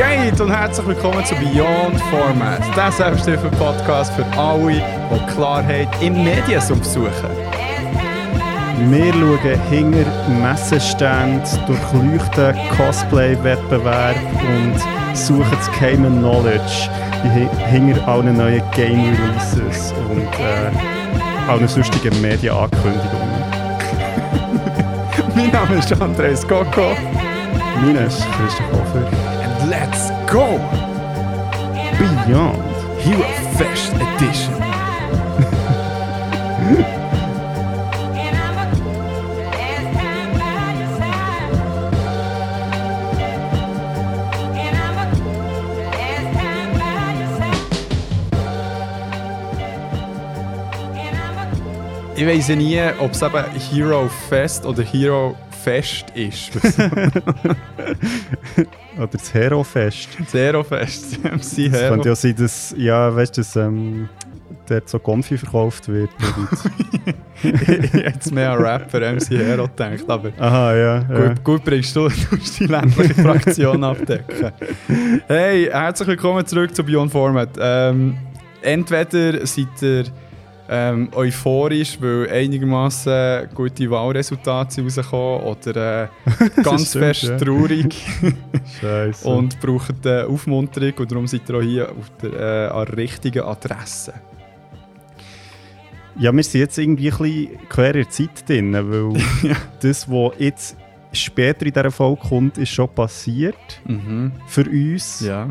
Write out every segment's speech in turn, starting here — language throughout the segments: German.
geht? Und herzlich willkommen zu Beyond Format, der Selbsthilfe-Podcast für alle, die Klarheit im Mediensum suchen. Wir schauen hinter Messestände, durchleuchten Cosplay-Wettbewerb und suchen das geheime Knowledge hinter allen neuen Game-Releases und äh, allen sonstigen Medienankündigungen. mein Name ist Andres Coco. Mein ist Christian Hofer. And let's go! Beyond Hero Fest Edition. Ich weiß ja nie, ob es eben Hero Fest oder Hero Fest ist. Oder das Hero-Fest. Das Hero Fest. MC Es Hero. könnte ja sein, dass, ja, weißt du, dass ähm, dort so Konfi verkauft wird. Jetzt mehr an Rapper MC Hero gedacht, aber aha, ja. ja. gut, bringst du, du die ländliche Fraktion abdecken. Hey, herzlich willkommen zurück zu Beyond Format. Ähm, entweder seid ihr ähm, euphorisch, weil einigermaßen gute Wahlresultate sind rausgekommen oder äh, ganz stimmt, fest ja. traurig Scheiße. und braucht eine Aufmunterung und darum seid ihr auch hier auf der, äh, an der richtigen Adresse. Ja, wir sind jetzt irgendwie ein bisschen quer in der Zeit drin, weil Ja. das, was jetzt später in dieser Folge kommt, ist schon passiert Mhm. für uns. Ja.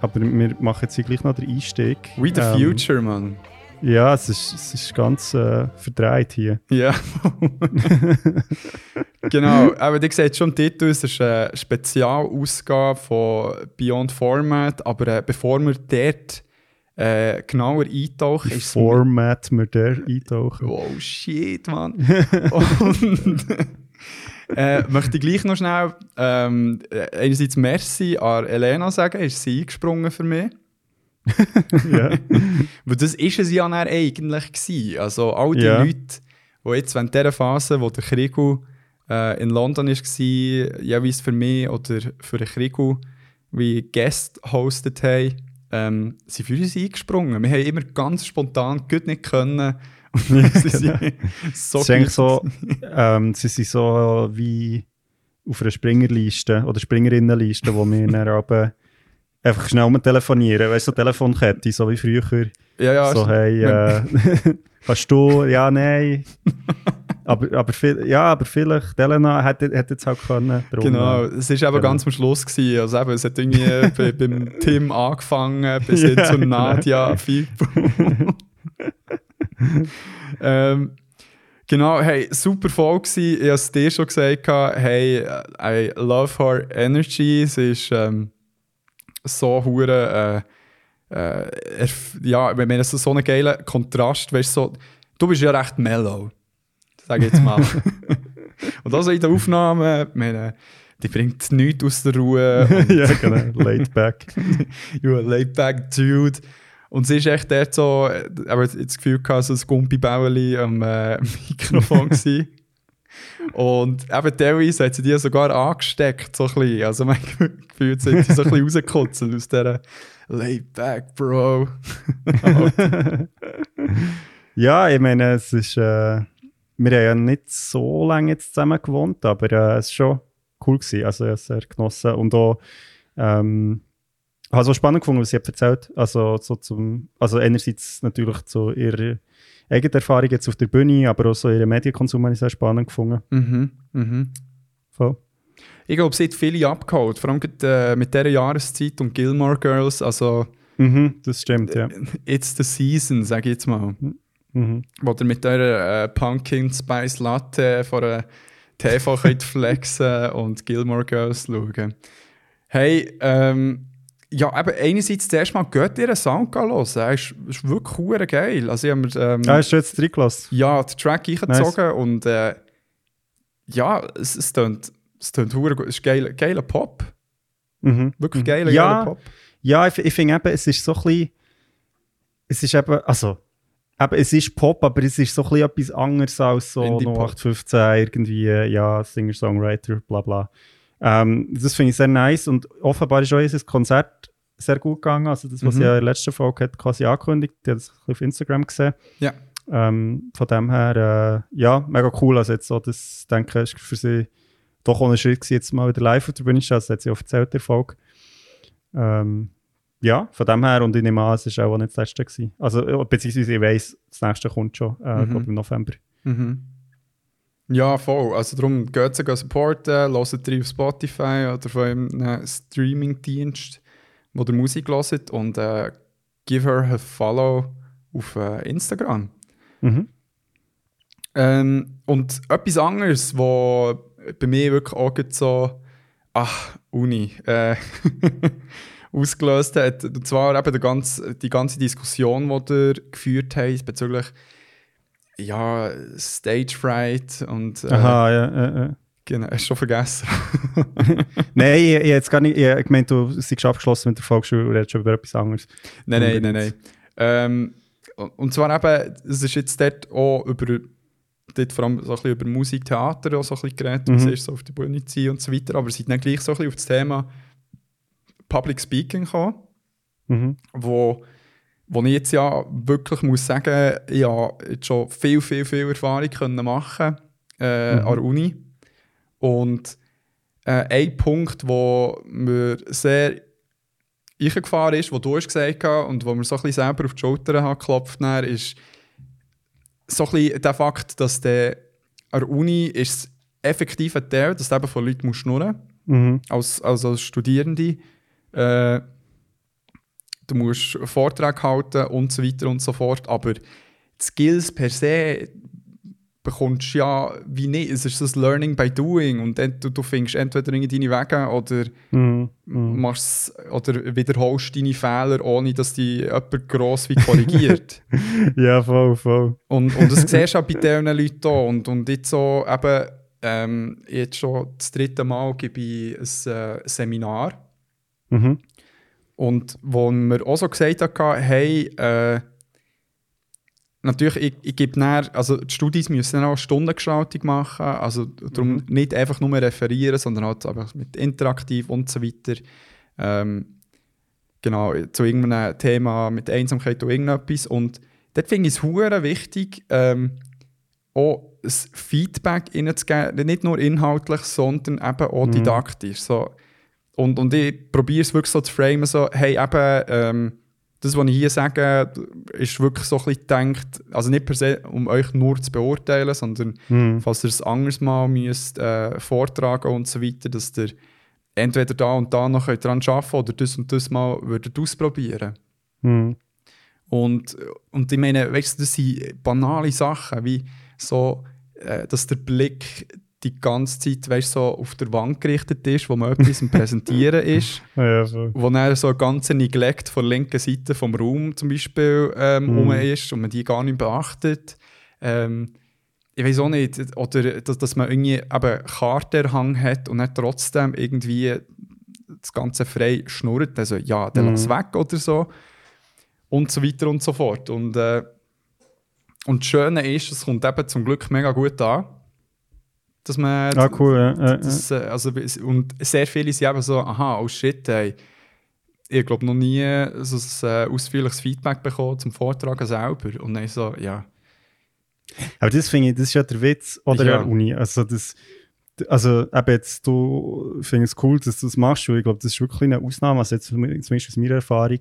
Aber wir machen jetzt gleich noch den Einstieg. We the Ähm, future, man. Ja, es ist, es ist ganz äh, verdreht hier. Ja. genau, aber ihr seht schon im Titel, es ist eine Spezialausgabe von Beyond Format, aber äh, bevor wir dort äh, genauer eintauchen, ist Format wir der eintauchen. Oh shit, Mann. Und äh, möchte ich gleich noch schnell ähm, äh, einerseits Merci an Elena sagen, ist sie eingesprungen für mich. ja. Weil das ist es ja dann eigentlich gewesen. Also all die Ja. Leute, die jetzt während dieser Phase, wo der Kriegel äh, in London war, jeweils für mich oder für den Kriegel wie Guest hostet haben, ähm, sind für uns eingesprungen. Wir haben immer ganz spontan gut nicht können. Sie sind so eigentlich so, ähm, sie sind so wie auf einer Springerliste oder Springerinnenliste, wo wir dann aber einfach schnell mal telefonieren. Weißt du, so Telefonkette, so wie früher. Ja, ja, so, hey, äh, kannst du? Ja, nein. aber, aber, viel, ja, aber vielleicht, Elena hätte, hätte jetzt auch können. Darum, Genau, es war eben genau. ganz am Schluss. Gewesen. Also eben, es hat irgendwie bei, beim Tim angefangen, bis hin Ja, zu genau. Nadia, Fibu. ähm, genau, hey, super voll gewesen. Ich habe es dir schon gesagt, hey, I love her energy. Sie ist ähm, so hure äh, äh, ja, wenn man so, so einen geilen Kontrast, weißt du, so, du bist ja recht mellow, sage ich jetzt mal. Und also in der Aufnahme, meine, die bringt nichts aus der Ruhe. Ja, genau, laid back. you a laid back dude. Und sie ist echt dort so, äh, aber jetzt das Gefühl gehabt, so ein Gumpibäuerli am äh, Mikrofon gewesen. Und eben teilweise hat sie die sogar angesteckt, so ein bisschen. Also mein Gefühl, sie hat die so ein bisschen rausgekutzelt aus dieser laid Bro. Ja, ich meine, es ist, äh, wir haben ja nicht so lange jetzt zusammen gewohnt, aber äh, es war schon cool gewesen. Also, ich sehr genossen und auch, ähm, habe es auch spannend gefunden, was sie erzählt. Also, so zum, also einerseits natürlich zu ihrer eigenen Erfahrung jetzt auf der Bühne, aber auch so ihren Medienkonsum habe ich sehr spannend gefunden. Mhm, mhm. Voll. Ich glaube, sie hat viele abgeholt, vor allem äh, mit dieser Jahreszeit und Gilmore Girls, also Mhm, das stimmt, ja. it's the season, sage ich jetzt mal. Mhm. wo ihr mit eurer äh, Pumpkin Spice Latte vor einer TV könnt flexen und Gilmore Girls schauen. Hey, ähm, ja, eben einerseits zuerst mal geht ihr einen Sound hören. Er ist, ist wirklich hure geil. Also ich mir ähm, Ah, hast du jetzt reingelassen? ja, den Track eingezogen und äh, ja, es, es tönt, es tönt gut. Es ist geil, geiler Pop. Mhm. Wirklich Mhm. geiler, Ja, geiler Pop. Ja, ich, ich finde eben, es ist so ein bisschen, es ist eben, also, eben, es ist Pop, aber es ist so ein bisschen etwas anderes als so Indie-Pop. 0815 irgendwie, ja, Singer-Songwriter, bla bla. Ähm, das finde ich sehr nice und offenbar ist auch unser Konzert sehr gut gegangen. Also das, was Mhm. ja in der letzten Folge hat quasi angekündigt, die hat das auf Instagram gesehen. Ja. Ähm, von dem her, äh, ja, mega cool. Also jetzt so, das denke ich, ist für sie doch auch ein Schritt gewesen, jetzt mal wieder live auf der Bühne zu stehen. Das hat sie auch erzählt, der Erfolg. Ähm, ja, von dem her, und ich nehme an, es war auch nicht das letzte. Gewesen. Also, äh, beziehungsweise ich weiss, das nächste kommt schon, äh, Mhm. glaube im November. Mhm. Ja, voll. Also darum geht sie supporten, hört ihr auf Spotify oder von einem Streaming-Dienst, wo ihr Musik hört und äh, give her a follow auf äh, Instagram. Mhm. Ähm, und etwas anderes, was bei mir wirklich auch so, ach, Uni, äh, ausgelöst hat. Und zwar eben der ganze, die ganze Diskussion, die ihr geführt habt bezüglich ja, Stage Fright und äh, Aha, ja, ja, ja. genau, hast du schon vergessen. Nein, ich, ich jetzt gar nicht, ich hab gemeint, du seist abgeschlossen mit der Volksschule und redest schon über etwas anderes. nein, nein, nein, nein. Ähm, und- zwar eben, es ist jetzt dort auch über, dort vor allem so ein bisschen über Musik, Theater auch so ein bisschen geredet, was Mhm. ist so auf die Bühne ziehen und so weiter, aber es sind dann gleich so ein bisschen auf das Thema Public Speaking gekommen, Mhm. wo, wo ich jetzt ja wirklich muss sagen, ich habe jetzt schon viel, viel, viel Erfahrung können machen äh, Mhm. an der Uni. Und äh, ein Punkt, wo mir sehr eingefahren ist, wo du hast gesagt hast und wo mir so ein bisschen selber auf die Schulter hat geklopft hat, ist so ein bisschen der Fakt, dass der an der Uni ist effektiv ein Teil, dass du eben von Leuten musst schnurren Mhm. als, als, als Studierende. Äh, du musst Vorträge halten und so weiter und so fort. Aber die Skills per se bekommst du ja wie nicht. Es ist das Learning by Doing und du, du findest entweder deine Wege oder, Mhm. Mhm. machst, oder wiederholst deine Fehler, ohne dass die jemand gross wie korrigiert. Ja, voll, voll. Und, und das siehst du auch bei diesen Leuten auch. Und, und jetzt so eben, ähm, jetzt schon das dritte Mal gebe ich ein äh, Seminar. Mhm. Und wo mir auch so gesagt hat, hey, äh, natürlich, ich, ich gebe dann, also die Studis müssen dann auch Stundengestaltung machen, also darum Mhm. nicht einfach nur referieren, sondern halt einfach mit interaktiv und so weiter. Ähm, genau, zu irgendeinem Thema mit Einsamkeit oder irgendetwas. Und dort finde ich es hure wichtig, ähm, auch das Feedback reinzugeben, nicht nur inhaltlich, sondern eben auch Mhm. didaktisch. So. Und, und ich probiere es wirklich so zu framen, so, hey, eben, ähm, das, was ich hier sage, ist wirklich so ein bisschen gedacht, also nicht per se, um euch nur zu beurteilen, sondern Mhm. falls ihr es anders mal müsst, äh, vortragen und so weiter, dass ihr entweder da und da noch könnt dran arbeiten oder das und das mal würdet ausprobieren. Mhm. Und, und ich meine, weißt du, das sind banale Sachen, wie so, äh, dass der Blick die ganze Zeit weißt, so auf der Wand gerichtet ist, wo man etwas Präsentieren ist, Ja, wo dann so ein ganzer Neglect von der linken Seite vom Raum zum Beispiel ähm, rum ist und man die gar nicht beachtet. Ähm, ich weiß auch nicht, oder dass, dass man irgendwie eben Kartenerhang hat und dann trotzdem irgendwie das Ganze frei schnurrt. Also ja, dann Mhm. lass weg oder so. Und so weiter und so fort. Und, äh, und das Schöne ist, es kommt eben zum Glück mega gut an. Dass man Ah, cool, ja. ja, ja. das, äh, also, und sehr viele sind eben so, aha, oh shit, ey. Ich glaube noch nie so ein äh, ausführliches Feedback bekommen zum Vortragen selber. Und dann so, ja. Aber das finde ich, das ist ja der Witz oder Ja. der Uni. Also, das, also eben jetzt, du findest es cool, dass du das machst. Und ich glaube, das ist wirklich eine Ausnahme. Also jetzt zumindest aus meiner Erfahrung.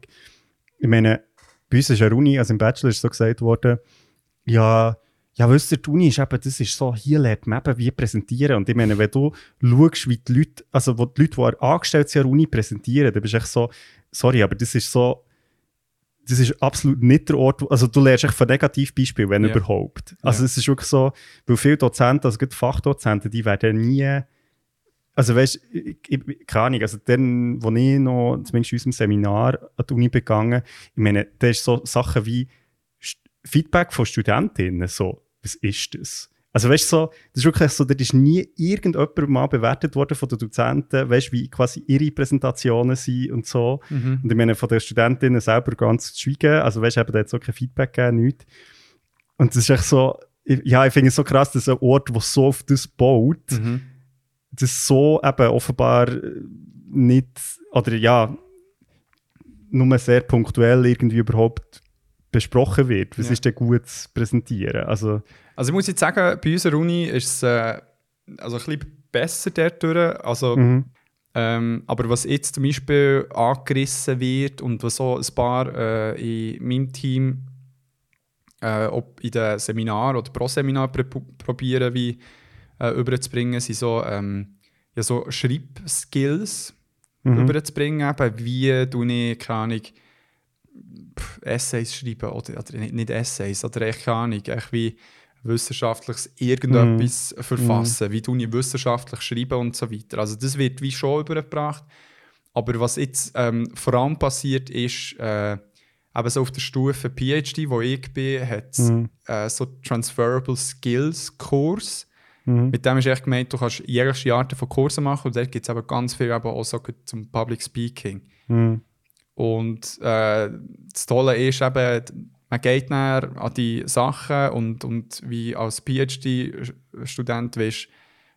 Ich meine, bei uns ist eine Uni, also im Bachelor ist so gesagt worden, ja, ja, wisst ihr, die Uni ist eben, das ist so, hier lernt man eben, wie präsentieren. Und ich meine, wenn du schaust, wie die Leute, also wo die Leute, die angestellt sind an der Uni, präsentieren, dann bist du echt so, sorry, aber das ist so, das ist absolut nicht der Ort, also du lernst echt von Negativbeispielen, wenn Ja. überhaupt. Also es ist wirklich so, weil viele Dozenten, also gerade Fachdozenten, die werden nie, also weißt du, keine Ahnung, also dann, wo ich noch, zumindest in unserem Seminar an die Uni begangen, ich meine, da ist so Sachen wie Feedback von Studentinnen, so, was ist das? Also weißt du, so, das ist wirklich so, da ist nie irgendjemand mal bewertet worden von den Dozenten, weißt du, wie quasi ihre Präsentationen sind und so. Und ich meine, von den Studentinnen selber ganz zu schweigen, also weißt du, da hat es auch kein Feedback gegeben, nichts. Und das ist echt so, ich, ja, ich finde es so krass, dass ein Ort, der so auf das baut, Mhm. das so eben offenbar nicht, oder ja, nur sehr punktuell irgendwie überhaupt besprochen wird. Was ja. ist denn gut zu präsentieren? Also, also ich muss jetzt sagen, bei unserer Uni ist es äh, also ein bisschen besser dort durch. Also, mhm. ähm, aber was jetzt zum Beispiel angerissen wird und was so ein paar äh, in meinem Team äh, ob in den Seminaren oder pro Seminar probieren wie äh, überzubringen, sind so, ähm, ja, so Schreibskills mhm. überzubringen. Eben, wie du ich, keine Ahnung, Essays schreiben oder, oder nicht, nicht Essays, oder echt keine Ahnung, echt wie wissenschaftliches irgendetwas mm. verfassen, mm. wie du ich wissenschaftlich schreiben und so weiter. Also das wird wie schon übergebracht. Aber was jetzt ähm, vor allem passiert ist, äh, eben so auf der Stufe PhD, wo ich bin, hat es mm. äh, so Transferable Skills Kurs. Mhm. Mit dem ist echt gemeint, du kannst jegliche Arten von Kursen machen und dort gibt es aber ganz viel eben auch so zum Public Speaking. Mhm. Und äh, das Tolle ist eben, man geht näher an die Sachen und, und wie als PhD-Student wirst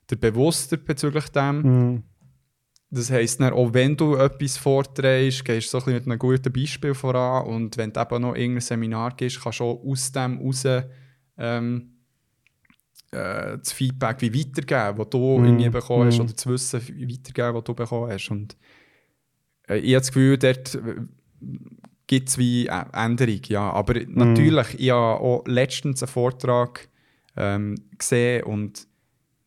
du bewusster bezüglich dem. Mhm. Das heisst, dann, auch wenn du etwas vorträgst, gehst du so ein mit einem guten Beispiel voran und wenn du eben noch irgendein Seminar gehst, kannst du auch aus dem heraus ähm, äh, das Feedback wie weitergeben, das du mm. irgendwie bekommen hast, mm. oder das Wissen weitergeben, das du bekommen hast. Und ich habe das Gefühl, dort äh, gibt es wie Änderung, ja. Aber mm. natürlich, ich habe auch letztens einen Vortrag ähm, gesehen und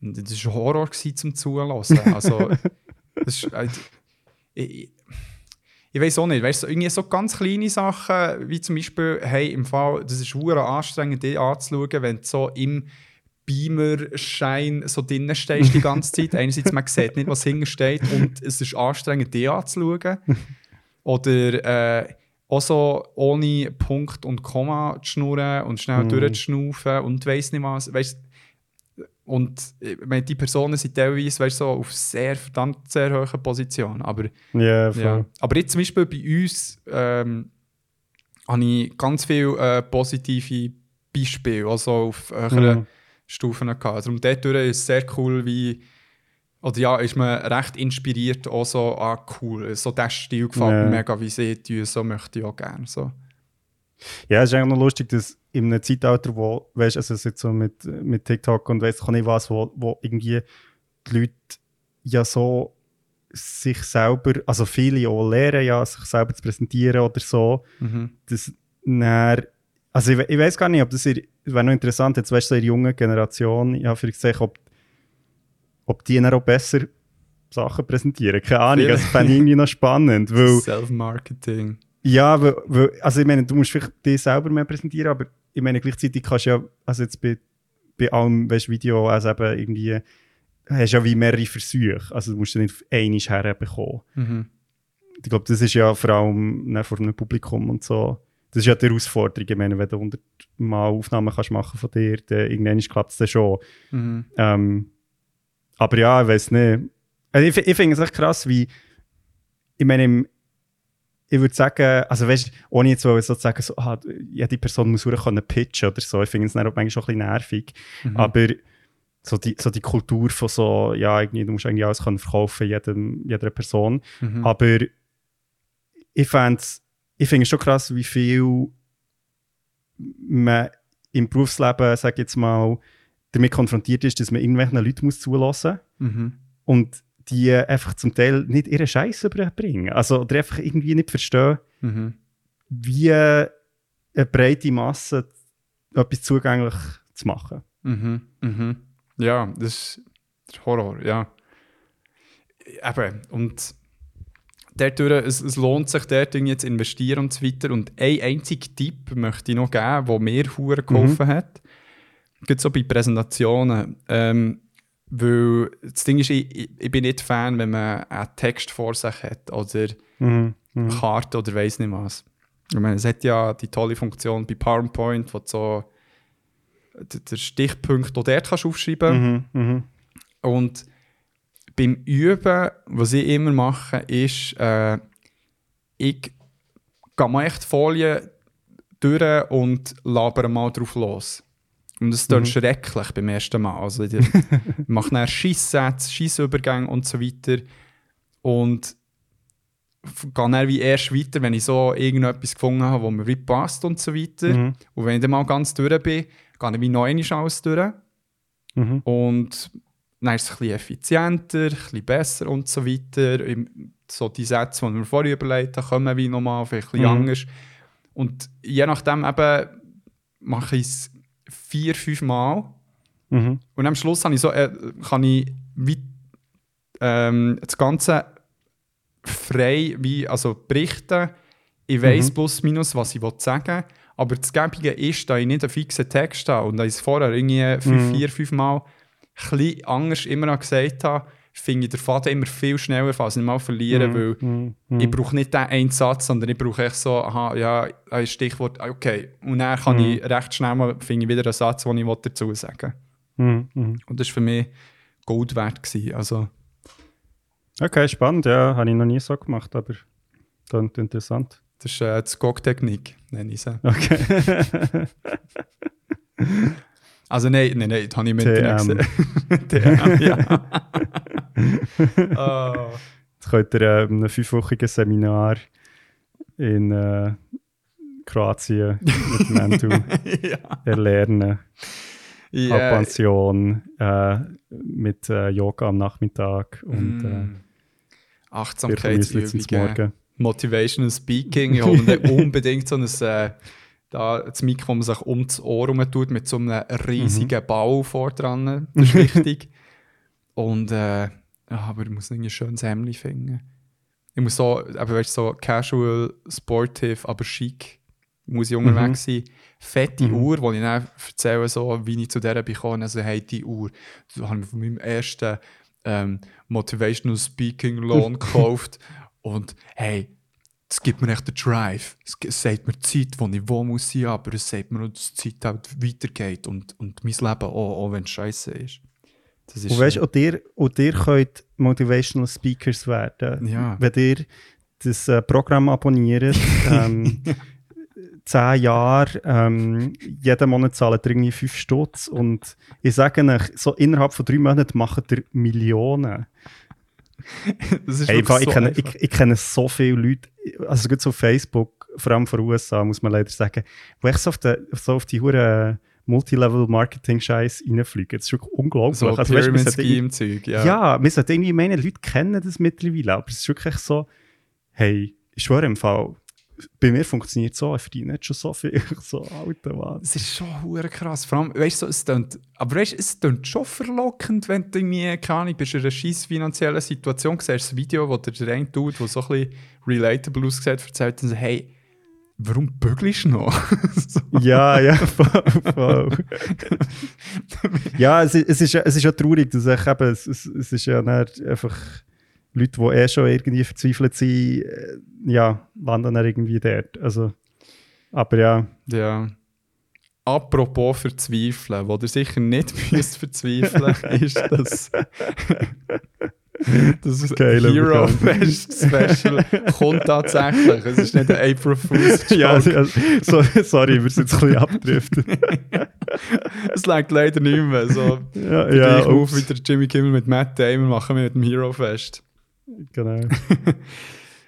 das war ein Horror zum Zuhören. Also, das ist, äh, ich, ich weiß auch nicht, weißt du, irgendwie so ganz kleine Sachen, wie zum Beispiel, hey, im Fall, das ist hure anstrengend, die anzuschauen, wenn du so im Beamer-Schein so drinnen stehst die ganze Zeit. Einerseits, man sieht nicht, was hinten steht und es ist anstrengend, die anzuschauen. Oder äh, auch so ohne Punkt und Komma zu schnurren und schnell mm. durchzuschnaufen und weiss nicht was. Weißt, und ich meine, die Personen sind teilweise weißt, so auf sehr, verdammt sehr hohen Positionen. Aber, yeah, ja. aber jetzt zum Beispiel bei uns ähm, habe ich ganz viele äh, positive Beispiele, also auf höheren mm. Stufen gehabt. Also dort ist es sehr cool, wie oder ja, ist man recht inspiriert, auch so, ah cool, so der Stil gefällt yeah. mir mega, wie sie tun, so möchte ich auch gerne. So. Ja, es ist eigentlich noch lustig, dass in einem Zeitalter, wo, weißt du, also jetzt so mit, mit TikTok und weiss ich nicht was, wo, wo irgendwie die Leute ja so sich selber, also viele auch lernen ja, sich selber zu präsentieren oder so, mhm. dass dann, also ich, ich weiß gar nicht, ob das, wäre noch interessant, jetzt weißt du, in der jungen Generation, ja, für gesagt, ob, ob die auch besser Sachen präsentieren, keine Ahnung, das fände ich irgendwie noch spannend. Self-Marketing. Ja, weil, weil, also ich meine, du musst vielleicht dich selber mehr präsentieren, aber ich meine, gleichzeitig kannst du ja, also jetzt bei, bei allem weißt, Video, also eben irgendwie, hast ja wie mehrere Versuche. Also du musst ja nicht auf einmal herbekommen. Mhm. Ich glaube, das ist ja vor allem ne, vor einem Publikum und so. Das ist ja die Herausforderung. Ich meine, wenn du 100 Mal Aufnahmen kannst machen von dir, dann irgendwann klappt es dann schon. Mhm. Ähm, aber ja, ich weiß nicht. Also ich, ich finde es echt krass, wie, ich meine, im, ich würde sagen, also weißt, ohne jetzt so sagen, so, ah, jede Person muss können pitchen oder so, ich finde es dann auch manchmal schon ein bisschen nervig. Mhm. Aber so die, so die Kultur von so, ja, irgendwie, du musst eigentlich alles können verkaufen, jedem, jeder Person. Mhm. Aber ich fände ich finde es schon krass, wie viel man im Berufsleben, sag ich jetzt mal, damit konfrontiert ist, dass man irgendwelchen Leuten muss zulassen muss. Mhm. Und die einfach zum Teil nicht ihre Scheiße überbringen. Also, oder einfach irgendwie nicht verstehen, mhm. wie eine breite Masse etwas zugänglich zu machen. Mhm. Mhm. Ja, das ist Horror, ja. Eben, und dadurch, es, es lohnt sich dort jetzt investieren und so weiter. Und ein einziger Tipp möchte ich noch geben, der mir Huren geholfen mhm. hat. Geht so bei Präsentationen. Ähm, weil das Ding ist, ich, ich, bin nicht Fan, wenn man einen Text vor sich hat oder mhm. Mhm. Karte oder weiß nicht was. Ich meine, es hat ja die tolle Funktion bei PowerPoint, wo du so den Stichpunkt auch dort kannst aufschreiben mhm. Mhm. Und beim Üben, was ich immer mache, ist, äh, ich gehe mal echt Folien durch und labere mal drauf los. Und es klingt schrecklich beim ersten Mal. Also ich mache dann Schisssätze, Schissübergänge und so weiter. Und gehe dann wie erst weiter, wenn ich so irgendetwas gefunden habe, wo mir wie passt und so weiter. Mhm. Und wenn ich dann mal ganz durch bin, gehe ich wie einmal alles durch. Mhm. Und dann ist es ein bisschen effizienter, ein bisschen besser und so weiter. So die Sätze, die mir vorher überlegt habe, kommen wie nochmal, vielleicht ein bisschen Mhm. anders. Und je nachdem eben mache ich es vier, fünf Mal. Mhm. Und am Schluss habe ich so, äh, kann ich wie, ähm, das Ganze frei wie, also berichten. Ich weiss Mhm. plus minus, was ich will sagen Aber das Gäbige ist, da ich nicht einen fixen Text habe und da ich es vorher irgendwie fünf, Mhm. vier, fünf Mal bisschen anders immer noch gesagt habe, finde ich den Faden immer viel schneller, falls ich mal verliere, weil Mhm. Mhm. ich brauche nicht den einen Satz, sondern ich brauche echt so, aha, ja, ein Stichwort, okay. Und dann kann Mhm. ich recht schnell mal, finde ich wieder einen Satz, den ich dazu sagen. Mhm. Und das war für mich Gold wert. Gewesen. Also, Okay, spannend, ja, habe ich noch nie so gemacht, aber klingt interessant. das ist äh, die Skog-Technik, nenne ich sie. Okay. Also nein, nein, nein, das habe ich mit TM. TM, ja. oh. Jetzt könnt ihr äh, einem fünfwöchigen Seminar in äh, Kroatien mit Mentu ja. erlernen. Ab Pension, äh, mit äh, Yoga am Nachmittag und äh, mm. Zum Achtsamkeitsübungen. Motivational Speaking. Ich mir unbedingt so ein äh, da, das Mikro, wo man sich um das Ohr herum tut, mit so einem riesigen Ball vor dran. Das ist wichtig. Und äh, aber ich muss ein schönes Hemd finden. Ich muss so, aber weißt, so casual, sportive, aber chic muss ich unterwegs sein. Fette Mhm. Uhr, wo ich dann erzähle, so, wie ich zu der bekomme. Also, hey, die Uhr. So habe ich von meinem ersten ähm, Motivational Speaking Lohn gekauft. Und hey, es gibt mir echt den Drive. Es, sagt mir die Zeit, wo ich wo muss sein, aber es sagt mir auch, dass die Zeit halt weitergeht und, und mein Leben auch, auch wenn es scheiße ist. Das ist Und weißt du, auch ihr, auch ihr könnt Motivational Speakers werden. Ja. Wenn ihr das äh, Programm abonniert, ähm, 10 Jahre, ähm, jeden Monat zahlt ihr irgendwie 5 Stutz und ich sage euch, so innerhalb von drei Monaten macht ihr Millionen. Hey, ich, so kenne, ich, ich kenne so viele Leute, also gerade so Facebook, vor allem von den USA, muss man leider sagen, wo echt so auf, die, so auf die hure Multilevel-Marketing-Scheiß reinfliegen. Das ist wirklich unglaublich. so Also, weißt Scheme Zeug, ja. ja. wir sollten irgendwie meinen, Leute kennen das mittlerweile, aber es ist wirklich so, hey, ich schwöre im Fall, bei mir funktioniert es so, ich verdiene nicht schon so viel. So, alter Mann. Es ist schon hure krass. Vor allem, weißt du, so, es tönt, aber weißt, es tönt schon verlockend, wenn du irgendwie, keine Ahnung, bist in einer scheiß finanziellen Situation, siehst das Video, wo der rein tut, wo so ein bisschen relatable aussieht, erzählt und so, hey, warum bügelst du noch? so. Ja, ja, voll, voll. ja, es, ist- es, ist, ja- es ist ja traurig, dass ich eben, es, es, es ist ja einfach Leute, die eh schon irgendwie verzweifelt sind, äh, ja, landen dann irgendwie dort. Also, aber ja, Ja. Apropos verzweifeln, wo ihr sicher nicht müsst verzweifeln, ist das, das Geiler Hero. Fest Special kommt tatsächlich. Es ist nicht ein April Fool's Joke. ja, also, so, sorry, wir sind jetzt ein bisschen abgedriftet. es lag leider nicht mehr. So, ja, ja, Move ups, wie der Jimmy Kimmel mit Matt Damon machen wir mit dem Hero Fest. Genau.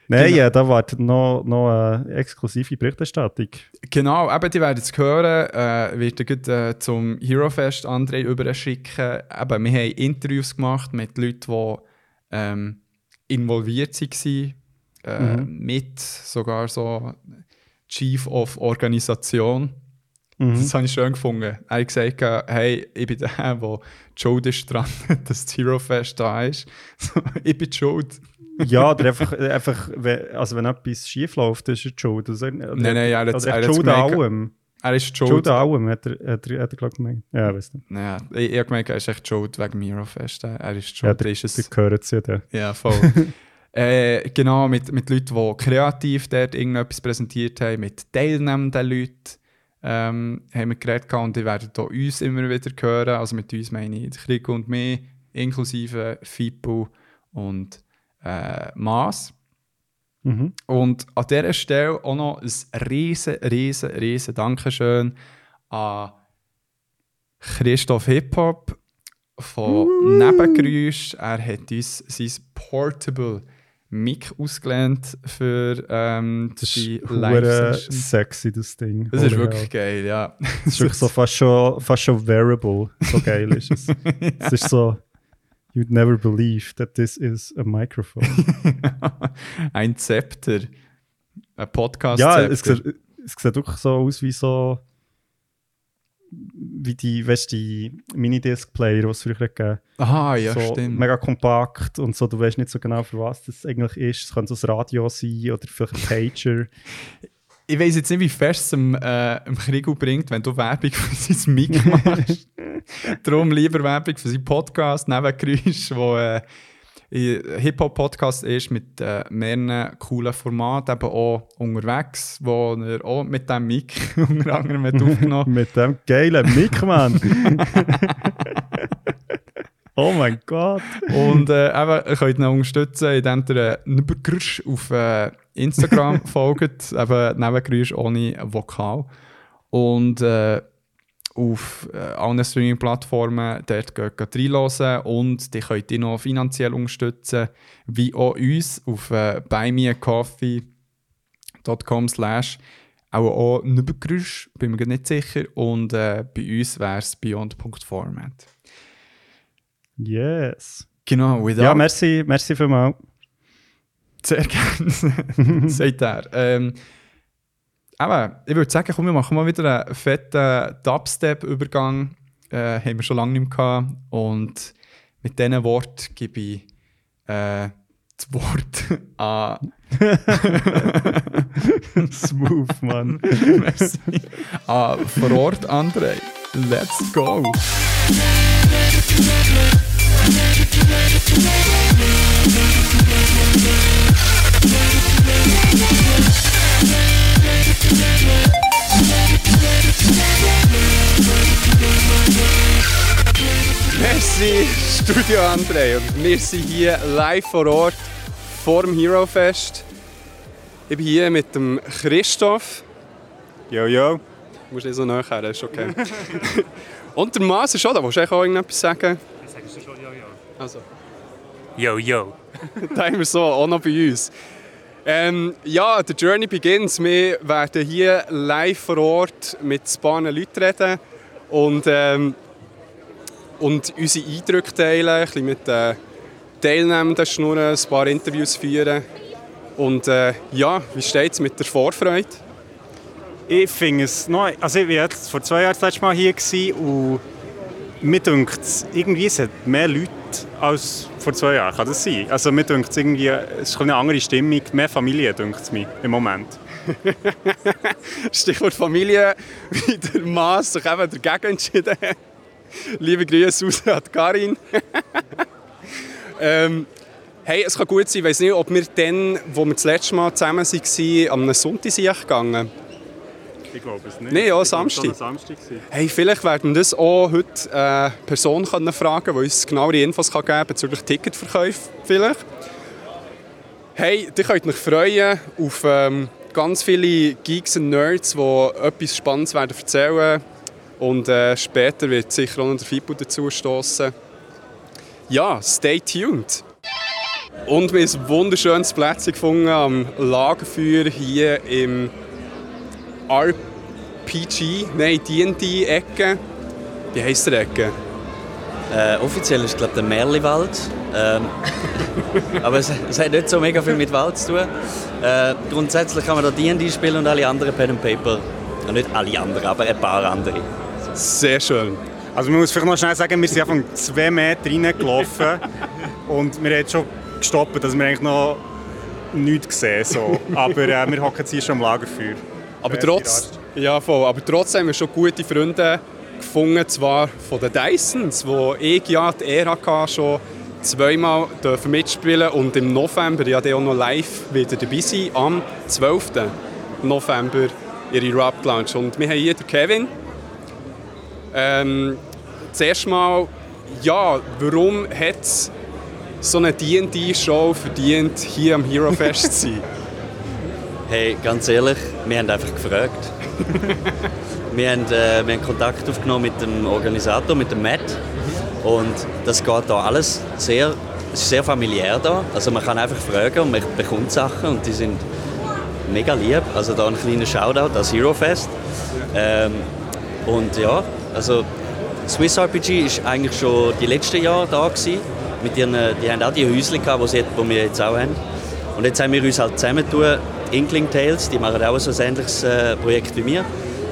Nein, Genau. ja, da wartet noch, noch eine exklusive Berichterstattung. Genau, eben, die werden es hören. Äh, wird gleich, äh, zum Hero Fest André überschicken. Eben, wir haben Interviews gemacht mit Leuten, die ähm, involviert waren. Äh, Mhm. Mit sogar so Chief of Organisation. Mhm. Das habe ich schön gefunden. Er hat gesagt, äh, hey, ich bin der, der schuld ist dran, dass das Hero Fest da ist. Ich bin die schuld. Ja, oder einfach, einfach wenn, also wenn etwas schief läuft, ist er die schuld. Also, oder, Nein, nein, er hat- oder er schuld an allem. Er ist die schuld. Schuld an allem, hat er, hat er, hat er glaube ich, gemeint. Ja, weißt du. Ja, ich, ich habe gemerkt, er ist echt schuld wegen dem Hero Fest. Er ist die Ja, schuld. der, ist es. der gehört zu dir. Ja, voll. äh, genau, mit, mit Leuten, die kreativ dort irgendetwas präsentiert haben, mit teilnehmenden Leuten ähm, haben wir geredet und die werden hier uns immer wieder hören. Also mit uns meine ich Krieg und mich, inklusive Fipu und äh, Maas. Mhm. Und an dieser Stelle auch noch ein riesen, riesen, riesen Dankeschön an Christoph Hip-Hop von uh. Nebengeräusch. Er hat uns sein Portable Mic ausgelernt für ähm, das die live sexy, das Ding. Das ist wirklich hell. geil, ja. Das ist wirklich so fast schon, fast schon wearable. So geil ist es. Es ist so, you'd never believe that this is a microphone. Ein Zepter. Ein podcast -Zepter. Ja, es es sieht wirklich so aus wie so wie die, weißt die Minidisc-Player, die es früher gegeben Aha, ja, so stimmt. Mega kompakt und so, du weißt nicht so genau, für was das eigentlich ist. Es könnte so ein Radio sein oder vielleicht ein Pager. ich weiß jetzt nicht, wie fest es im, äh, im Krieg bringt, wenn du Werbung für sein Mic machst. Darum lieber Werbung für seinen Podcast, Nebengeräusch, wo äh, Hip-Hop-Podcast ist mit äh, mehreren coolen Formaten, eben auch unterwegs, wo er auch mit dem Mic unter anderem mit aufgenommen Mit dem geilen Mic, Mann! oh mein Gott! Und äh, eben, ihr könnt ihn unterstützen, indem ihr äh, auf äh, Instagram folgt, eben Nebengeräusch ohne Vokal. Und äh, auf äh, allen Streaming-Plattformen dort reinhören und die könnt ihr noch finanziell unterstützen, wie auch uns auf äh, buymeacoffee.com slash auch, auch Nübergrüsch, bin mir nicht sicher und äh, bei uns wäre es beyond.format. Yes. Genau, without... Ja, merci, merci vielmals. Sehr gerne, sagt er. Ähm, aber ich würde sagen, komm, wir machen mal wieder einen fetten Dubstep-Übergang. Äh, haben wir schon lange nicht mehr gehabt. Und mit diesen Worten gebe ich äh, das Wort an. Smooth, Mann. Merci. An vor Ort André. Let's go! Merci, Studio André. Und wir sind hier live vor Ort vor dem Hero Fest. Ich bin hier mit dem Christoph. Jo, jo. Du musst nicht so nachher, ist okay. Und der Maas ist schon da. Willst du auch irgendetwas sagen? Ich sage schon jo, jo. Also. Jo, jo. da haben wir so, auch noch bei uns. Ähm, ja, der Journey begins. Wir werden hier live vor Ort mit paar Leuten reden und, ähm, und unsere Eindrücke teilen, ein bisschen mit den Teilnehmenden schnurren, ein paar Interviews führen. Und äh, ja, wie steht es mit der Vorfreude? Ich finde es noch, also ich war vor zwei Jahren das letzte Mal hier und mir denkt irgendwie es hat mehr Leute als vor zwei Jahren. Kann das sein? Also mir denkt irgendwie, es ist eine andere Stimmung, mehr Familie, denkt es mir im Moment. Stichwort Familie, wie der Maas sich eben dagegen entschieden hat. Liebe Grüße aus an Karin. ähm, hey, es kann gut sein, ich weiß nicht, ob wir dann, wo wir das letzte Mal zusammen waren, am Sonntag gegangen ich glaube es nicht. Nein, ja, Samstag. Samstag hey, vielleicht werden wir das auch heute eine äh, Person können fragen die uns genauere Infos kann geben bezüglich Ticketverkäufe vielleicht. Hey, ihr könnt euch freuen auf ähm, ganz viele Geeks und Nerds, die etwas Spannendes werden erzählen und äh, später wird sicher auch noch der Fibu dazu stoßen. Ja, stay tuned! Und wir haben ein wunderschönes Plätzchen gefunden am Lagerfeuer hier im RPG, nein, D&D-Ecke. Wie heisst der Ecke? Äh, offiziell ist es glaube der Merliwald. Ähm, aber es, es, hat nicht so mega viel mit Wald zu tun. Äh, grundsätzlich kann man da D&D spielen und alle anderen Pen and Paper. Ja, nicht alle anderen, aber ein paar andere. Sehr schön. Also man muss vielleicht noch schnell sagen, wir sind einfach zwei Meter reingelaufen und wir haben schon gestoppt, dass wir eigentlich noch nichts sehen. So. Aber äh, wir hocken jetzt hier schon am Lagerfeuer. Aber, trotz, ja, voll, aber trotzdem haben wir schon gute Freunde gefunden, zwar von den Dysons, wo ich ja die hatte, schon zweimal mitspielen und im November ja auch noch live wieder dabei sein, am 12. November ihre Rap Lounge. Und wir haben hier den Kevin. Ähm, zuerst mal, ja, warum hat es so eine D&D-Show verdient, hier am Hero Fest zu sein? Hey, ganz ehrlich, wir haben einfach gefragt. wir haben, äh, wir haben Kontakt aufgenommen mit dem Organisator, mit dem Matt. Und das geht da alles sehr, es ist sehr familiär da. Also man kann einfach fragen und man bekommt Sachen und die sind mega lieb. Also da ein kleiner Shoutout an Zero Fest. Ähm, und ja, also Swiss RPG ist eigentlich schon die letzten Jahre da gewesen. Mit ihren, die haben auch die Häuschen gehabt, die, wir jetzt auch haben. Und jetzt haben wir uns halt zusammentun. Inkling Tales, die machen auch so ein ähnliches äh, Projekt wie wir.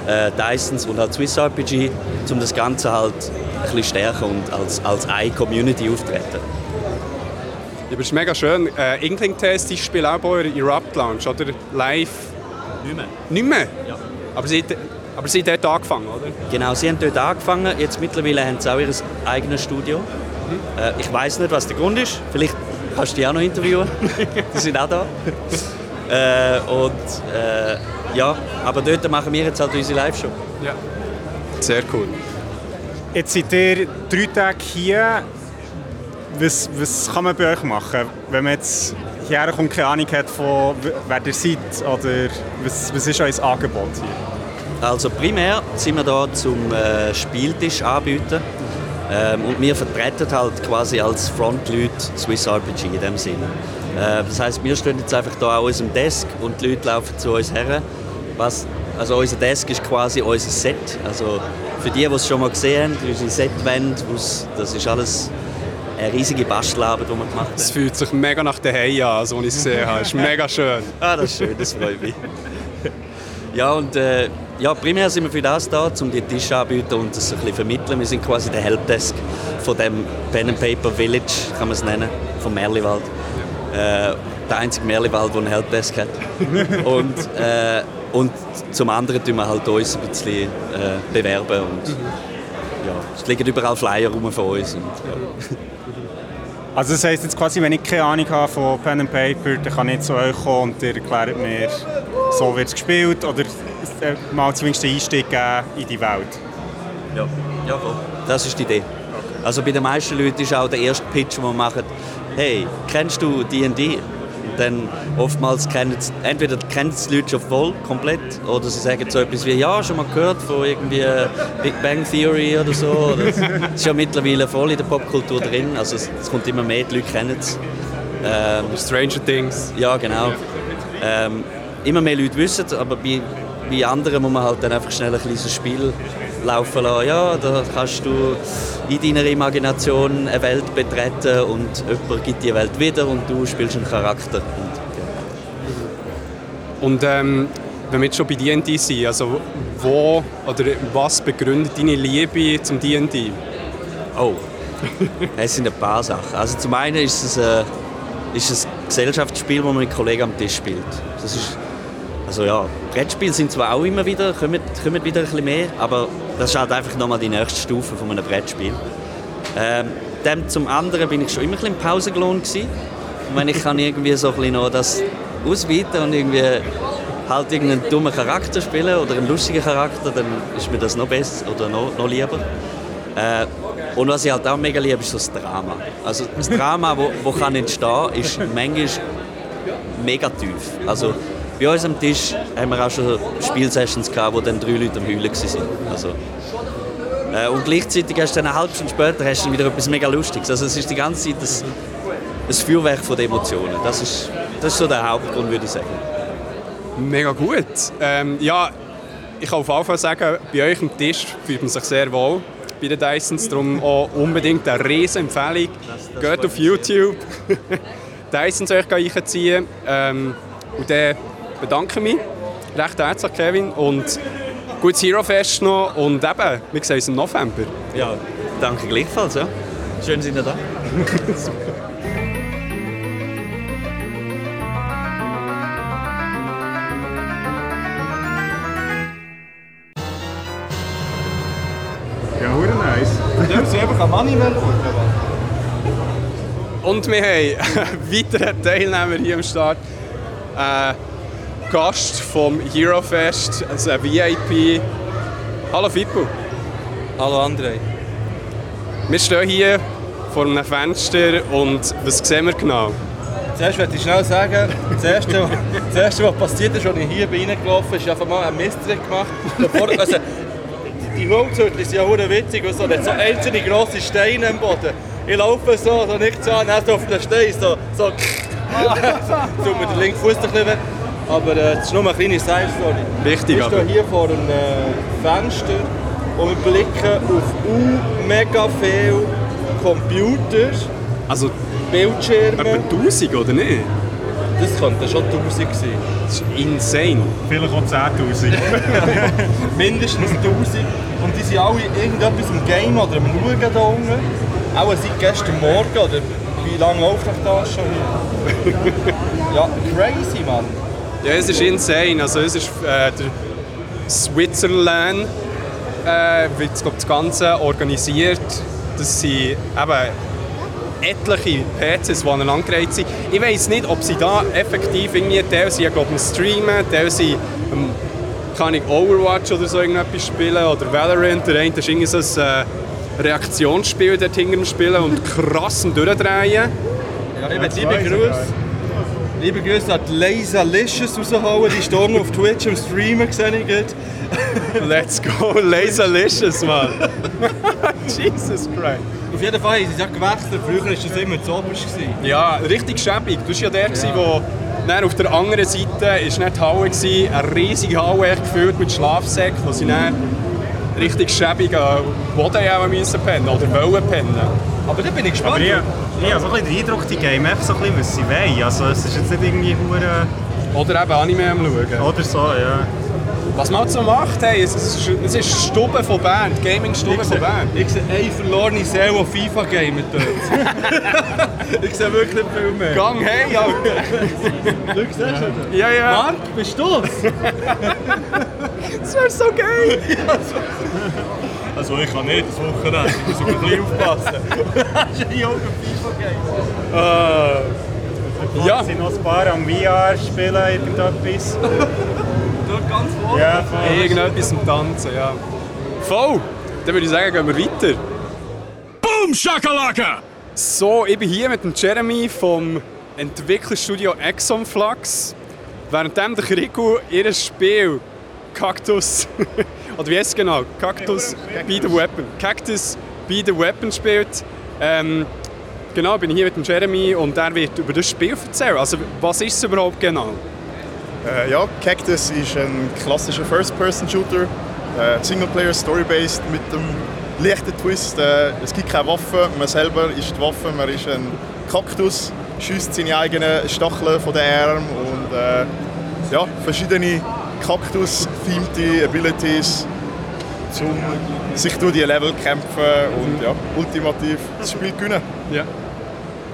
Äh, Dysons und halt Swiss RPG, um das Ganze halt ein bisschen stärker und als, als eine Community auftreten. Ja, es ist mega schön. Äh, Inkling Tales, die spielen auch bei eurer Erupt Lounge, oder? Live? Nicht mehr. Nicht mehr? Ja. Aber sie, aber sie haben dort angefangen, oder? Genau, sie haben dort angefangen. Jetzt mittlerweile haben sie auch ihr eigenes Studio. Äh, ich weiß nicht, was der Grund ist. Vielleicht kannst du die auch noch interviewen. die sind auch da. Äh, und äh, ja, aber dort machen wir jetzt halt unsere Live-Show. Ja. Sehr cool. Jetzt seid ihr drei Tage hier. Was, was kann man bei euch machen, wenn man jetzt hierher kommt, keine Ahnung hat, von wer ihr seid oder was, was ist euer Angebot hier? Also primär sind wir da zum äh, Spieltisch anbieten. Ähm, und wir vertreten halt quasi als Frontleute Swiss RPG in dem Sinne. Äh, das heißt, wir stehen jetzt einfach da an unserem Desk und die Leute laufen zu uns her. Was, also unser Desk ist quasi unser Set. Also für die, die es schon mal gesehen haben, unsere Setwände, das ist alles eine riesige Bastelarbeit, die wir gemacht Es haben. fühlt sich mega nach daheim an, so wie ich es gesehen habe. Es ist mega schön. Ah, das ist schön, das freut mich. Ja, und äh, ja, primär sind wir für das da, um die Tische anzubieten und das ein bisschen vermitteln. Wir sind quasi der Helpdesk von dem Pen and Paper Village, kann man es nennen, vom Merliwald. Äh, der einzige Merliwald, der einen Helpdesk hat. und, äh, und zum anderen tun wir halt uns ein bisschen äh, bewerben und ja, es liegen überall Flyer rum von uns. Und, ja. Also das heisst jetzt quasi, wenn ich keine Ahnung habe von Pen and Paper, dann kann ich zu euch kommen und ihr erklärt mir, so wird es gespielt oder äh, mal zumindest einen Einstieg geben in die Welt. Ja, ja voll. Das ist die Idee. Also bei den meisten Leuten ist auch der erste Pitch, den wir machen, hey, kennst du D&D? Dann oftmals kennen es, entweder kennen die Leute schon voll, komplett, oder sie sagen so etwas wie, ja, schon mal gehört von irgendwie Big Bang Theory oder so. Das ist ja mittlerweile voll in der Popkultur drin, also es, es kommt immer mehr, die Leute kennen es. Ähm, Stranger Things. ja, genau. Ähm, immer mehr Leute wissen es, aber bei, bei anderen muss man halt dann einfach schnell ein kleines Spiel laufen lassen. Ja, da kannst du in deiner Imagination eine Welt betreten und jemand gibt die Welt wieder und du spielst einen Charakter. Und, ja. Und ähm, wenn wir jetzt schon bei D&D sind, also wo oder was begründet deine Liebe zum D&D? Oh, es sind ein paar Sachen. Also zum einen ist es ein, ist es ein Gesellschaftsspiel, das man mit Kollegen am Tisch spielt. Das ist, also ja, Brettspiele sind zwar auch immer wieder, kommen, kommen wieder ein bisschen mehr, aber das ist halt einfach nochmal die nächste Stufe von einem Brettspiel. Ähm, dann zum anderen bin ich schon immer ein bisschen im Pausengelohn gewesen. Und wenn ich kann irgendwie so ein bisschen noch das ausweiten und irgendwie halt irgendeinen dummen Charakter spielen oder einen lustigen Charakter, dann ist mir das noch besser oder noch, noch lieber. Äh, und was ich halt auch mega liebe, ist so das Drama. Also das Drama, wo, wo kann entstehen, ist manchmal mega tief. Also bei uns am Tisch haben wir auch schon Spielsessions gehabt, wo dann drei Leute am Heulen waren. Also, äh, und gleichzeitig hast du dann eine halbe Stunde später hast du wieder etwas mega Lustiges. Also es ist die ganze Zeit das, das Feuerwerk von Emotionen. Das ist, das ist so der Hauptgrund, würde ich sagen. Mega gut. Ähm, ja, ich kann auf jeden Fall sagen, bei euch am Tisch fühlt man sich sehr wohl bei den Dysons. Darum auch unbedingt eine riesen Empfehlung. Geht auf YouTube. Dysons euch einziehen. Ähm, und dann bedanke ich mich recht herzlich, Kevin. Und gutes Hero Fest noch. Und eben, wir sehen uns im November. Ja, danke gleichfalls. Ja. Schön, sind ihr da. Ja, nice. Und wir haben einen weiteren Teilnehmer hier am Start. Ein Gast vom Hero Fest, also ein VIP. Hallo Fippo. Hallo André. Wir stehen hier vor einem Fenster und was sehen wir genau? Zuerst möchte ich schnell sagen, das Erste, das Erste was passiert ist, als ich hier bin reingelaufen bin, ist einfach mal ein Mystery gemacht. Bevor, also, die Holzhütte sind ja hure witzig und so. Hat so einzelne grosse Steine am Boden. Ich laufe so, so nicht so, dann so auf den Stein, so, so, tut mir der linke Fuß ein bisschen. Aber äh, das ist nur eine kleine Side-Story. Wichtig, Wir aber. stehen hier vor einem äh, Fenster und wir blicken auf u mega viele Computer, Also Bildschirme. etwa 1000 oder nicht? Das könnte schon 1000 sein. Das ist insane. Vielleicht auch 10'000. Mindestens 1000. Und die sind alle irgendetwas im Game oder am Schauen da unten. Auch seit gestern Morgen oder wie lange läuft das schon hier? ja, crazy, Mann. Ja, es ist insane. Also es ist äh, der Switzerland äh, wird das Ganze organisiert. Das sind eben etliche PCs, die aneinandergereiht sind. Ich weiß nicht, ob sie da effektiv irgendwie, Teil sind, glaube ich, streamen, Teil sind, ähm, kann ich Overwatch oder so irgendetwas spielen oder Valorant. Der eine ist irgendwie so ein äh, Reaktionsspiel dort hinter dem Spielen und krass am Durchdrehen. Ja, ich liebe Grüße. Liebe Grüße an die Laserlicious rausholen. Die stehen auf Twitch am Streamen, sehe ich. Let's go, Laserlicious, man. Jesus Christ. Auf jeden Fall haben sie es ja gewechselt. Früher war das immer zu oberst. gewesen. Ja, richtig schäbig. Du warst ja der, ja. wo dann auf der anderen Seite nicht die Halle, gewesen, eine riesige Halle gefüllt mit Schlafsäcken, wo sie dann richtig schäbig am Boden pennen oder wollen pennen. Aber da bin ich gespannt. Aber ich, ich habe so ein bisschen den Eindruck, die geben einfach so ein bisschen, was sie wollen. Also es ist jetzt nicht irgendwie hure Oder eben Anime am Schauen. oder so, ja. Was man halt so macht, hey, es ist, es ist die Stube von die Gaming-Stube von Bern. Ich sehe eine verlorene Seele, die FIFA gamet dort. ich sehe wirklich nicht viel mehr. Gang hey, Alter. Du siehst es. Ja, ja. Marc, bist du es? Das wäre so geil. Also ich kann nicht das Wochenende, ich muss ein bisschen aufpassen. Hast du die Augen FIFA gamet? Ja. Sind noch ein paar am VR spielen, irgendetwas? Dort ganz vorne. Ja, voll. Irgendetwas zum Tanzen, ja. Voll! Dann würde ich sagen, gehen wir weiter. Boom Shakalaka! So, ich bin hier mit dem Jeremy vom Entwicklerstudio Exonflux. Währenddem der Kriku ihr Spiel Cactus, oder wie heißt es genau? Cactus Be the Weapon. Cactus Be the Weapon spielt. Ähm, genau, bin ich hier mit dem Jeremy und er wird über das Spiel erzählen. Also, was ist es überhaupt genau? Äh, ja, Cactus ist ein klassischer First-Person-Shooter, äh, Singleplayer, Story-based mit dem leichten Twist. Äh, es gibt keine Waffe, man selber ist die Waffe, man ist ein Kaktus, schießt seine eigenen Stacheln von den Armen und äh, ja, verschiedene Kaktus-themete Abilities, um sich durch die Level kämpfen und ja, ultimativ das Spiel gewinnen. Ja.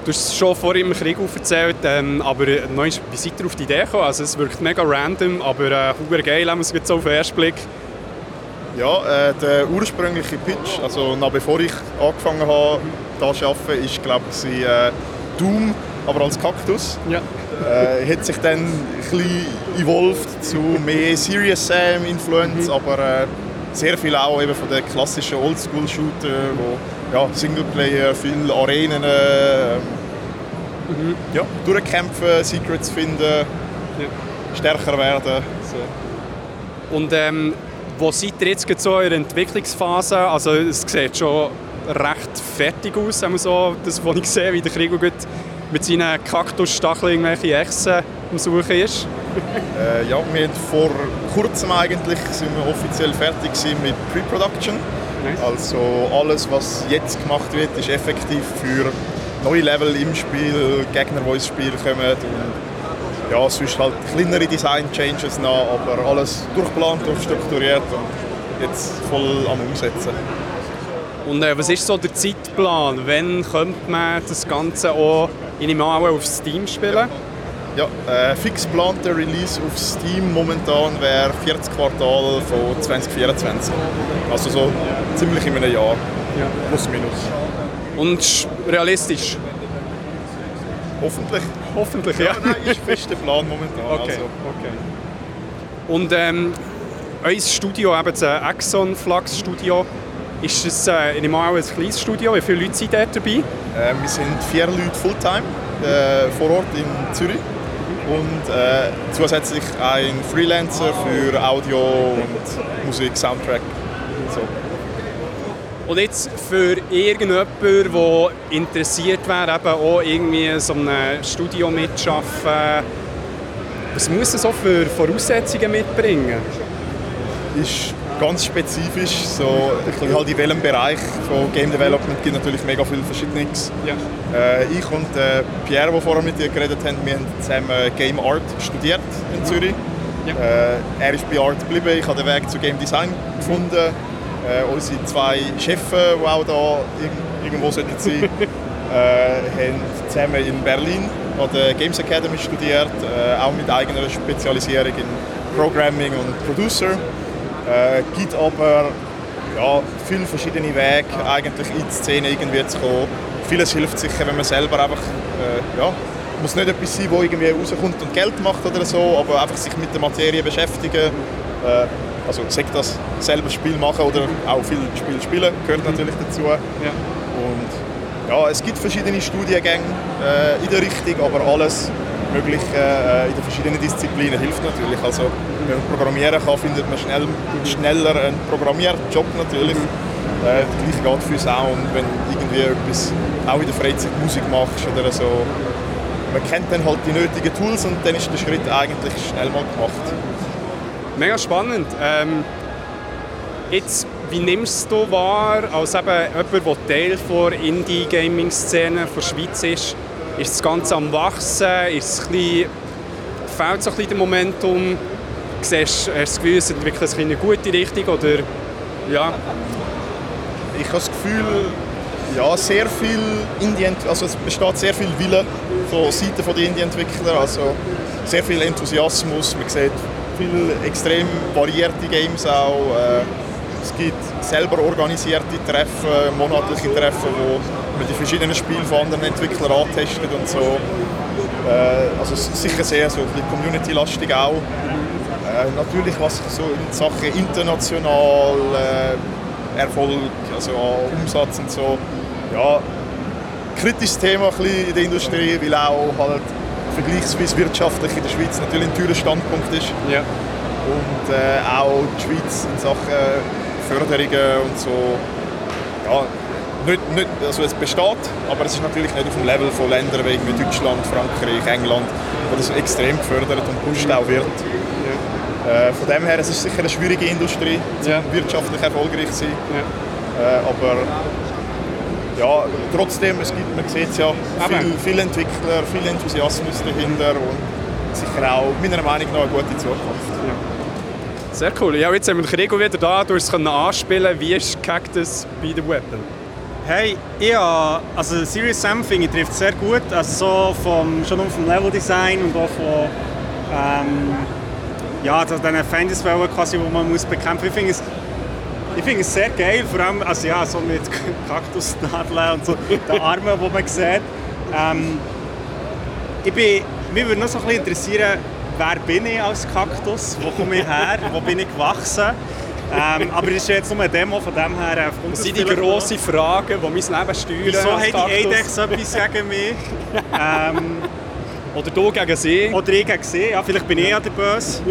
Du hast es schon vorhin im Krieg erzählt, ähm, aber äh, einmal, wie seid ihr auf die Idee gekommen? Also es wirkt mega random, aber äh, super geil, haben wir es jetzt so auf den ersten Blick. Ja, äh, der ursprüngliche Pitch, also noch bevor ich angefangen habe, hier zu arbeiten, ist glaube ich äh, Doom, aber als Kaktus. Ja. Äh, hat sich dann ein bisschen evolved zu mehr Serious Sam Influence, aber äh, sehr viel auch eben von den klassischen Oldschool-Shooter, wo ja, Singleplayer, viele Arenen, äh, ja, durchkämpfen, Secrets finden, stärker werden. Und ähm, wo seid ihr jetzt so in der Entwicklungsphase? Also es sieht schon recht fertig aus, so das, was ich sehe, wie der Krieg gut mit seinen Kaktusstacheln irgendwelche Echsen am Suchen ist. Äh, ja, wir haben vor kurzem eigentlich sind wir offiziell fertig mit Pre-Production. Nice. Also alles, was jetzt gemacht wird, ist effektiv für neue Level im Spiel, Gegner, die ins Spiel kommen und ja, sonst halt kleinere Design-Changes noch, aber alles durchgeplant, durchstrukturiert und jetzt voll am Umsetzen. Und äh, was ist so der Zeitplan? Wann könnte man das Ganze auch in einem auch auf Steam spielen? Ja, äh, fix geplanter Release auf Steam momentan wäre 40 Quartal von 2024. Also so ziemlich in einem Jahr, Ja. plus minus. Und sch- realistisch? Hoffentlich. Hoffentlich, ja. Nein, ist fest der Plan momentan. Okay, Also, okay. Und ähm, euer Studio, eben das äh, Exxon Flux Studio, ist es äh, in einem auch ein kleines Studio? Wie viele Leute sind dort dabei? äh, wir sind vier Leute Fulltime äh, vor Ort in Zürich und äh, zusätzlich ein Freelancer für Audio und Musik, Soundtrack. So. Und jetzt für irgendjemanden, der interessiert wäre, eben auch irgendwie in so einem Studio mitzuschaffen, was muss er so für Voraussetzungen mitbringen? ist ganz spezifisch. So, ich glaube, halt in welchem Bereich von Game Development gibt natürlich mega viel Verschiedenes. Ja. Äh, ich und äh, Pierre, der vorher mit dir geredet haben, wir haben zusammen Game Art studiert in Zürich. Ja. Äh, er ist bei Art geblieben, ich habe den Weg zu Game Design gefunden. Äh, unsere zwei Chefs, die auch da irg- irgendwo sollten sein, äh, haben zusammen in Berlin an der Games Academy studiert, äh, auch mit eigener Spezialisierung in Programming und Producer. Äh, gibt aber ja, viele verschiedene Wege, eigentlich in die Szene irgendwie zu kommen. Vieles hilft sicher, wenn man selber einfach, äh, ja, muss nicht etwas sein, wo irgendwie rauskommt und Geld macht oder so, aber einfach sich mit der Materie beschäftigen. Äh, also sagt das selber Spiel machen oder auch viel Spiel spielen, gehört natürlich dazu. Ja. Und ja, es gibt verschiedene Studiengänge äh, in der Richtung, aber alles Mögliche äh, in den verschiedenen Disziplinen hilft natürlich. Also wenn man programmieren kann, findet man schnell, schneller einen Programmierjob natürlich. Äh, das gleiche geht für Sound, wenn irgendwie etwas auch in der Freizeit Musik machst oder so. Man kennt dann halt die nötigen Tools und dann ist der Schritt eigentlich schnell mal gemacht. Mega spannend. Ähm, jetzt, wie nimmst du wahr, als eben jemand, der Teil der Indie-Gaming-Szene der Schweiz ist, ist das Ganze am Wachsen? Ist es ein bisschen, fehlt so ein Momentum? Siehst, hast du das Gefühl, es entwickelt sich in eine gute Richtung? Oder, ja, Ich habe das Gefühl, ja, sehr viel Indie, also es besteht sehr viel Wille von Seiten der Indie-Entwickler, also sehr viel Enthusiasmus. Man sieht viele extrem variierte Games auch. Äh, Es gibt selber organisierte Treffen, monatliche Treffen, wo man die verschiedenen Spiele von anderen Entwicklern antestet und so. Äh, also sicher sehr so community-lastig auch. Äh, natürlich was so in Sachen international äh, Erfolg, also an Umsatz und so, ja, kritisches Thema in der Industrie, weil auch halt vergleichsweise wirtschaftlich in der Schweiz natürlich ein teurer Standpunkt ist. ja. Und äh, auch die Schweiz in Sachen Förderungen und so, ja, nicht, nicht, also es besteht, aber es ist natürlich nicht auf dem Level von Ländern wie irgendwie Deutschland, Frankreich, England, wo das extrem gefördert und gepusht auch wird. Äh, von dem her, es ist sicher eine schwierige Industrie, Ja. wirtschaftlich erfolgreich zu sein. Ja. Äh, aber ja, trotzdem, es gibt, man sieht es ja, Aber- viel, viel Entwickler, viel Enthusiasmus dahinter und sicher auch meiner Meinung nach eine gute Zukunft. Sehr cool. Ja, jetzt haben wir den Krigo wieder da. Du hast es können anspielen. Wie ist Cactus bei der Weapon? Hey, ja, also Serious Sam finde ich trifft sehr gut. Also so vom, schon nur vom Leveldesign und auch von ähm, ja, also diesen Feindeswellen quasi, die man muss bekämpfen muss. Ich finde es, ich finde es sehr geil, vor allem also ja, so mit Kaktusnadeln und so den Armen, die man sieht. Ähm, ich bin, mich würde noch so ein bisschen interessieren, wer bin ich als Kaktus? Wo komme ich her? Wo bin ich gewachsen? Ähm, aber das ist jetzt nur eine Demo, von dem her äh, Das sind die grossen Fragen, die mein Leben steuern. Wieso haben die. Eidex etwas gegen mich? ähm, Oder du gegen sie? oder ich gegen sie? Ja, vielleicht bin ich ja der Böse.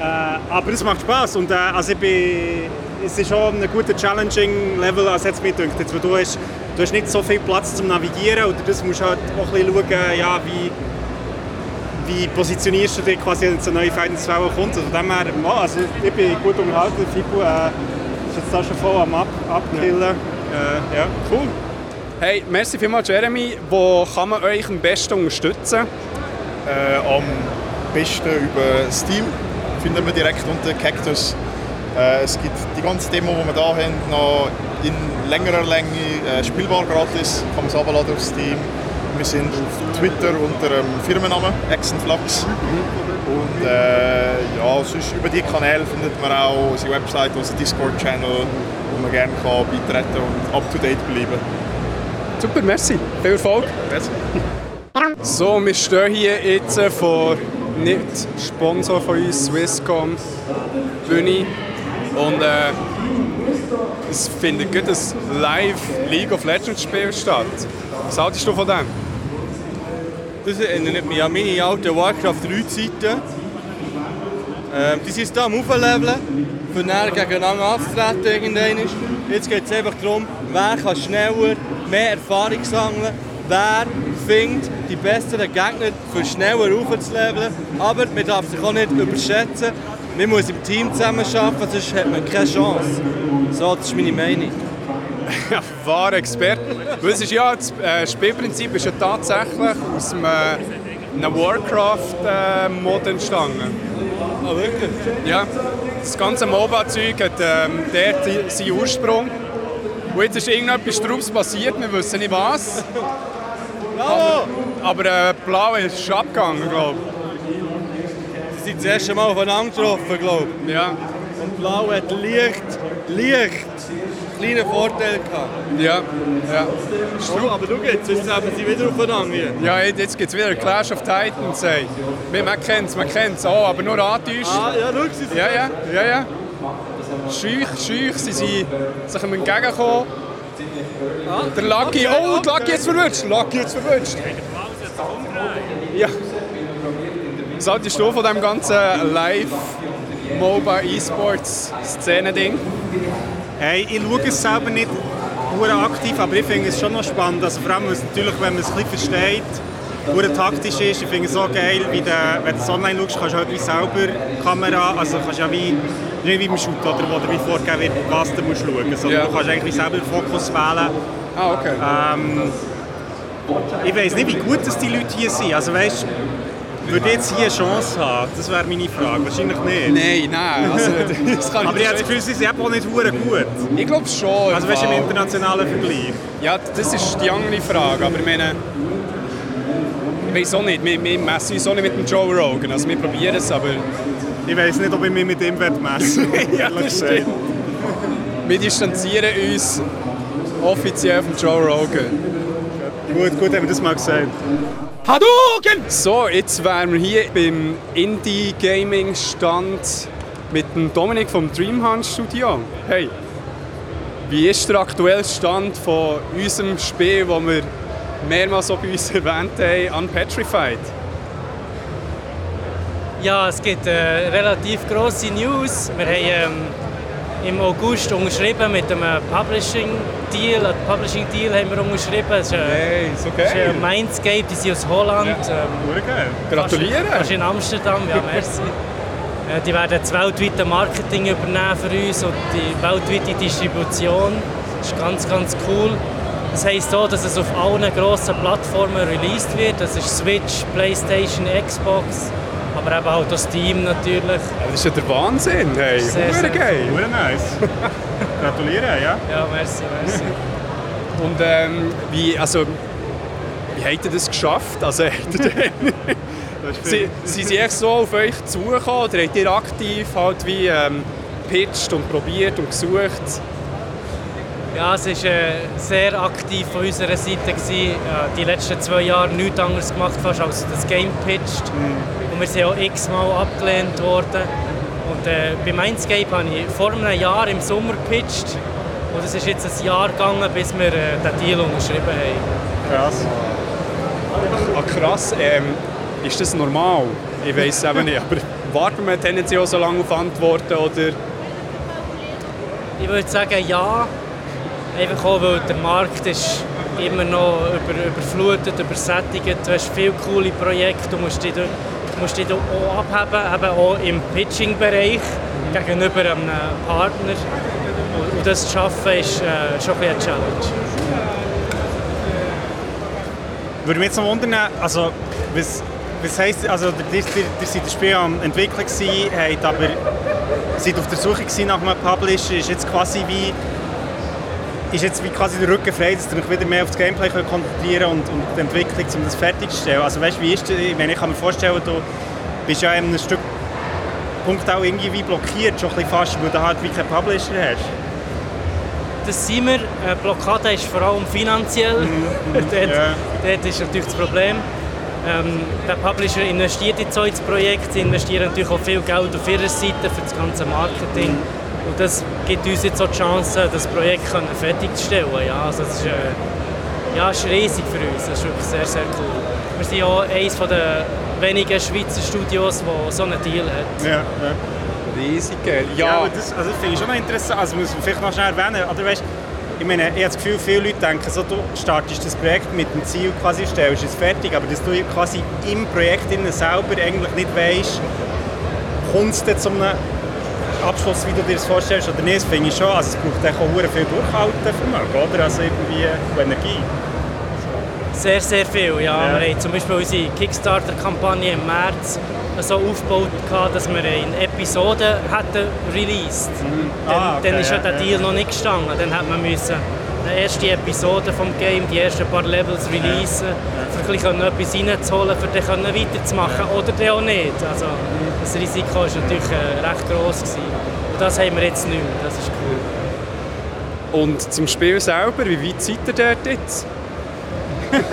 äh, aber es macht Spass und äh, also ich bin, es ist schon ein guter challenging Level, als jetzt mir. Jetzt, weil du, hast, du hast nicht so viel Platz zum Navigieren oder das musst du halt auch ein bisschen schauen, ja, wie, wie positionierst du dich quasi, wenn so eine neue Feindeswelle kommt. Also dem her, ja, also ich bin gut unterhalten. Fibu äh, ist jetzt da schon voll am Ab Abkillen. Äh, ja, cool. Hey, merci vielmals, Jeremy. Wo kann man euch am besten unterstützen? Äh, am besten über Steam findet man direkt unter Cactus. Äh, es gibt die ganze Demo, die wir da haben, noch in längerer Länge äh, spielbar gratis. Kann man es runterladen auf Steam. Wir sind auf Twitter unter dem Firmennamen Exenflux. Und äh, ja, sonst über die Kanäle findet man auch unsere Website, unseren Discord-Channel, wo man gerne kann beitreten und up-to-date bleiben Super, merci. Viel Erfolg. Merci. So, wir stehen hier jetzt äh, vor nicht Sponsor von uns, Swisscom, Bühne. Und äh, es findet gerade ein Live League of Legends Spiel statt. Was haltest du von dem? Das erinnert mich an meine alten Warcraft 3 Zeiten. Ähm, die sind da am Aufleveln. für näher gegeneinander anzutreten. Jetzt geht es einfach darum, wer kann schneller mehr Erfahrung sammeln, wer findet die besseren Gegner für schneller aufzuleveln. Aber man darf sich auch nicht überschätzen. Man muss im Team zusammenarbeiten, sonst hat man keine Chance. So, das ist meine Meinung. Ja, wahre Experte. Es ist ja, das äh, Spielprinzip ist ja tatsächlich aus einem, einem Warcraft-Mod entstanden. Ah, wirklich? Ja, das ganze MOBA-Zeug hat ähm, dort seinen Ursprung. Und jetzt ist irgendetwas daraus passiert, wir wissen nicht was. Bravo! Aber äh, Blau ist abgegangen, glaube Sie sind das erste Mal aufeinander getroffen, glaube ich. Ja. Und Blau hat leicht, leicht kleinen Vorteil gehabt. Ja, ja. Oh, aber du jetzt, jetzt treffen sie wieder aufeinander. Ja, jetzt gibt es wieder Clash of Titans. Ey. Man, man kennt es, man kennt es auch, aber nur antäuschen. Ah, ja, schau, sie sind Ja, ja, ja, ja. Scheuch, scheuch, sie sind sich entgegengekommen. Der Lucky, oh, der. Lucky jetzt verwünscht, Lucky jetzt verwünscht. Ja. Was haltest du von dem ganzen Live-Mobile-E-Sports-Szene-Ding? Hey, ich schaue es selber nicht aktiv, aber ich finde es schon noch spannend. Also vor allem, natürlich, wenn man es ein bisschen versteht, hure taktisch ist. Ich finde es so geil, wie der, wenn du es online schaust, kannst du halt wie selber Kamera, also kannst ja wie nicht wie im Shoot, oder, wo dir wie vorgegeben wird, was du musst schauen musst, sondern Ja. du kannst eigentlich selber den Fokus wählen. Ah, okay. Ähm, ich weiß nicht, wie gut das die Leute hier sind. Also weißt, würde jetzt hier eine Chance haben? Das wäre meine Frage. Wahrscheinlich nicht. Nein, nein. Also, das kann Aber ich habe das Gefühl, sie sind auch nicht hure gut. Ich glaube schon. Also weißt du, im internationalen Vergleich. Ja, das ist die andere Frage. Aber ich meine, ich weiß auch nicht. Wir, wir messen uns auch nicht mit dem Joe Rogan. Also wir probieren es, aber Ich weiß nicht, ob ich mich mit ihm messen will. ja, das stimmt. Wir distanzieren uns offiziell von Joe Rogan. Gut, gut, haben wir das mal gesagt. Hadouken! So, jetzt wären wir hier beim Indie-Gaming-Stand mit dem Dominik vom Dreamhunt Studio. Hey, wie ist der aktuelle Stand von unserem Spiel, das wir mehrmals auch bei uns erwähnt haben, Unpetrified? Ja, es gibt äh, relativ grosse News. Wir haben ähm, im August unterschrieben mit einem Publishing Deal. Ein Publishing Deal haben wir unterschrieben. Es ist, Hey, ist es ist okay. äh, Mindscape, die sind aus Holland. Ähm, geil. Gratulieren! fast in Amsterdam, ja, merci. Äh, Die werden das weltweite Marketing übernehmen für uns und die weltweite Distribution. Das ist ganz, ganz cool. Das heisst auch, dass es auf allen grossen Plattformen released wird. Das ist Switch, Playstation, Xbox, aber eben auch das Steam natürlich. Ja, Das ist ja der Wahnsinn. Hey, Sehr, sehr sehr geil. Hure nice. Gratulieren, ja. Ja, merci, merci. Und ähm, wie, also, wie habt ihr das geschafft? Also, Sie, sind sie echt so auf euch zugekommen oder habt ihr aktiv halt wie ähm, pitcht und probiert und gesucht? Ja, es war äh, sehr aktiv von unserer Seite. Gewesen. Ja, die letzten zwei Jahre nichts anderes gemacht fast als das Game pitcht. Und wir sind auch x-mal abgelehnt worden. Und äh, bei Mindscape habe ich vor einem Jahr im Sommer gepitcht. Und es ist jetzt ein Jahr gegangen, bis wir äh, den Deal unterschrieben haben. Krass. Ah, krass. Ähm, ist das normal? Ich weiß es eben nicht. Aber warten wir tendenziell so lange auf Antworten oder... Ich würde sagen, ja. Einfach auch, weil der Markt ist immer noch über, überflutet, übersättigt. Du hast viele coole Projekte, du musst dich, dort- du musst dich auch abheben, eben auch im Pitching-Bereich gegenüber einem Partner. Und, das zu schaffen, ist äh, schon ein eine Challenge. Würde mich jetzt noch wundern, also, was, was heisst, also, ihr, seid das Spiel am entwickeln aber seid auf der Suche nach einem Publisher, ist jetzt quasi wie ist jetzt wie quasi der Rücken frei, dass ihr euch wieder mehr auf das Gameplay könnt konzentrieren und, und die Entwicklung, um das fertigzustellen. Also weißt, wie ist das? Ich, meine, ich kann mir vorstellen, du bist ja an einem Stück Punkt auch irgendwie wie blockiert, schon ein bisschen fast, weil du halt wie keinen Publisher hast. Das sind wir. Äh, Blockade ist vor allem finanziell. dort, ja. dort ist natürlich das Problem. Ähm, der Publisher investiert in so ein Projekt, sie investieren natürlich auch viel Geld auf ihrer Seite für das ganze Marketing. Und das gibt uns jetzt auch die Chance, das Projekt können fertigzustellen. Ja, also das ist, äh, ja, ist riesig für uns. Das ist wirklich sehr, sehr cool. Wir sind auch eines der wenigen Schweizer Studios, die so einen Deal hat. Ja, ja. Riesig geil. Ja, Ja, das, also das finde ich schon noch interessant. Also muss man vielleicht noch schnell erwähnen. Oder weißt, ich meine, ich habe das Gefühl, viele Leute denken, so, du startest das Projekt mit dem Ziel, quasi stellst es fertig, aber dass du quasi im Projekt innen selber eigentlich nicht weißt, kommt es dann zu einem Abschluss, wie du dir das vorstellst oder nicht, finde ich schon. Also es braucht auch viel Durchhaltevermögen, oder? Also irgendwie Energie. Sehr, sehr viel. Ja. Ja. Wir haben zum Beispiel unsere Kickstarter-Kampagne im März so aufgebaut, dass wir in Episoden hätten released. Dann, Ah, okay, dann ist ja ja, der ja. Deal noch nicht gestanden. Dann hat man müssen die erste Episode vom Game, die ersten paar Levels releasen, ein bisschen etwas reinzuholen, um dann weiterzumachen. Oder dann auch nicht. Also, das Risiko war natürlich äh, recht gross. Gewesen. Und das haben wir jetzt nicht mehr. Das ist cool. und zum Spiel selber, wie weit seid ihr dort jetzt?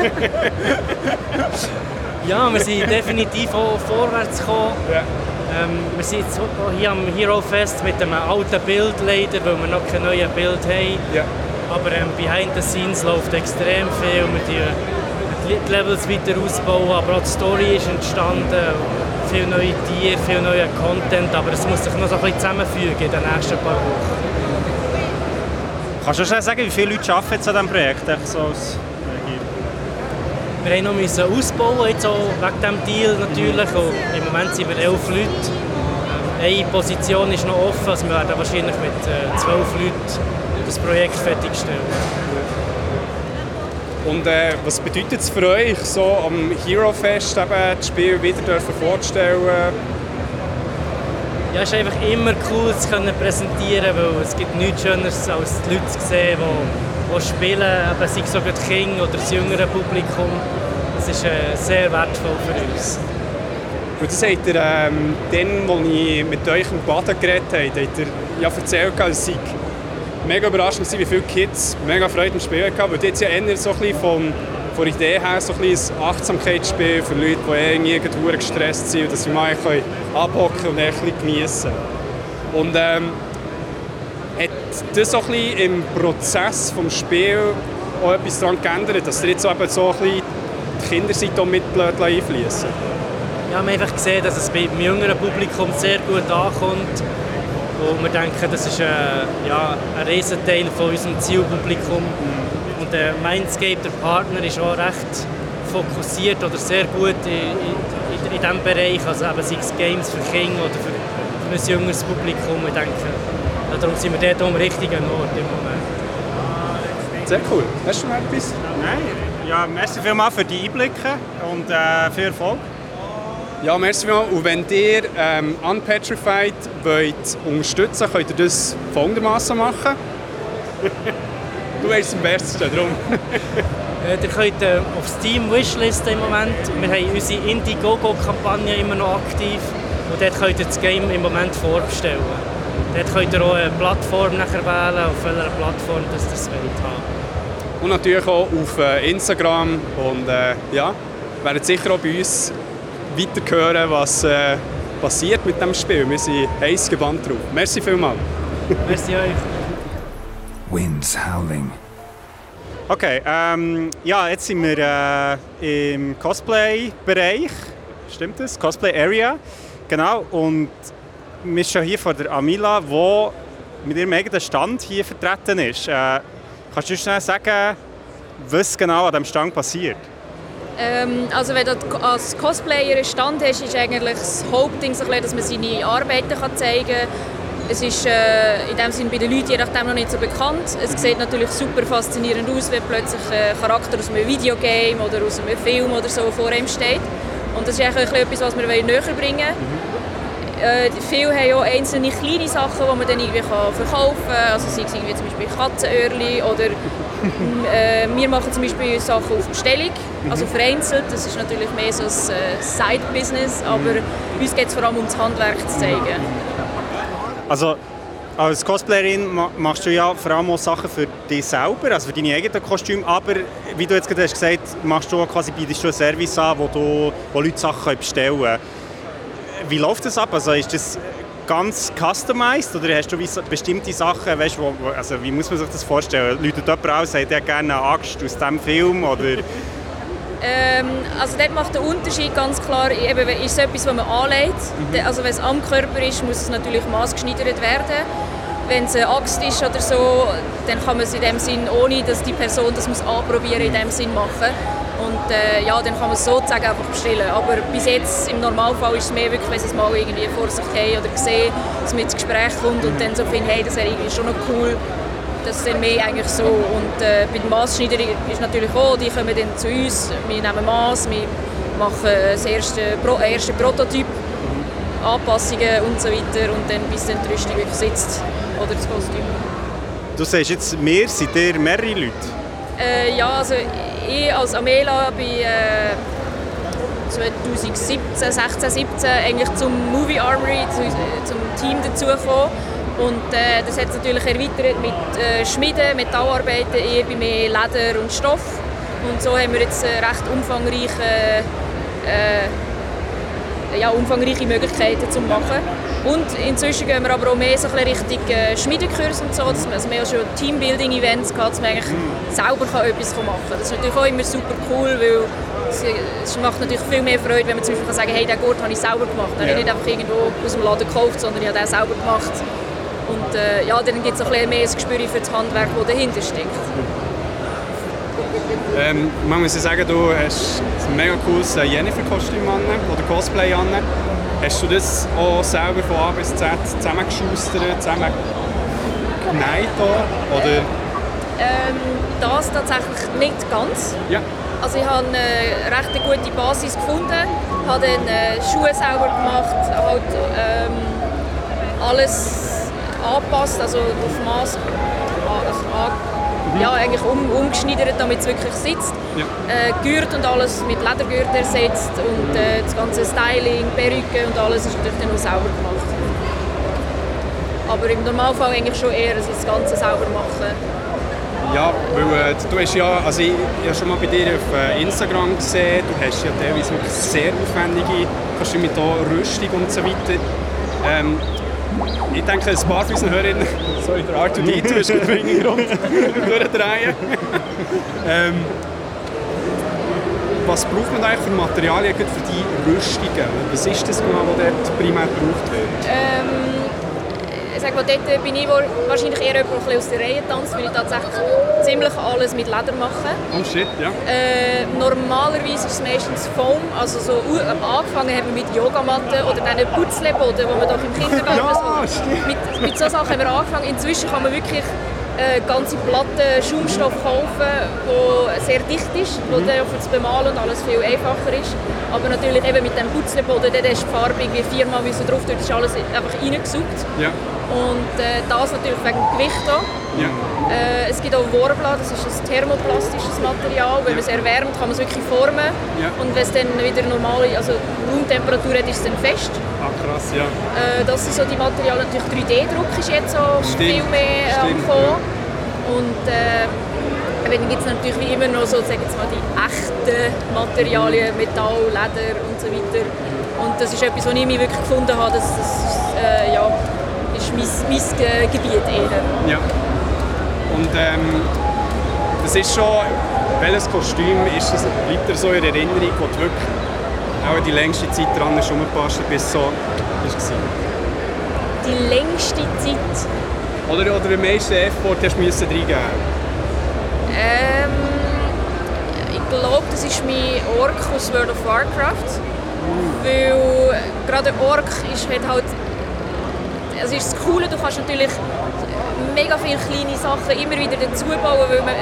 Ja, wir sind definitiv vorwärts gekommen. Ähm, wir sind jetzt hier am Hero Fest mit einem alten Bild leider, weil wir noch kein neues Bild haben. Ja. Aber ähm, behind the scenes läuft extrem viel. Wir die, die Levels weiter ausbauen, aber auch die Story ist entstanden. Viel neue Tiere, viel neuer Content, aber es muss sich noch so ein bisschen zusammenfügen in den nächsten paar Wochen. Kannst du schnell sagen, wie viele Leute arbeiten jetzt an diesem Projekt? So als? Wir haben noch müssen ausbauen, jetzt auch wegen diesem Deal natürlich. Und Im Moment sind wir elf Leute. Ähm, Eine Position ist noch offen, also wir werden wahrscheinlich mit äh, zwölf Leuten das Projekt fertigstellen. Und äh, was bedeutet es für euch, so am Hero Fest eben das Spiel wieder dürfen vorzustellen? Ja, es ist einfach immer cool zu können präsentieren, weil es gibt nichts Schöneres, als die Leute zu sehen, die, die spielen, eben, sei es sogar die Kinder oder das jüngere Publikum. Das ist äh, sehr wertvoll für uns. Und das habt ihr, ähm, dann, als ich mit euch im Baden geredet habe, habt ihr ja erzählt, es sei mega überraschend wie viele Kids mega Freude am Spielen hatten. Weil jetzt ja eher so ein bisschen von, der Idee her so ein ein Achtsamkeitsspiel für Leute, die irgendwie irgendwo gestresst sind, dass sie mal können abhocken und ein bisschen geniessen Und ähm, hat das so ein im Prozess des Spiels auch etwas daran geändert, dass jetzt so, ein bisschen die Kinderseite mit blöd einfließen Ja, wir haben einfach gesehen, dass es beim jüngeren Publikum sehr gut ankommt. Und wir denken, das ist äh, ja, ein Riesenteil von unserem Zielpublikum. Und der Mindscape, der Partner, ist auch recht fokussiert oder sehr gut in, in, in diesem Bereich. Also eben, sei es Games für Kinder oder für, für ein jüngeres Publikum. Ich denke, ja, darum sind wir dort am richtigen Ort im Moment. Sehr cool. Hast du noch etwas? Nein. Ja, merci vielmals für die Einblicke und äh, viel Erfolg. Ja, merci vielmals. Und wenn ihr ähm, Unpetrified wollt unterstützen wollt, könnt ihr das folgendermaßen machen. du weißt am besten, darum. Äh, ihr könnt äh, auf Steam Wishlisten im Moment. Wir haben unsere Indiegogo-Kampagne immer noch aktiv. Und dort könnt ihr das Game im Moment vorbestellen. Dort könnt ihr auch eine Plattform nachher wählen, auf welcher Plattform das ihr es wollt haben. Und natürlich auch auf äh, Instagram. Und äh, ja, werdet sicher auch bei uns weiter hören, was äh, passiert mit dem Spiel. Wir sind heiß gebannt drauf. Merci vielmals. Merci euch. Winds howling. Okay, ähm, ja, jetzt sind wir äh, im Cosplay-Bereich. Stimmt das? Cosplay-Area. Genau. Und wir sind schon hier vor der Amila, die mit ihrem eigenen Stand hier vertreten ist. Äh, kannst du schnell sagen, was genau an diesem Stand passiert? Ähm, also wenn du als Cosplayer einen Stand hast, ist eigentlich das Hauptding, dass man seine Arbeiten zeigen kann. Es ist äh, in dem Sinne bei den Leuten je nachdem noch nicht so bekannt. Es sieht natürlich super faszinierend aus, wenn plötzlich ein Charakter aus einem Videogame oder aus einem Film oder so vor einem steht. Und das ist eigentlich etwas, was wir näher bringen wollen. Äh, viele haben auch einzelne kleine Sachen, die man dann irgendwie verkaufen kann. Also sei es irgendwie zum Beispiel Katzenöhrchen oder wir machen zum Beispiel Sachen auf Bestellung, also vereinzelt. Das ist natürlich mehr so ein äh, Side-Business, aber uns geht es vor allem um das Handwerk zu zeigen. Also als Cosplayerin ma- machst du ja vor allem auch Sachen für dich selber, also für deine eigenen Kostüme, aber wie du jetzt gerade hast gesagt machst du auch quasi bietest du einen Service an, wo, du, wo Leute Sachen bestellen können. Wie läuft das ab? Also ist das ganz customized oder hast du bestimmte Sachen, weißt, wo, also wie muss man sich das vorstellen? Läutet jemand an und sagt, er gerne eine Axt aus diesem Film oder... Ähm, also dort macht der Unterschied ganz klar, eben, ist es etwas, was man anlegt. Mhm. Also wenn es am Körper ist, muss es natürlich maßgeschneidert werden. Wenn es eine Axt ist oder so, dann kann man es in dem Sinn, ohne dass die Person das muss anprobieren, in dem Sinn machen. Und äh, ja, dann kann man es sozusagen einfach bestellen. Aber bis jetzt, im Normalfall ist es mehr wirklich, wenn sie es mal irgendwie vor sich haben oder sehen, dass man ins Gespräch kommt und dann so findet, hey, das wäre irgendwie schon noch cool. Das ist dann mehr eigentlich so. Und äh, bei den Maßschneider ist natürlich auch, die kommen dann zu uns, wir nehmen Maß, wir machen das erste, Pro erste Prototyp, Anpassungen und so weiter und dann bis dann die Rüstung wirklich sitzt oder das Kostüm. Du sagst jetzt, wir sind ihr mehrere Leute. Äh, ja, also ich als Amela bin äh, 2017, 16, 17 eigentlich zum Movie Armory, zu, zum Team dazugekommen. Und äh, das hat es natürlich erweitert mit äh, Schmieden, Metallarbeiten, eher bei mehr Leder und Stoff. Und so haben wir jetzt äh, recht umfangreiche, äh, ja, umfangreiche Möglichkeiten zu machen. Und inzwischen gehen wir aber auch mehr so ein Richtung äh, Schmiedekurs und so. Dass wir, also wir schon Teambuilding-Events gehabt, dass man eigentlich selber kann etwas machen kann. Das ist natürlich auch immer super cool, weil es, es macht natürlich viel mehr Freude, wenn man zum Beispiel kann sagen kann, hey, den Gurt habe ich selber gemacht. Den Ja. habe ich nicht einfach irgendwo aus dem Laden gekauft, sondern ich habe den selber gemacht. Und äh, ja, dann gibt es auch ein bisschen mehr ein Gespür für das Handwerk, das dahinter steckt. Ähm, man muss ja sagen, du hast ein mega cooles äh, Jennifer-Kostüm an oder Cosplay an. Hast du das auch selber von A bis Z zusammengeschustert, zusammen genäht auch, oder? Ähm, das tatsächlich nicht ganz. Ja. Also ich habe eine recht gute Basis gefunden, habe dann äh, Schuhe selber gemacht, halt ähm, alles angepasst, also auf Maß, also, an- ja, eigentlich um, umgeschneidert, damit es wirklich sitzt. Ja. Äh, Gurt und alles mit Ledergurt ersetzt und äh, das ganze Styling, Perücke und alles ist natürlich dann auch selber gemacht. Aber im Normalfall eigentlich schon eher das Ganze selber machen. Ja, weil äh, du hast ja, also ich, ich habe schon mal bei dir auf äh, Instagram gesehen, du hast ja teilweise wirklich sehr aufwendige Kostüme mit auch Rüstung und so weiter. Ähm, ich denke, ein paar von unseren Hörerinnen, sorry, der R2D2 ist gerade im Hintergrund durchdrehen. ähm, was braucht man eigentlich für Materialien für die Rüstungen? Was ist das genau, was dort primär gebraucht wird? Ähm, ich sage mal, dort bin ich wohl wahrscheinlich eher jemand, der aus der Reihe tanzt, weil ich tatsächlich ziemlich alles mit Leder mache. Oh shit, ja. Äh, normalerweise ist es meistens Foam, also so uh, angefangen haben wir mit Yogamatten oder diesen Putzleboden, die man doch im Kindergarten Ja, so, mit, mit so Sachen haben wir angefangen. Inzwischen kann man wirklich äh, ganze Platten Schaumstoff kaufen, der sehr dicht ist, wo dann für das Bemalen und alles viel einfacher ist. Aber natürlich eben mit dem Putzleboden, dort hast du die Farbe irgendwie viermal müssen drauf, dort ist alles einfach reingesucht. Ja. Und äh, das natürlich wegen dem Gewicht auch. Ja. Äh, es gibt auch Warbla, das ist ein thermoplastisches Material. Wenn man es erwärmt, kann man es wirklich formen. Ja. Und wenn es dann wieder normale, also Raumtemperatur hat, ist es dann fest. Ah, krass, ja. Äh, das sind so die Materialien. Natürlich 3D-Druck ist jetzt so viel mehr äh, am stimmt. Und äh, dann gibt es natürlich wie immer noch so, sagen mal, die echten Materialien, Metall, Leder und so weiter. Und das ist etwas, wo ich mich wirklich gefunden habe, dass das äh, ja, ist mein, mein Ge- Gebiet eher. Ja. Und ähm, das ist schon, welches Kostüm ist das, bleibt dir so in Erinnerung, wo du wirklich auch die längste Zeit dran hast rumgepasst, bis so war? Die längste Zeit Oder, oder den meisten Effort hast du müssen reingeben Ähm, ich glaube, das ist mein Ork aus World of Warcraft. Weil gerade der Ork ist halt halt. Also ist das Coole, du kannst natürlich mega viele kleine Sachen immer wieder dazu bauen, weil man,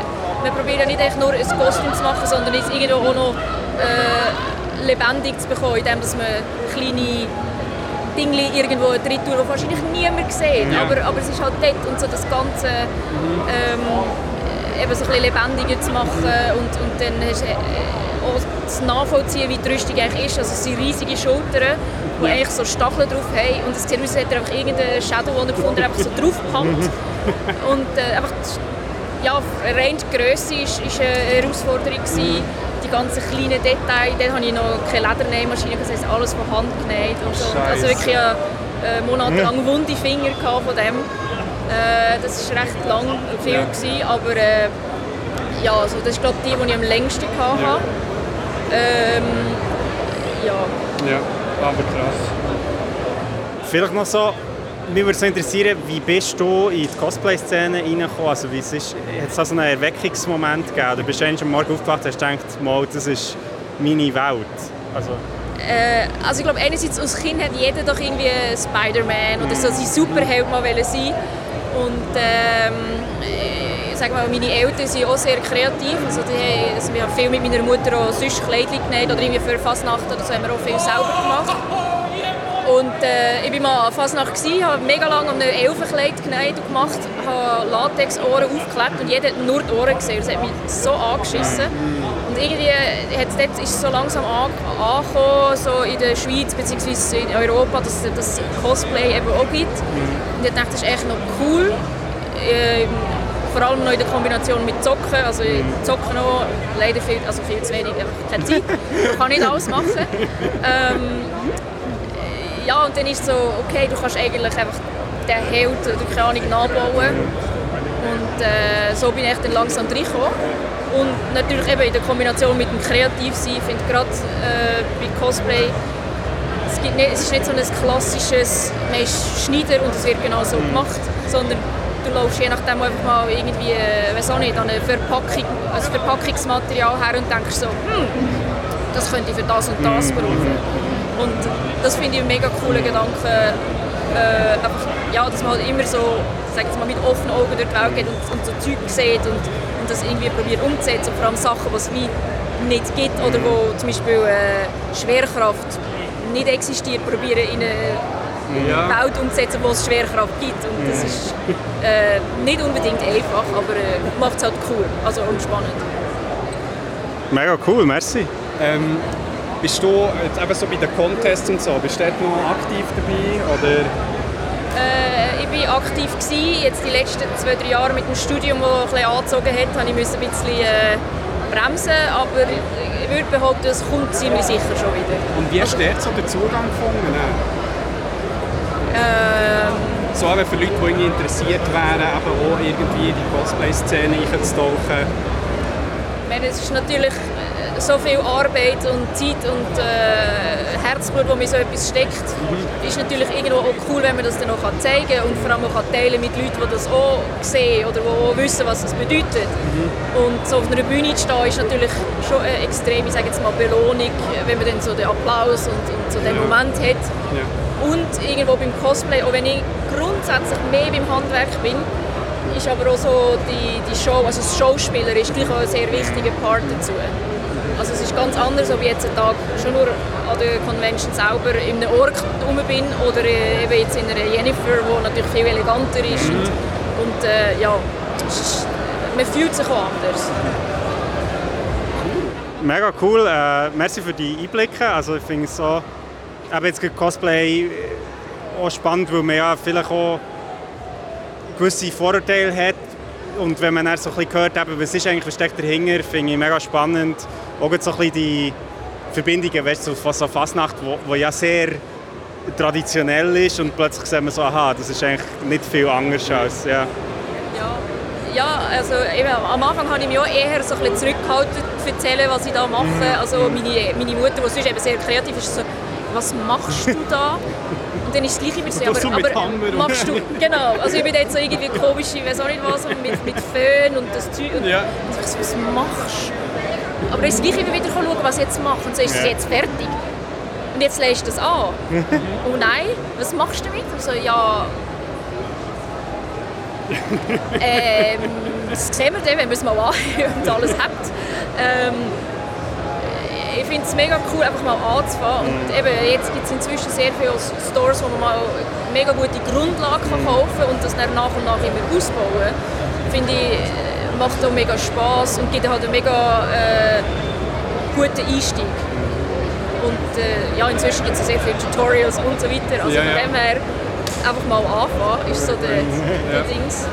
man probiert ja nicht echt nur ein Kostüm zu machen, sondern es irgendwo auch noch äh, lebendig zu bekommen, indem dass man kleine Dinge irgendwo drin tut, die wahrscheinlich niemand sieht. Ja. Aber, aber es ist halt dort und so das Ganze ähm, eben so ein bisschen lebendiger zu machen und, und dann hast äh, auch zu nachvollziehen, wie die Rüstung eigentlich ist. Also es sind riesige Schultern, die eigentlich so Stacheln drauf haben und aus, als hätte er einfach irgendeinen Shadow, den er gefunden hat, einfach so draufgepackt. und äh, einfach die- ja, rein die Grösse war eine Herausforderung. Gewesen. Die ganzen kleinen Details, dann hatte ich noch keine Ledernähmaschine, das heisst alles von Hand genäht und so. Also wirklich äh, äh, monatelang wunde Finger von dem. Äh, das war recht lang viel, Ja. gewesen, aber äh, ja, also das ist glaube die, die ich am längsten hatte. Ähm, ja. Ja, aber krass. Vielleicht noch so, mich würde so interessieren, wie bist du in die Cosplay-Szene reingekommen? Also, wie es ist, hat es da so einen Erweckungsmoment gegeben? Oder bist du eigentlich am Morgen aufgewacht und hast gedacht, mal, das ist meine Welt? Also, Äh, also ich glaube, einerseits als Kind hat jeder doch irgendwie Spider-Man oder so sein Superheld mal wollen sein. Und ähm, ich sag mal, meine Eltern sind auch sehr kreativ. Also die haben, also wir haben viel mit meiner Mutter auch sonst Kleidchen genäht oder irgendwie für Fasnacht oder so haben wir auch viel selber gemacht. Und äh, ich war mal an Fasnacht, gewesen, habe mega lange an einem Elfenkleid genäht und gemacht, habe Latex-Ohren aufgeklebt und jeder hat nur die Ohren gesehen. Das hat mich so angeschissen. Und irgendwie hat es dort ist es so langsam an, angekommen, so in der Schweiz bzw. in Europa, dass es das Cosplay eben auch gibt. Und ich dachte, das ist echt noch cool. Ähm, vor allem noch in der Kombination mit Zocken. Also ich zocke noch leider viel, also viel zu wenig, einfach keine Zeit. Ich kann nicht alles machen. Ähm, ja, und dann ist so, okay, du kannst eigentlich einfach den Held oder keine Ahnung nachbauen. Und äh, so bin ich dann langsam reingekommen. Und natürlich eben in der Kombination mit dem Kreativsein, ich finde gerade äh, bei Cosplay, es, gibt nicht, es ist nicht so ein klassisches, man ist Schneider und es wird genau so gemacht, sondern du läufst je nachdem einfach mal irgendwie, äh, weiß auch nicht, an eine Verpackung, ein Verpackungsmaterial her und denkst so, hm, das könnte ich für das und das brauchen. Und das finde ich einen mega coolen Gedanken, äh, einfach, ja, dass man halt immer so, sag jetzt mal, mit offenen Augen durch die Welt geht und, und so Zeug sieht und, und das irgendwie probiert umzusetzen. Und vor allem Sachen, die es wie nicht gibt oder wo zum Beispiel äh, Schwerkraft nicht existiert, probieren in eine Ja. Welt umzusetzen, wo es Schwerkraft gibt. Und das ist äh, nicht unbedingt einfach, aber äh, macht es halt cool also und spannend. mega cool, merci. Ähm, bist du jetzt eben so bei den Contests und so, bist du dort noch aktiv dabei? Oder? Äh, ich war aktiv, gewesen, jetzt die letzten zwei, drei Jahre mit dem Studium, das ein bisschen angezogen hat, habe ich musste ein bisschen äh, bremsen, aber ich würde behaupten, es kommt ziemlich sicher schon wieder. Und wie hast du dort so den Zugang gefunden? Ähm, So eben für Leute, die interessiert wären, eben auch irgendwie in die Cosplay-Szene einzutauchen. ich meine, es ist natürlich äh, so viel Arbeit und Zeit und äh, Herzblut, das in so etwas steckt. ist natürlich irgendwo auch cool, wenn man das dann auch zeigen kann und vor allem auch kann teilen mit Leuten, die das auch sehen oder die auch wissen, was das bedeutet. Und so auf einer Bühne zu stehen, ist natürlich schon eine extreme, ich sage jetzt mal, Belohnung, wenn man dann so den Applaus und, und so den Ja. Moment hat. Und irgendwo beim Cosplay, auch wenn ich grundsätzlich mehr beim Handwerk bin, ist aber auch so die, die Show, also das Schauspieler ist gleich auch ein sehr wichtiger Part dazu. Also es ist ganz anders, ob ich jetzt einen Tag schon nur an der Convention selber in einem Ort rum bin oder äh, eben jetzt in einer Jennifer, wo natürlich viel eleganter ist. Und, und äh, ja, ist, man fühlt sich auch anders. Mega cool. Äh, merci für die Einblicke. Also ich finde es so, eben jetzt Cosplay äh, auch spannend, weil man ja vielleicht auch gewisse Vorurteile hat. Und wenn man dann so ein bisschen hört, eben, was ist eigentlich, was steckt dahinter, finde ich mega spannend. Auch so ein bisschen die Verbindungen, weißt von so Fasnacht, wo, wo ja sehr traditionell ist und plötzlich sieht man so, aha, das ist eigentlich nicht viel anders als, ja. Ja, also eben, am Anfang habe ich mich auch eher so ein bisschen zurückgehalten zu erzählen, was ich da mache. Also meine, meine Mutter, die sonst eben sehr kreativ ist, so, was machst du da? Und dann ist das Gleiche wieder so, aber, aber Hammer machst du, genau, also ich bin jetzt so irgendwie komisch, ich weiß auch nicht was, mit, mit Föhn und das Zeug. Und Ja. und ich so, was machst du? Aber dann ist das Gleiche wieder schauen, was ich jetzt mache. Und so ist es Ja. jetzt fertig. Und jetzt lässt du das an. oh nein, was machst du damit? Und so, ja, ähm, das sehen wir dann, wenn wir es mal anhören und alles habt. Ähm, ich finde es mega cool, einfach mal anzufangen. Und eben, jetzt gibt es inzwischen sehr viele Stores, wo man mal eine mega gute Grundlage kann kaufen kann und das dann nach und nach immer ausbauen. Finde ich, macht auch mega Spass und gibt halt einen mega äh, guten Einstieg. Und äh, ja, inzwischen gibt es sehr viele Tutorials und so weiter. Also Ja, von dem her einfach mal anfangen, ist so der, der Ja. Dings.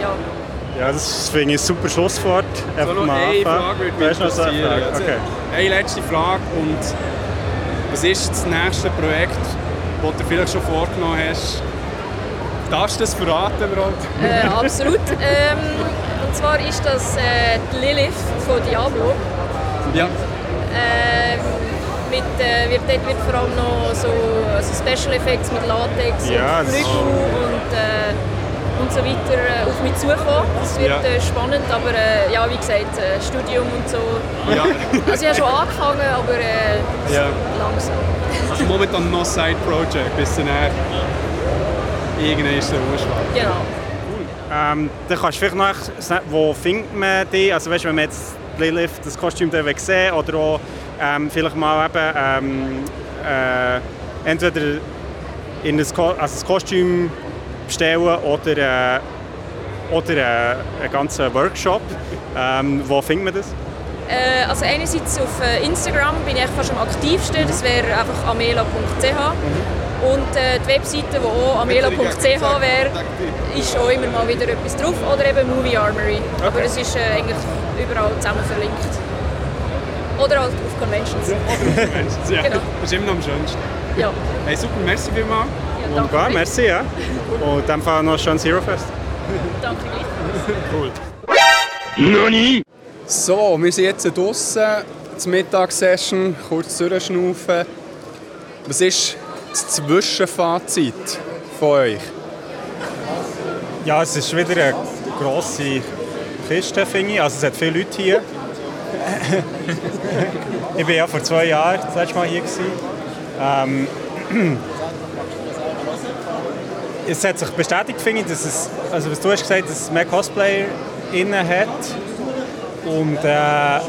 Ja. Ja, das finde ich ein super Schlusswort. Einfach mal eine anfangen. Frage würde mich noch so eine interessieren. Frage? Also, Okay. Eine letzte Frage. Und was ist das nächste Projekt, das du vielleicht schon vorgenommen hast? Darfst du das verraten überhaupt? Äh, absolut. ähm, und zwar ist das äh, die Lilith von Diablo. Ja. Ähm, mit, äh, wird, dort wird vor allem noch so also Special Effects mit Latex Ja, und Flügel und, äh, und so weiter äh, auf mich zukommen. Das wird Ja. äh, spannend, aber äh, ja, wie gesagt, äh, Studium und so. Ja. Also ich habe schon angefangen, aber langsam. Also momentan noch Side Project, bis dann irgendwann ist der Urschlag. Genau. Ähm, dann kannst du vielleicht noch wo findet man die? Also weißt, wenn man jetzt Lilith, das Kostüm will sehen oder auch ähm, vielleicht mal eben ähm, äh, entweder in das, Ko also das Kostüm bestellen oder, äh, oder äh, einen ganzen Workshop. Ähm, wo findet man das? Äh, also einerseits auf äh, Instagram bin ich fast am aktivsten, das wäre einfach amela.ch. Und äh, die Webseite, die auch amela.ch wäre, ist auch immer mal wieder etwas drauf. Oder eben Movie Armory. Aber es ist äh, eigentlich überall zusammen verlinkt. Oder halt auf Conventions. ja, Genau. Das ist immer noch am schönsten. Ja. Hey, super, merci vielmals. Wunderbar, merci. Ja. Und in dem Fall noch schön Zero Fest. Danke gleich. Cool. Noni! So, wir sind jetzt draußen, zur Mittagssession, kurz durchschnaufen. Was ist das Zwischenfazit von euch? Ja, es ist wieder eine grosse Kiste, finde ich. Also es hat viele Leute hier. ich war ja vor zwei Jahren das letzte Mal hier. Ähm, es hat sich bestätigt, finde ich, dass es, also was du hast gesagt, dass es mehr Cosplayer innen hat. Und äh,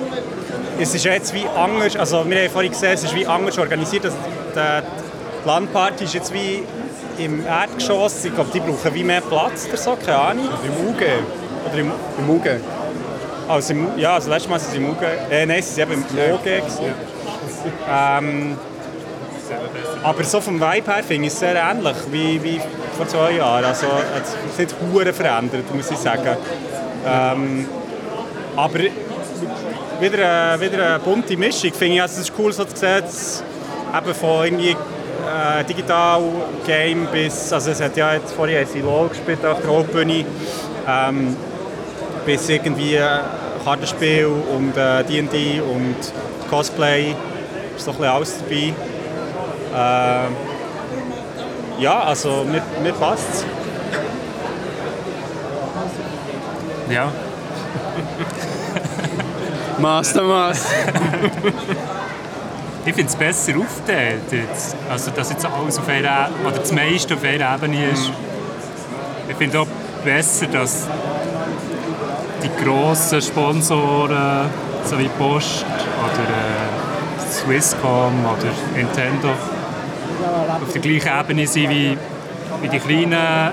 es ist jetzt wie anders, also wir haben vorhin gesehen, es ist wie anders organisiert. Also die, die Landparty ist jetzt wie im Erdgeschoss. Ich glaube, die brauchen wie mehr Platz oder so, keine Ahnung. Im UG? Oder im, Im UG? Also im, ja, also letztes Mal sind sie im UG. Äh, nein, sie sind eben im OG. Ähm, aber so vom Vibe her finde ich es sehr ähnlich wie, wie vor zwei Jahren. Also es hat sich nicht hure verändert, muss ich sagen. Ähm, aber wieder, eine- wieder eine bunte Mischung. Finde ich, also es ist cool so zu sehen, dass eben von irgendwie äh, Digital Game bis, also es hat ja jetzt vorhin LOL gespielt auf der Hauptbühne, ähm, bis irgendwie äh, Kartenspiel und äh, D&D und Cosplay, ist doch ein bisschen alles dabei. Äh, ja, also mir, mir passt Ja. Master. ich finde es besser aufgeteilt. Also, dass jetzt alles auf einer, oder das meiste auf einer Ebene ist. Ich finde auch besser, dass die grossen Sponsoren, so wie Post oder äh, Swisscom oder Nintendo, auf der gleichen Ebene sind wie, wie die kleinen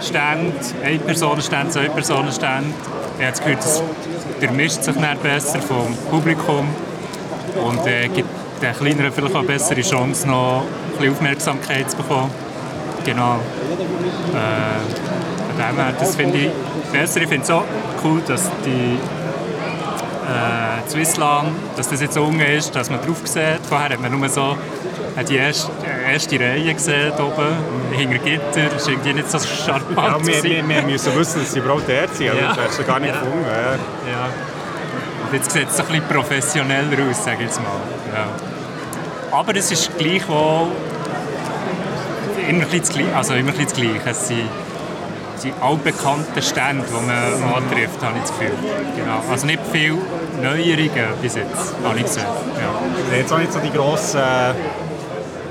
Stände, Ein-Personen-Stände, Zwei-Personen-Stände. Ich habe das Gefühl, das durchmischt sich dann besser vom Publikum und äh, gibt den Kleineren vielleicht auch eine bessere Chance, noch ein bisschen Aufmerksamkeit zu bekommen. Genau. Äh, von dem her, das finde ich besser. Ich finde es auch cool, dass die äh, Swissland, dass das jetzt unten ist, dass man drauf sieht. Vorher hat man nur so äh, die erste, erste Reihe gesehen oben, hinter Gitter. Das ist irgendwie nicht so charmant. Ja, wir, wir, wir müssen wissen, dass sie überhaupt dort sind. Also Ja. Das hast du gar nicht Ja. gefunden. Ja. Ja. Jetzt sieht es ein bisschen professioneller aus, sage ich jetzt mal. Ja. Aber es ist gleichwohl immer ein bisschen das. Also immer. Es sind die altbekannten Stände, die man antrifft, habe ich das Gefühl. Genau. Also nicht viel Neuerungen bis jetzt, habe ich gesehen. Ja. Jetzt auch nicht so die grossen äh,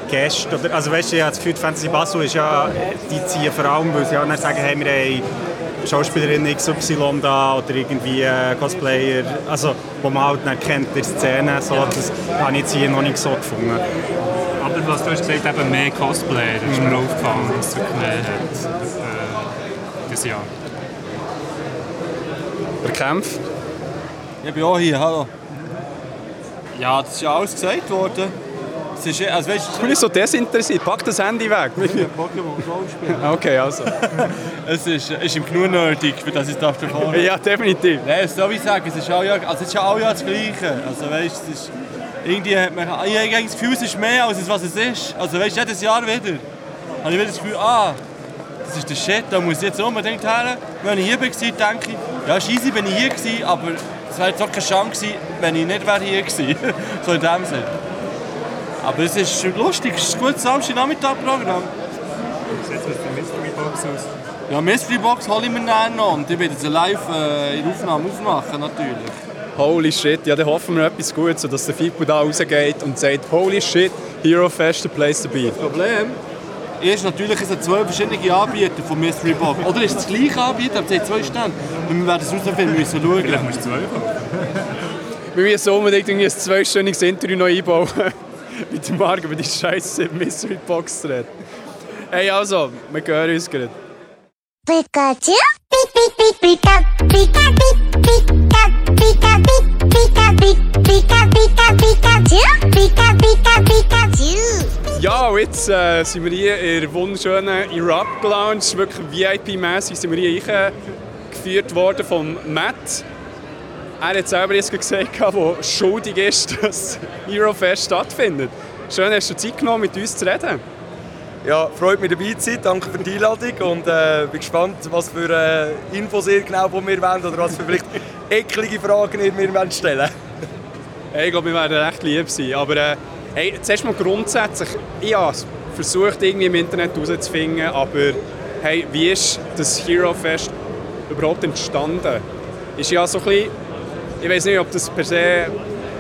Gäste. Oder, also weißt du, ich habe das Gefühl, die Fantasy Basel ist ja, die ziehen vor allem, weil sie dann sagen, hey, wir haben Schauspielerin XY da oder irgendwie äh, Cosplayer, also wo man halt dann kennt in der Szene. So, Das habe ich jetzt hier noch nicht so gefunden. Aber was du hast gesagt, eben mehr Cosplayer, das ist mir aufgefallen, dass es wirklich mehr hat. Äh, das Jahr. Der Kampf? Ich bin auch hier, hallo. Ja, das ist ja alles gesagt worden. Es ist, also weißt, Ich bin so desinteressiert. Pack das Handy weg. Pokémon Go spielen. Okay, also. es ist, ist im genug nerdig, für das ich darf davon. Ja, definitiv. Nein, so wie ich sage, es ist auch ja, also es ist auch ja das Gleiche. Also weißt, es ist, irgendwie hat man, ich habe das Gefühl, es ist mehr als es, was es ist. Also weißt, jedes Jahr wieder habe ich wieder das Gefühl, ah, das ist der Shit, da muss ich jetzt unbedingt her. Wenn ich hier war, denke ich, ja, scheisse bin ich hier gewesen, aber es wäre jetzt auch keine Chance gewesen, wenn ich nicht wäre hier gewesen So in dem Sinne. Aber es ist lustig, es ist ein gutes Samstagnachmittag-Programm. Wie sieht es mit der Mystery Box aus? Ja, Mystery Box hole ich mir dann noch und ich werde sie live äh, in der Aufnahme aufmachen, natürlich. Holy shit, ja, dann hoffen wir etwas Gutes, sodass der Fipo da rausgeht und sagt, holy shit, Hero Fest, the place to be. Problem ist natürlich, es sind zwei verschiedene Anbieter von Mystery Box. Oder ist es das gleiche Anbieter, aber es hat zwei Stände. Und wir werden es herausfinden, müssen schauen. Vielleicht musst du zwei Wir müssen unbedingt irgendwie ein zweistündiges Interview noch einbauen. mit dem Marc über die scheiße Mystery Box zu reden. Hey, also, wir gehören uns gerade. Ja, und jetzt äh, sind wir hier in der wunderschönen Erupt Lounge. Wirklich VIP-mässig sind wir hier eingeführt worden vom Matt. Er hat selber jetzt gesagt, wo schuldig ist, dass Eurofest stattfindet. Schön, hast du Zeit genommen, mit uns zu reden. Ja, freut mich dabei zu sein. Danke für die Einladung und äh, bin gespannt, was für äh, Infos ihr genau von mir wollt oder was für vielleicht eklige Fragen ihr mir wollt stellen hey, Ich glaube, wir werden recht lieb sein. Aber äh, hey, zuerst mal grundsätzlich, ich habe versucht, irgendwie im Internet herauszufinden, aber hey, wie ist das Hero Fest überhaupt entstanden? Ist ja so ein bisschen, ich weiß nicht, ob das per se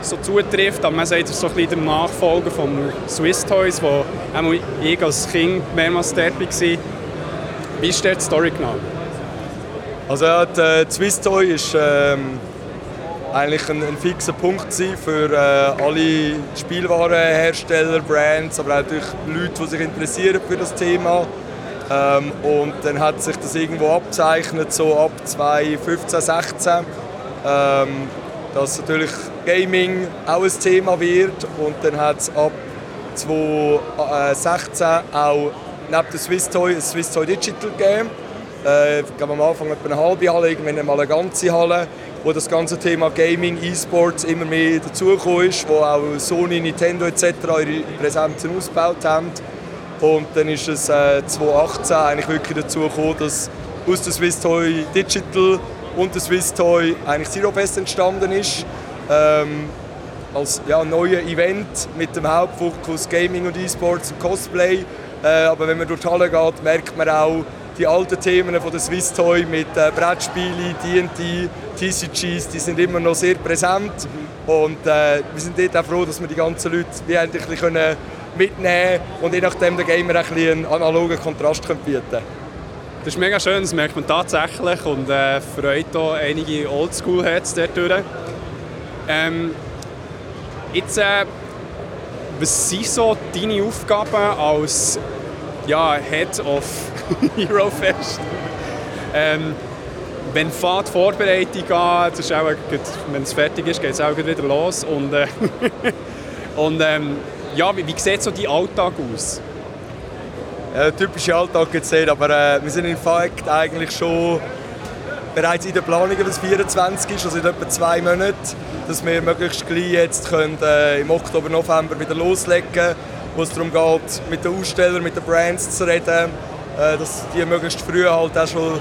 so zutrifft, aber man sagt, es so ein bisschen der Nachfolger von Swiss Toys, wo ich als Kind mehrmals dort war. Wie ist die Story genau? Also ja, äh, die Swiss Toy ist ähm, eigentlich ein, ein fixer Punkt für äh, alle Spielwarenhersteller, Brands, aber auch natürlich Leute, die sich interessieren für das Thema. Ähm, und dann hat sich das irgendwo abzeichnet, so ab 2015, 16, ähm, dass natürlich Gaming auch ein Thema wird und dann hat es ab 2016 auch neben der Swiss Toy ein Swiss Toy Digital gegeben. Äh, glaube am Anfang etwa eine halbe Halle, irgendwann mal eine ganze Halle, wo das ganze Thema Gaming, E-Sports immer mehr dazugekommen ist, wo auch Sony, Nintendo etc. ihre Präsenzen ausgebaut haben. Und dann ist es äh, 2018 eigentlich wirklich dazu gekommen, dass aus der Swiss Toy Digital und der Swiss Toy eigentlich Zero Fest entstanden ist. Ähm, als ja, neues Event mit dem Hauptfokus Gaming und E-Sports und Cosplay. Äh, aber wenn man durch die Halle geht, merkt man auch die alten Themen von der Swiss Toy mit äh, Brettspielen, D&D, TCGs, die sind immer noch sehr präsent. Und äh, wir sind dort auch froh, dass wir die ganzen Leute wie endlich können mitnehmen und je nachdem der Gamer ein einen analogen Kontrast bieten können. Das ist mega schön, das merkt man tatsächlich und äh, freut auch einige Oldschool-Heads dort durch. Ähm, jetzt, äh, was sind so deine Aufgaben als ja, Head of Hero Fest? Ähm, wenn die Vorbereitung an, das ist auch, wenn es fertig ist, geht es auch wieder los. Und, äh, und ähm, ja, wie, wie sieht so dein Alltag aus? Ja, der typische Alltag nicht, aber äh, wir sind in Fact eigentlich schon bereits in der Planung, was 24 ist, also in etwa zwei Monaten, dass wir möglichst gleich jetzt können, äh, im Oktober, November wieder loslegen wo es darum geht, mit den Ausstellern, mit den Brands zu reden, äh, dass die möglichst früh halt auch schon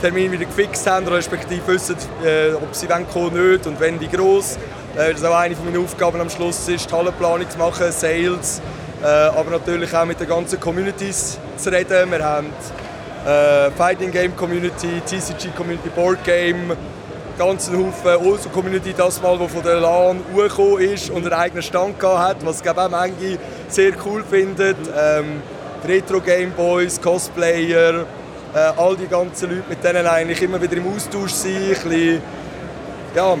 Termin wieder gefixt haben, respektive wissen, äh, ob sie kommen oder nicht und wenn, wie gross. Äh, das ist auch eine meiner Aufgaben am Schluss, ist die Hallenplanung zu machen, Sales, äh, aber natürlich auch mit den ganzen Communities zu reden. Wir haben äh, Fighting Game Community, TCG Community Board Game, ganzen Haufen Ulso Community das mal, wo von der LAN gekommen ist und einen eigenen Stand hat, was ich auch manche sehr cool findet. Ähm, Retro Game Boys, Cosplayer, äh, all die ganzen Leute, mit denen eigentlich immer wieder im Austausch ein bisschen, ja,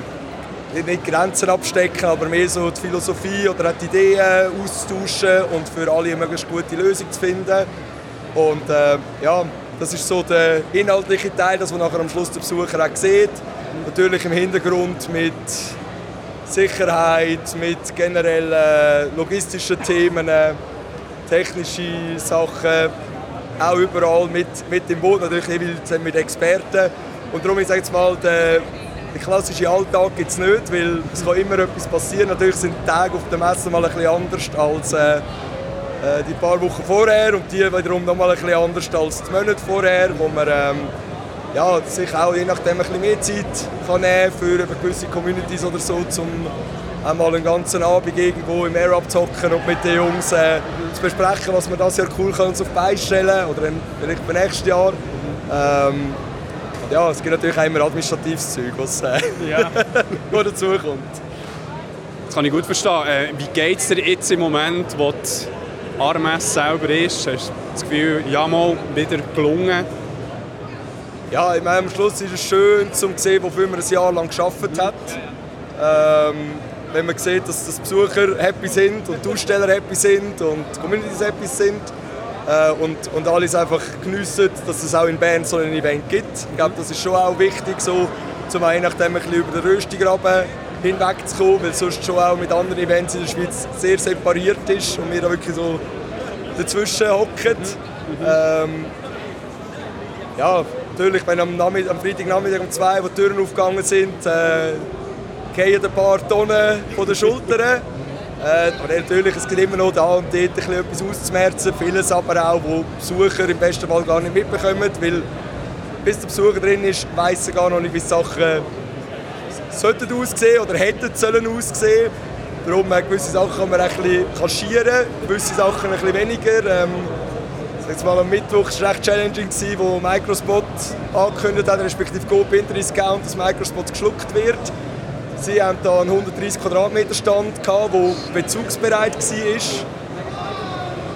nicht Grenzen abstecken, aber mehr so die Philosophie oder die Ideen austauschen und für alle eine möglichst gute Lösung zu finden. Und äh, ja, das ist so der inhaltliche Teil, das man nachher am Schluss der Besucher auch sieht. Natürlich im Hintergrund mit Sicherheit, mit generellen logistischen Themen, technische Sachen, auch überall mit, mit im Boot, natürlich mit Experten. Und darum, ich sage jetzt mal, der, der klassische Alltag gibt es nicht, weil es kann immer etwas passieren. Natürlich sind die Tage auf der Messe mal ein anders als äh, äh, die paar Wochen vorher und die wiederum noch mal ein anders als die Monate vorher, wo wir ähm, ja, sich auch je nachdem ein mehr Zeit kann nehmen für gewisse Communities oder so, um einmal einen ganzen Abend irgendwo im Air abzocken und mit den Jungs äh, zu besprechen, was wir das Jahr cool können uns auf die Beine stellen oder vielleicht beim nächsten Jahr. Ähm, ja, es gibt natürlich auch immer administratives Zeug, was äh, Ja. noch dazu kommt. Das kann ich gut verstehen. Äh, wie geht es dir jetzt im Moment, wo die RMS selber ist? Hast du das Gefühl, ja mal, wieder gelungen? Ja, ich meine, am Schluss ist es schön, zu sehen, wofür man ein Jahr lang gearbeitet hat. Ähm, wenn man sieht, dass die Besucher happy sind und die Aussteller happy sind und die Communities happy sind und, und alles einfach geniessen, dass es auch in Bern so ein Event gibt. Ich glaube, das ist schon auch wichtig, so, zum einen nachdem ein bisschen über den Röstigraben hinwegzukommen, weil sonst schon auch mit anderen Events in der Schweiz sehr separiert ist und wir da wirklich so dazwischen hocken. Ähm, ja, natürlich, wenn am, Nachmittag, am Freitagnachmittag um zwei, wo die Türen aufgegangen sind, äh, fallen ein paar Tonnen von den Schultern. Äh, aber natürlich, es gibt immer noch da und dort ein bisschen etwas auszumerzen. Vieles aber auch, wo Besucher im besten Fall gar nicht mitbekommen, weil bis der Besucher drin ist, weiss er gar noch nicht, wie Sachen sollten aussehen oder hätten sollen aussehen. Darum äh, gewisse Sachen kann man ein bisschen kaschieren, gewisse Sachen ein bisschen weniger. Ähm, Jetzt mal am Mittwoch war es recht challenging, gewesen, wo Microspot angekündigt hat, respektive Coop Interdiscount, dass Microspot geschluckt wird. Sie haben da einen 130 Quadratmeter Stand, gehabt, der bezugsbereit war.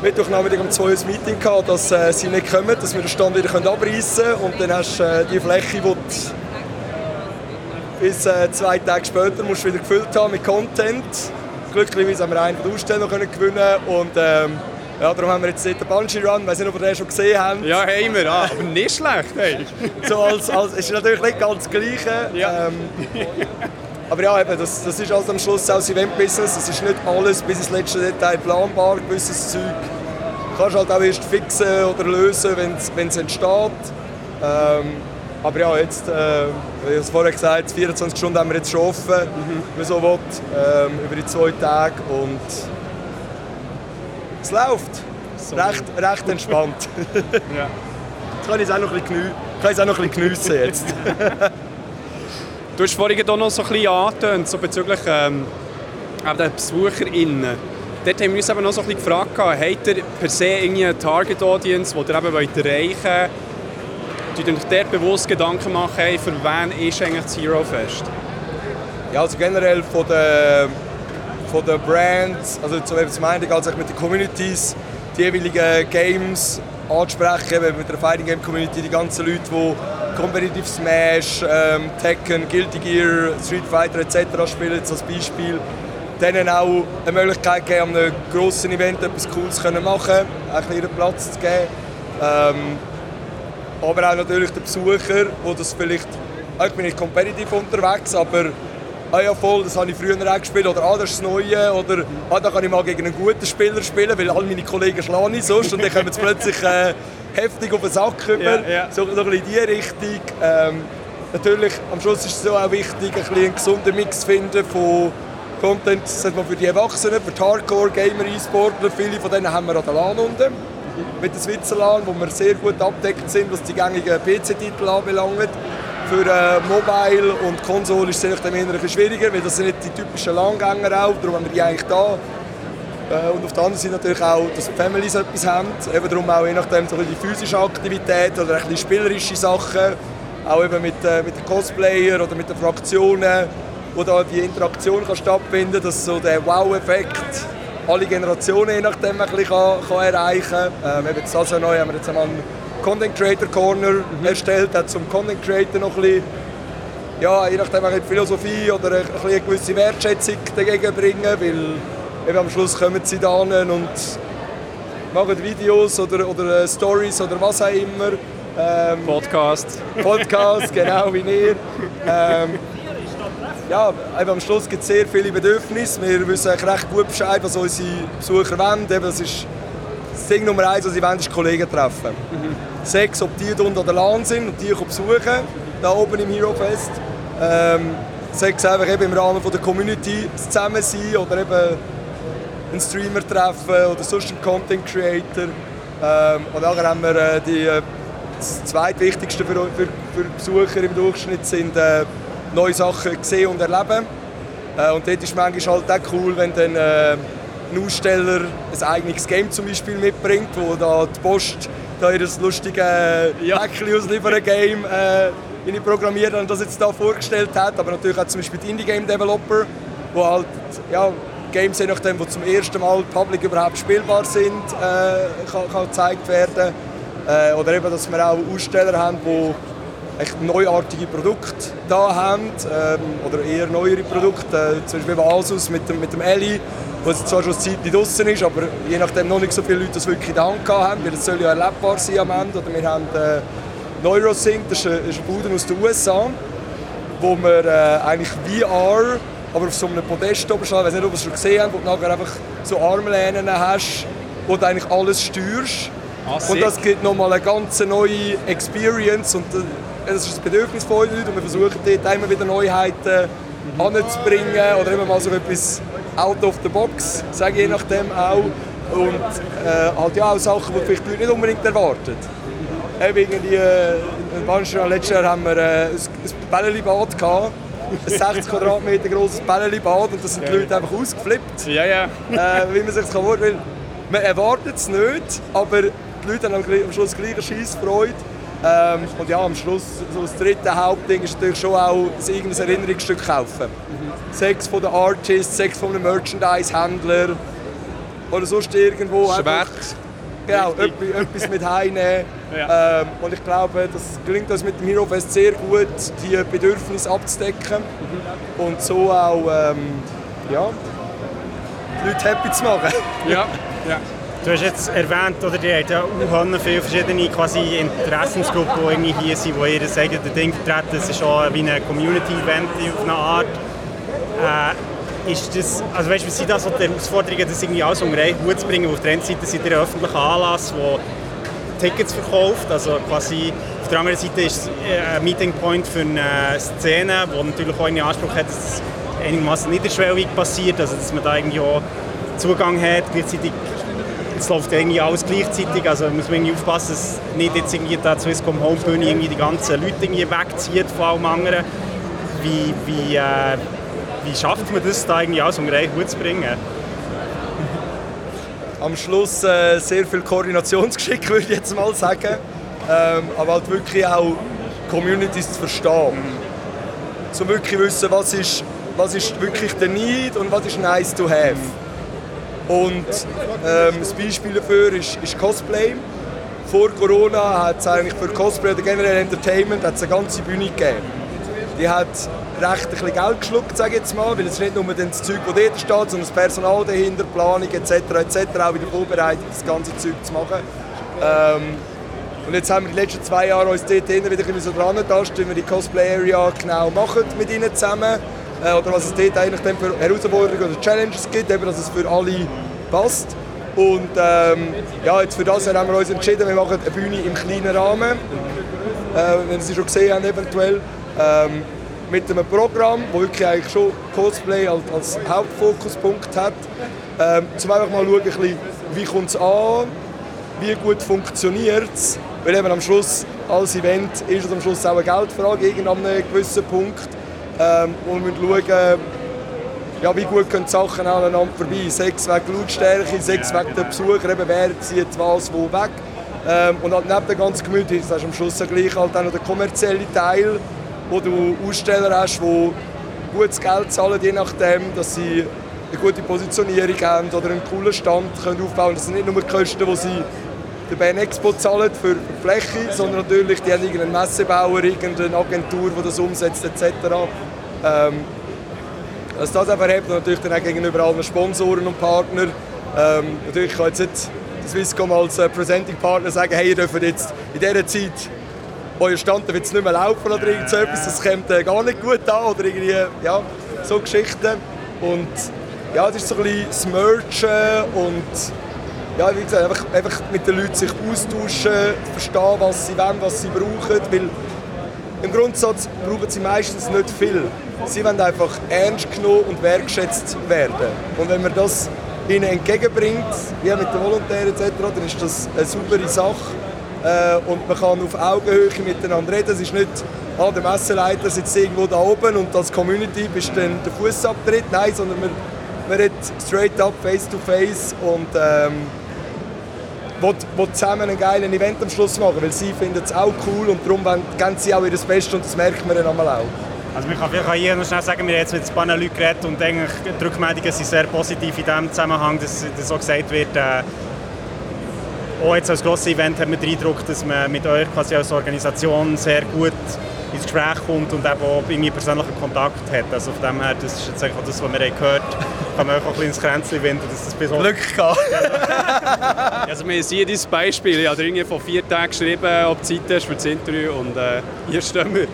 Mittwochnachmittag um 2 Uhr ein Meeting, gehabt, dass äh, sie nicht kommen, dass wir den Stand wieder abreißen können. Und dann hast du äh, die Fläche, die du bis äh, zwei Tage später musst wieder gefüllt haben mit Content. Glücklicherweise haben wir einen von den Ausstellern können gewinnen und ähm, ja, darum haben wir jetzt den Bungee Run, ich weiß nicht, ob ihr den schon gesehen habt. Ja, haben wir, ah, aber nicht schlecht. Hey. so als, als, es ist natürlich nicht ganz das Gleiche. Ähm, aber ja, eben, das, das ist also am Schluss auch das Event-Business. Es ist nicht alles bis ins letzte Detail planbar, gewisses Zeug. Du kannst halt auch erst fixen oder lösen, wenn es entsteht. Ähm, aber ja, jetzt, äh, wie ich es vorher gesagt habe, 24 Stunden haben wir jetzt schon offen, wie so will, ähm, über die zwei Tage und es läuft. recht, recht entspannt. ja. Jetzt kann ich es auch noch ein bisschen, auch noch ein geniessen jetzt. Du hast vorhin auch noch so ein bisschen angetönt, so bezüglich ähm, den BesucherInnen. Dort haben wir uns eben noch so ein bisschen gefragt, habt ihr per se irgendwie eine Target Audience, die ihr eben wollt erreichen wollt? Tut ihr euch bewusst Gedanken machen, hey, für wen ist eigentlich das Fest? Ja, also generell von den, von den Brands, also zum, einen als auch mit den Communities, die jeweiligen Games anzusprechen, eben mit der Fighting Game Community, die ganzen Leute, die Competitive Smash, ähm, Tekken, Guilty Gear, Street Fighter etc. spielen, als Beispiel, denen auch eine Möglichkeit geben, an einem grossen Event etwas Cooles zu machen, auch ihren Platz zu geben. Ähm, aber auch natürlich der Besucher, wo das vielleicht, ich bin nicht competitive unterwegs, aber ah ja voll, das habe ich früher auch gespielt, oder ah, das ist das Neue, oder ah, da kann ich mal gegen einen guten Spieler spielen, weil all meine Kollegen schlagen nicht sonst und dann kommen sie plötzlich äh, heftig auf den Sack rüber, Ja, ja. so, so ein bisschen in diese Richtung. Ähm, natürlich, am Schluss ist es so auch wichtig, ein bisschen einen gesunden Mix zu finden von Content sag mal, für die Erwachsenen, für die Hardcore-Gamer, E-Sportler, viele von denen haben wir an der LAN unten mit der Switzerland, wo wir sehr gut abdeckt sind, was die gängigen PC-Titel anbelangt. Für äh, Mobile und Konsole ist es eher ein bisschen schwieriger, weil das sind nicht die typischen Langgänger auch, darum haben wir die eigentlich da. Äh, und auf der anderen Seite natürlich auch, dass die Families etwas haben, eben darum auch je nachdem so die physische Aktivität oder ein bisschen spielerische Sachen, auch eben mit, äh, mit den Cosplayer oder mit den Fraktionen, wo da die Interaktion kann stattfinden dass so der Wow-Effekt alle Generationen je nachdem ein bisschen kann, kann erreichen kann. Ähm, eben jetzt also neu haben wir jetzt einmal Content Creator Corner erstellt, hat zum Content Creator noch ein bisschen, ja, je nachdem eine Philosophie oder ein bisschen eine gewisse Wertschätzung dagegen bringen, weil eben am Schluss kommen sie da und machen Videos oder, oder äh, Stories oder was auch immer. Ähm, Podcast. Podcast, genau wie ihr. Ähm, ja, eben am Schluss gibt es sehr viele Bedürfnisse. Wir wissen eigentlich recht gut Bescheid, was unsere Besucher wollen. Eben, das ist das Ding Nummer eins, was sie wollen, ist Kollegen treffen. Sechs, ob die hier an der LAN sind und die ich besuchen, da oben im Hero Fest. Ähm, sechs einfach eben im Rahmen von der Community zusammen sein oder eben einen Streamer treffen oder sonst einen Content Creator. Ähm, und nachher haben wir äh, die äh, das zweitwichtigste für, für, für Besucher im Durchschnitt sind äh, neue Sachen sehen und erleben. Äh, und dort ist manchmal halt auch cool, wenn dann äh, ein Aussteller ein eigenes Game zum Beispiel mitbringt, wo da die Post da ihr lustige äh, Päckchen aus Lieber Game äh, in programmiert und das jetzt da vorgestellt hat, aber natürlich auch zum Beispiel die Indie-Game-Developer, wo halt ja, Games, je nachdem, die zum ersten Mal public überhaupt spielbar sind, äh, kann, kann gezeigt werden. Äh, oder eben, dass wir auch Aussteller haben, die echt neuartige Produkte da haben, ähm, oder eher neuere Produkte, äh, zum Beispiel Asus mit dem, mit dem Eli, wo es zwar schon eine Zeit draußen ist, aber je nachdem noch nicht so viele Leute das wirklich in der Hand haben, weil es soll ja erlebbar sein am Ende. Oder wir haben äh, Neurosync, das ist eine, ist eine Bude aus den USA, wo wir äh, eigentlich VR, aber auf so einem Podest oben stehen, ich weiß nicht, ob ihr es schon gesehen habt, wo du nachher einfach so Armlehnen hast, wo du eigentlich alles steuerst. Ah, und das gibt nochmal eine ganz neue Experience und äh, das ist das Bedürfnis von uns und wir versuchen dort immer wieder Neuheiten anzubringen oder immer mal so etwas out of the box, sage ich je nachdem auch. Und äh, halt ja auch Sachen, die vielleicht die Leute nicht unbedingt erwarten. Eben irgendwie, äh, in Barnstein letztes Jahr haben wir äh, ein, ein Bällebad gehabt. Ein 60 Quadratmeter grosses Bällebad und da sind die. Leute einfach ausgeflippt. Ja, ja. Äh, wie man sich das vorstellen kann. Man erwartet es nicht, aber die Leute haben am Schluss gleich eine Scheissfreude. Ähm, und ja, am Schluss, so das dritte Hauptding ist natürlich schon auch das irgendein Erinnerungsstück kaufen. Sechs von den Artists, sechs von den Merchandise-Händler oder sonst irgendwo. einfach- Genau, etwas, mit heimnehmen. ähm, und ich glaube, das gelingt uns mit dem Hero Fest sehr gut, die Bedürfnisse abzudecken und so auch ähm, ja, die Leute happy zu machen. Ja, ja. Du hast jetzt erwähnt, oder die haben ja viele verschiedene quasi Interessensgruppen, die irgendwie hier sind, die ihr eigenes Ding vertreten. Es ist auch wie ein Community-Event auf eine Art. Äh, ist das, also weißt, was sind das die Herausforderungen, das irgendwie alles unter einen Hut zu bringen? Auf der einen Seite seid ihr ein öffentlicher Anlass, der Tickets verkauft, also quasi auf der anderen Seite ist es äh, ein Meeting Point für eine Szene, wo natürlich auch einen Anspruch hat, dass es einigermaßen niederschwellig passiert, also dass man da irgendwie auch Zugang hat, gleichzeitig es läuft irgendwie alles gleichzeitig, also muss man irgendwie aufpassen, dass nicht jetzt irgendwie da Swisscom Homebühne irgendwie die ganzen Leute irgendwie wegzieht von allem anderen. Wie, wie, äh, wie schafft man das, da irgendwie alles unter einen Hut zu bringen? Am Schluss äh, sehr viel Koordinationsgeschick, würde ich jetzt mal sagen. Ähm, aber halt wirklich auch Communities zu verstehen. Um wirklich wissen, was ist, was ist wirklich der Need und was ist nice to have. Und ähm, das Beispiel dafür ist, ist Cosplay. Vor Corona hat es eigentlich für Cosplay oder generell Entertainment hat's eine ganze Bühne gegeben. Die hat recht ein bisschen Geld geschluckt, sage ich jetzt mal, weil es nicht nur das Zeug, das dort steht, sondern das Personal dahinter, Planung etc. etc. auch wieder vorbereitet, das ganze Zeug zu machen. Ähm, und jetzt haben wir die letzten zwei Jahre uns dort wieder ein bisschen so dran getastet, wie wir die Cosplay-Area genau machen mit ihnen zusammen. Äh, oder was es dort eigentlich dann für Herausforderungen oder Challenges gibt, eben, dass es für alle passt. Und ähm, ja, jetzt für das haben wir uns entschieden, wir machen eine Bühne im kleinen Rahmen. Äh, wenn Sie schon gesehen haben, eventuell. Ähm, mit einem Programm, das wirklich eigentlich schon Cosplay als, als Hauptfokuspunkt hat. Ähm, zum einfach mal schauen, bisschen, wie kommt es an, wie gut funktioniert es. Weil eben am Schluss, als Event, ist es am Schluss auch eine Geldfrage, irgendwann an einem gewissen Punkt. Ähm, und müssen schauen, ja, wie gut können die Sachen aneinander vorbei. Sechs wegen Lautstärke, sechs wegen der Besucher, eben wer zieht was wo weg. Ähm, und halt neben der ganzen Gemütlichkeit ist am Schluss gleich halt auch noch der kommerzielle Teil, wo du Aussteller hast, die gutes Geld zahlen, je nachdem, dass sie eine gute Positionierung haben oder einen coolen Stand können aufbauen Das sind nicht nur Kosten, die sie der Bern Expo zahlen für Fläche, sondern natürlich die haben irgendeinen Messebauer, irgendeine Agentur, die das umsetzt etc. Ähm, dass das einfach hebt und natürlich dann auch gegenüber allen Sponsoren und Partnern. Ähm, natürlich kann jetzt nicht die Swisscom als äh, Presenting Partner sagen, hey, ihr dürft jetzt in dieser Zeit euer Stand wird nicht mehr laufen oder irgend so etwas, das kommt äh, gar nicht gut an oder irgendwie, ja, so Geschichten. Und ja, es ist so ein bisschen das Merchen und ja, wie gesagt, einfach, einfach mit den Leuten sich austauschen, verstehen, was sie wollen, was sie brauchen, weil im Grundsatz brauchen sie meistens nicht viel. Sie wollen einfach ernst genommen und wertschätzt werden. Und wenn man das ihnen entgegenbringt, wie mit den Volontären etc., dann ist das eine saubere Sache. äh, und man kann auf Augenhöhe miteinander reden. Es ist nicht, ah, der Messeleiter sitzt irgendwo da oben und als Community bist dann der Fußabtritt. Nein, sondern man, man redet straight up, face to face und ähm, will zusammen einen geilen Event am Schluss machen, weil sie finden es auch cool und darum geben sie auch ihr Bestes und das merkt man dann einmal auch. Also man kann vielleicht hier noch schnell sagen, wir haben jetzt mit ein paar Leuten geredet und eigentlich die Rückmeldungen sind sehr positiv in dem Zusammenhang, dass, dass so gesagt wird, äh, auch jetzt als grosses Event hat man den Eindruck, dass man mit euch quasi als Organisation sehr gut ins Gespräch kommt und eben auch irgendwie persönlichen Kontakt hat. Also von dem her, das ist jetzt auch das, was wir gehört haben, kann man auch ein bisschen ins Kränzchen winden, dass das bis Glück gehabt. Also wir sehen dieses Beispiel. Ich habe irgendwie vor vier Tagen geschrieben, ob Zeit hast für das Interview und äh, hier stehen wir.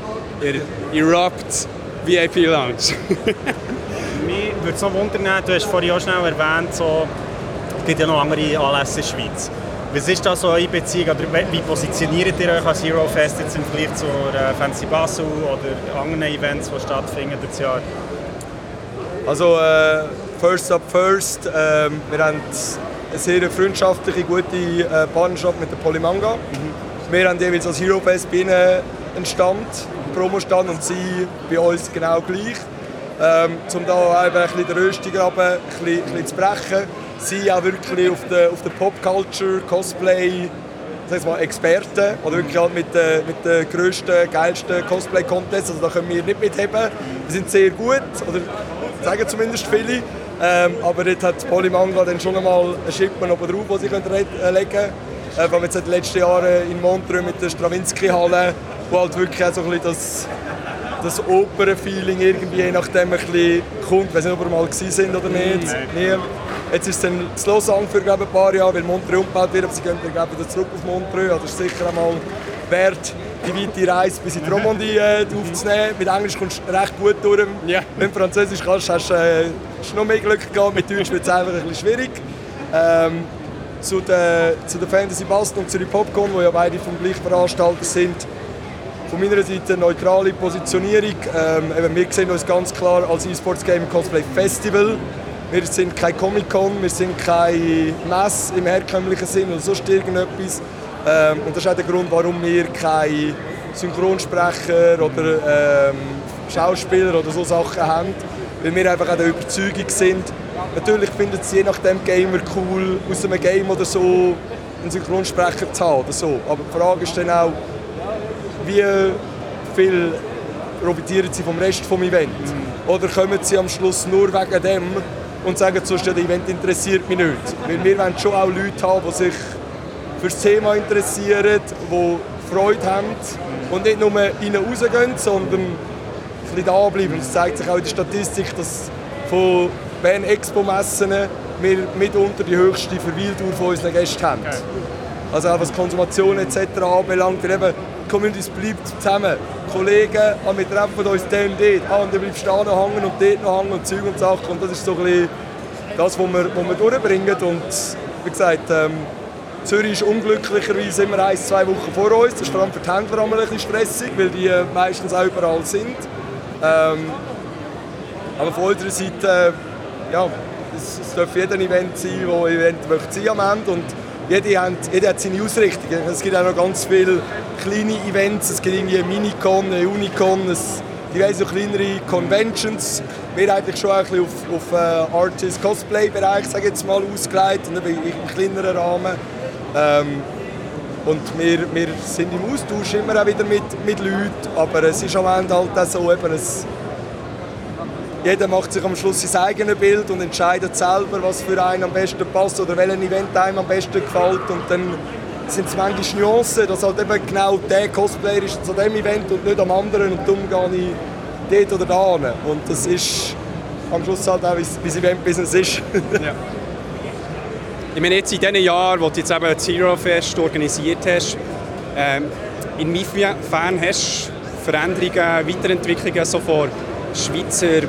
Ihr Erupt VIP Lounge. Mich würde es noch wundern, du hast vorhin auch schnell erwähnt, so, es gibt ja noch andere Anlässe in der Schweiz. Was ist da so eure Beziehung? Oder wie positioniert ihr euch als Hero Fest jetzt im Vergleich zur äh, Fancy Basel oder anderen Events, die stattfinden das Jahr? Also äh, first up first, ähm, wir haben eine sehr freundschaftliche, gute äh, Partnerschaft mit der Polymanga. Wir haben jeweils als Hero Fest bei ihnen einen Stand, einen Promostand und sie bei uns genau gleich. Ähm, um da auch ein bisschen den Röstigraben ein bisschen, ein bisschen zu brechen. Sie auch wirklich auf der, auf der Pop-Culture, Cosplay, sag mal, Experten oder wirklich halt mit, äh, mit den grössten, geilsten Cosplay-Contests. Also da können wir nicht mitheben. Wir sind sehr gut, oder sagen zumindest viele. Ähm, aber dort hat Polymanga dann schon einmal ein Schippen oben drauf, das sie können re- äh, legen können. Äh, wir jetzt in den letzten Jahren in Montreux mit der Stravinsky-Halle, wo halt wirklich auch so ein bisschen das, das Opernfeeling irgendwie je nachdem ein bisschen kommt. Ich weiß nicht, ob wir mal gewesen sind oder nicht. Nie. Jetzt ist es Lausanne für glaube ein paar Jahre, weil Montreux umgebaut wird, aber sie gehen dann glaube wieder zurück auf Montreux. Also es ist sicher einmal wert, die weite Reise bis in die Romandie äh, aufzunehmen. Mit Englisch kommst du recht gut durch. Wenn du Französisch kannst, hast du äh, du noch mehr Glück gehabt. Mit Deutsch wird es einfach ein bisschen schwierig. Ähm, zu der, zu der Fantasy Boston und zu der Popcorn, die ja beide vom gleichen Veranstalter sind, von meiner Seite eine neutrale Positionierung. Ähm, eben, wir sehen uns ganz klar als eSports Gaming Cosplay Festival. Wir sind kein Comic-Con, wir sind kein Mess im herkömmlichen Sinn oder sonst irgendetwas. Ähm, und das ist auch der Grund, warum wir keine Synchronsprecher oder ähm, Schauspieler oder so Sachen haben. Weil wir einfach auch der Überzeugung sind, natürlich finden sie je nach dem Gamer cool, aus einem Game oder so einen Synchronsprecher zu haben oder so. Aber die Frage ist dann auch, wie viel profitieren sie vom Rest des Event? Oder kommen sie am Schluss nur wegen dem und sagen, das Event interessiert mich nicht? Weil wir wollen schon auch Leute haben, die sich für das Thema interessieren, die Freude haben und nicht nur rein rausgehen, sondern ein bisschen da bleiben. Es zeigt sich auch in der Statistik, dass von Bern Expo-Messen wir mitunter die höchste Verweildauer von unseren Gästen haben. Also auch was Konsumation etc. anbelangt. Eben, die Community bleibt zusammen. Kollegen, ah, wir treffen uns dann dort. Ah, und dann bleibst du da noch hängen und dort noch hängen und Zeug und Sachen. Und das ist so ein das, was wir, was wir durchbringen. Und wie gesagt, ähm, Zürich ist unglücklicherweise immer ein, zwei Wochen vor uns. Das ist vor allem für die Händler ein bisschen stressig, weil die äh, meistens auch überall sind. Ähm, aber von unserer Seite, äh, ja, es, es darf jeder Event sein, wo Event möchte sein am Ende. Und jeder hat, jeder hat seine Ausrichtung. Es gibt auch noch ganz viele kleine Events. Es gibt irgendwie eine Minicon, eine Unicon, es, diverse kleinere Conventions. Wir eigentlich schon ein auf, auf äh, Artist-Cosplay-Bereich sage jetzt mal, ausgelegt und im kleineren Rahmen. Ähm, und wir, wir sind im Austausch immer auch wieder mit, mit Leuten, aber es ist am Ende halt auch so, eben, es, jeder macht sich am Schluss sein eigenes Bild und entscheidet selber, was für einen am besten passt oder welches Event einem am besten gefällt. Und dann sind es manchmal Nuancen, dass halt eben genau der Cosplayer ist zu dem Event und nicht am anderen und darum gehe ich dort oder da hin. Und das ist am Schluss halt auch, wie das Event-Business ist. Ja. Ich meine, jetzt in diesen Jahren, wo du jetzt eben Zero Fest organisiert hast, ähm, inwiefern hast du Veränderungen, Weiterentwicklungen so von Schweizer,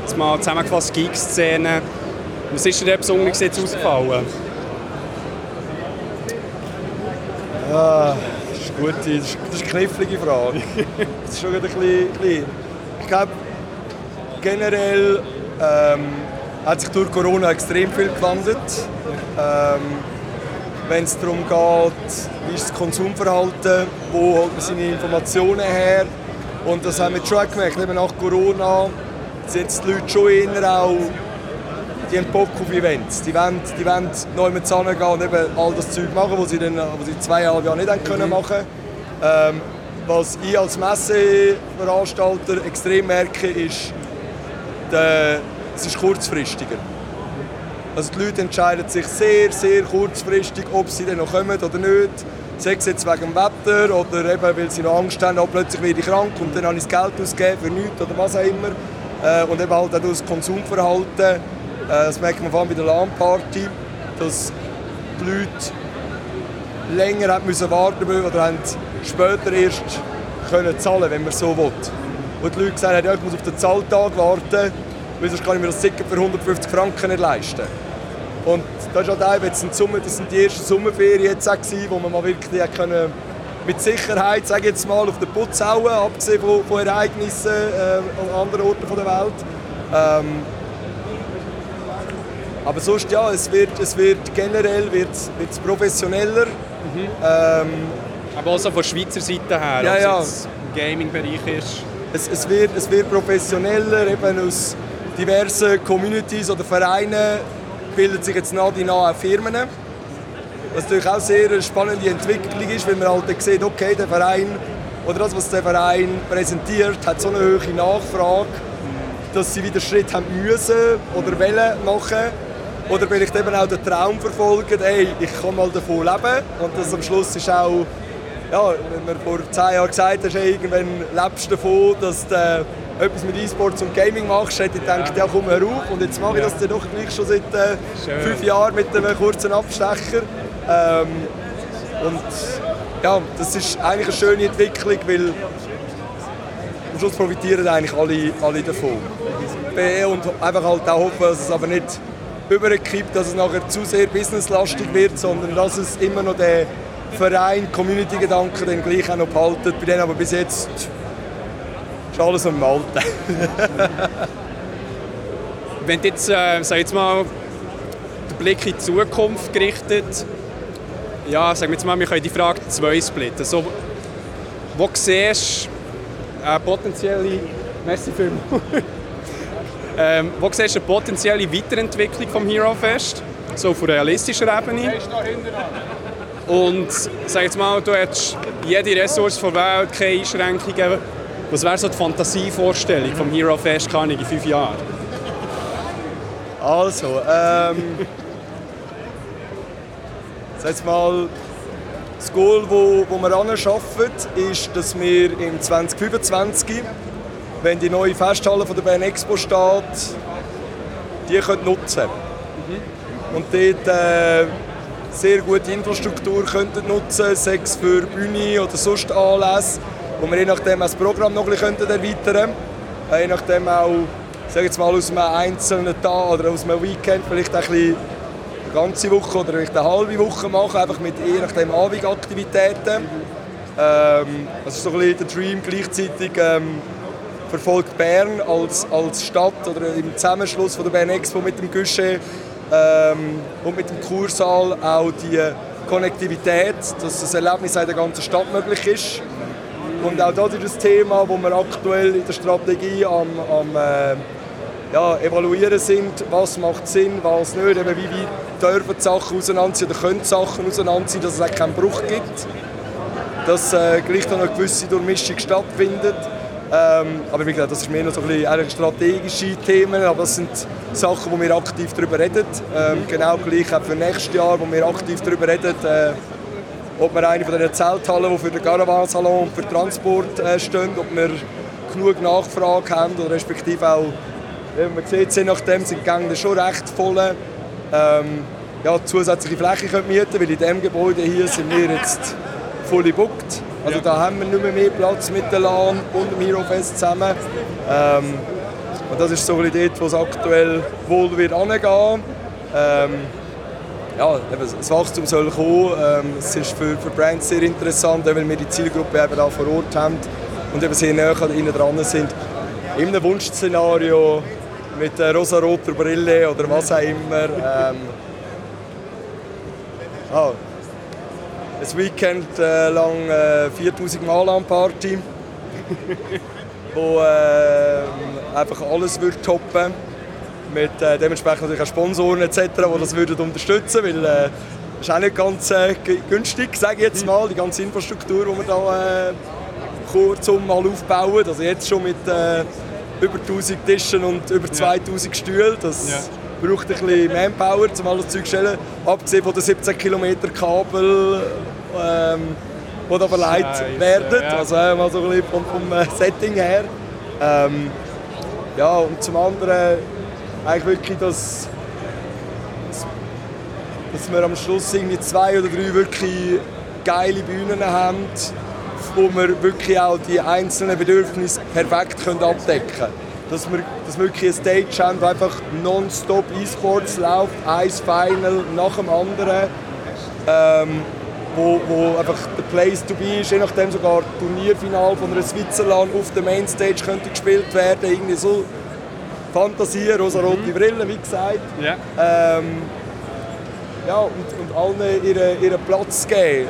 jetzt mal zusammengefasst, Geek-Szene, was ist dir besonders jetzt ausgefallen? Ah, das ist eine gute, das ist, eine knifflige Frage. Das ist schon ein bisschen. Ich glaube, generell ähm, hat sich durch Corona extrem viel gewandelt. Ähm, wenn es darum geht, wie ist das Konsumverhalten, wo holt man seine Informationen her. Und das haben wir schon gemerkt, eben nach Corona sind jetzt die Leute schon eher auch, die haben Bock auf Events. Die wollen, die wollen neu mit zusammengehen und eben all das Zeug machen, was sie, dann, was sie zweieinhalb Jahre nicht haben können machen ähm, Was ich als Messeveranstalter extrem merke, ist, der, es ist kurzfristiger. Also die Leute entscheiden sich sehr, sehr kurzfristig, ob sie dann noch kommen oder nicht. Sei es jetzt wegen dem Wetter oder eben, weil sie noch Angst haben, oh, plötzlich werde ich krank und dann habe ich das Geld ausgegeben für nichts oder was auch immer. Äh, und eben halt auch das Konsumverhalten, äh, das merkt man vor allem bei der LAN-Party, dass die Leute länger haben müssen warten müssen oder haben später erst können zahlen, wenn man so will. Und die Leute gesagt haben, ja, ich muss auf den Zahltag warten, weil sonst kann ich mir das Ticket für 150 Franken nicht leisten. Und das ist halt auch, jetzt sind Sommer, das sind die ersten Sommerferien jetzt auch gewesen, wo man mal wirklich können mit Sicherheit, sage jetzt mal, auf der Putz hauen, abgesehen von, von Ereignissen äh, an anderen Orten der Welt. Ähm, aber sonst ja, es wird, es wird generell wird's, wird's professioneller. Ähm, Aber auch so von Schweizer Seite her, Ja, es ja. jetzt im Gaming-Bereich ist. es, es, wird, es wird professioneller, eben aus diversen Communities oder Vereinen bilden sich jetzt nach und nach Firmen. Was natürlich auch sehr eine spannende Entwicklung ist, weil man halt sieht, okay, der Verein oder das, was der Verein präsentiert, hat so eine hohe Nachfrage, dass sie wieder Schritt haben müssen oder wollen machen. Oder vielleicht eben auch den Traum verfolgen, ey, ich kann mal davon leben. Und das am Schluss ist auch, ja, wenn man vor zehn Jahren gesagt hat, hey, irgendwann lebst du davon, dass du etwas mit E-Sports und Gaming machst, hätte ich gedacht, ja komm, hör auf. Und jetzt mache ich das dann doch gleich schon seit äh, fünf Jahren mit einem kurzen Abstecher. Ähm, und ja, das ist eigentlich eine schöne Entwicklung, weil am Schluss profitieren eigentlich alle, alle davon. Be- Und einfach halt auch hoffen, dass es aber nicht überkippt, dass es nachher zu sehr businesslastig wird, sondern dass es immer noch den Verein, Community-Gedanken dann gleich auch noch behalten. Bei denen aber bis jetzt ist alles am Alten. Wenn du jetzt, äh, sag jetzt mal, den Blick in die Zukunft gerichtet, ja, sagen wir jetzt mal, wir können die Frage zwei splitten. So, wo siehst du eine potenzielle, merci vielmals, ähm, wo siehst du eine potenzielle Weiterentwicklung vom Hero Fest, so auf realistischer Ebene? Und sag jetzt mal, du hättest jede Ressource der Welt, keine Einschränkungen. Was wäre so die Fantasievorstellung vom Hero Fest keine in fünf Jahren? Also, ähm. jetzt mal, das Goal, wo, wo wir arbeiten, ist, dass wir im 2025, wenn die neue Festhalle von der Bern Expo steht, die können nutzen Und dort äh, sehr gute Infrastruktur könnten nutzen, sei es für Bühne oder sonst Anlässe, wo wir je nachdem das Programm noch ein bisschen erweitern könnten. Je nachdem auch, sag jetzt mal, aus einem einzelnen Tag oder aus einem Weekend vielleicht ein bisschen eine ganze Woche oder vielleicht eine halbe Woche machen, einfach mit je nachdem Abendaktivitäten. Ähm, das ist so ein bisschen der Dream gleichzeitig. Ähm, verfolgt Bern als, als Stadt oder im Zusammenschluss von der Bern Expo mit dem Guichet ähm, und mit dem Kursaal auch die Konnektivität, dass das Erlebnis in der ganzen Stadt möglich ist. Und auch das ist das Thema, wo wir aktuell in der Strategie am, am äh, ja, evaluieren sind, was macht Sinn, was nicht, eben wie, wie dürfen Sachen auseinanderziehen oder können Sachen auseinanderziehen, dass es auch keinen Bruch gibt, dass äh, gleich noch eine gewisse Durchmischung stattfindet. Ähm, aber wie gesagt, das ist mehr noch so ein bisschen strategische Themen, aber das sind Sachen, wo wir aktiv darüber reden. Ähm, genau gleich auch für nächstes Jahr, wo wir aktiv darüber reden, äh, ob wir eine von den Zelthallen, die für den Caravansalon und für Transport äh, stehen, ob wir genug Nachfrage haben oder respektive auch, wie man sieht, je nachdem sind die Gänge schon recht voll. Ähm, ja, zusätzliche Fläche können mieten, weil in diesem Gebäude hier sind wir jetzt voll gebucht. Also da haben wir nicht mehr, mehr Platz mit der LAN und dem Hero Fest zusammen. Ähm, und das ist so ein bisschen dort, wo es aktuell wohl wird angehen. Ähm, ja, eben, das Wachstum soll kommen. Ähm, es ist für, für Brands sehr interessant, weil wir die Zielgruppe eben auch vor Ort haben und eben sehr nah ihnen dran sind. In einem Wunschszenario mit rosa-roter Brille oder was auch immer. Ähm, ja, ein Weekend äh, lang äh, 4000 Mal an Party, wo äh, einfach alles würde toppen mit äh, dementsprechend natürlich auch Sponsoren etc., die das würden unterstützen, weil äh, das ist auch nicht ganz äh, günstig, sage ich jetzt mal, die ganze Infrastruktur, die wir da äh, kurzum mal aufbauen, also jetzt schon mit äh, über 1000 Tischen und über 2000 Stühlen, das braucht ein bisschen Manpower, um alles Zeug zu stellen, abgesehen von den 17 Kilometer Kabel, ähm, die da verleiht werden, ja. also äh, mal so ein bisschen vom, vom äh, Setting her. Ähm, ja, und zum anderen eigentlich wirklich, dass, dass wir am Schluss irgendwie zwei oder drei wirklich geile Bühnen haben, wo wir wirklich auch die einzelnen Bedürfnisse perfekt können abdecken können. Dass wir, dass wir wirklich eine Stage haben, wo einfach nonstop E-Sports läuft, ein Final nach dem anderen. Ähm, wo, wo einfach der Place to be ist, je nachdem sogar Turnierfinal von einer Switzerland auf der Mainstage könnte gespielt werden, irgendwie so Fantasie, rosa-rote Brille, wie gesagt. Ja. Ähm, ja, und, und allen ihren, ihren Platz geben.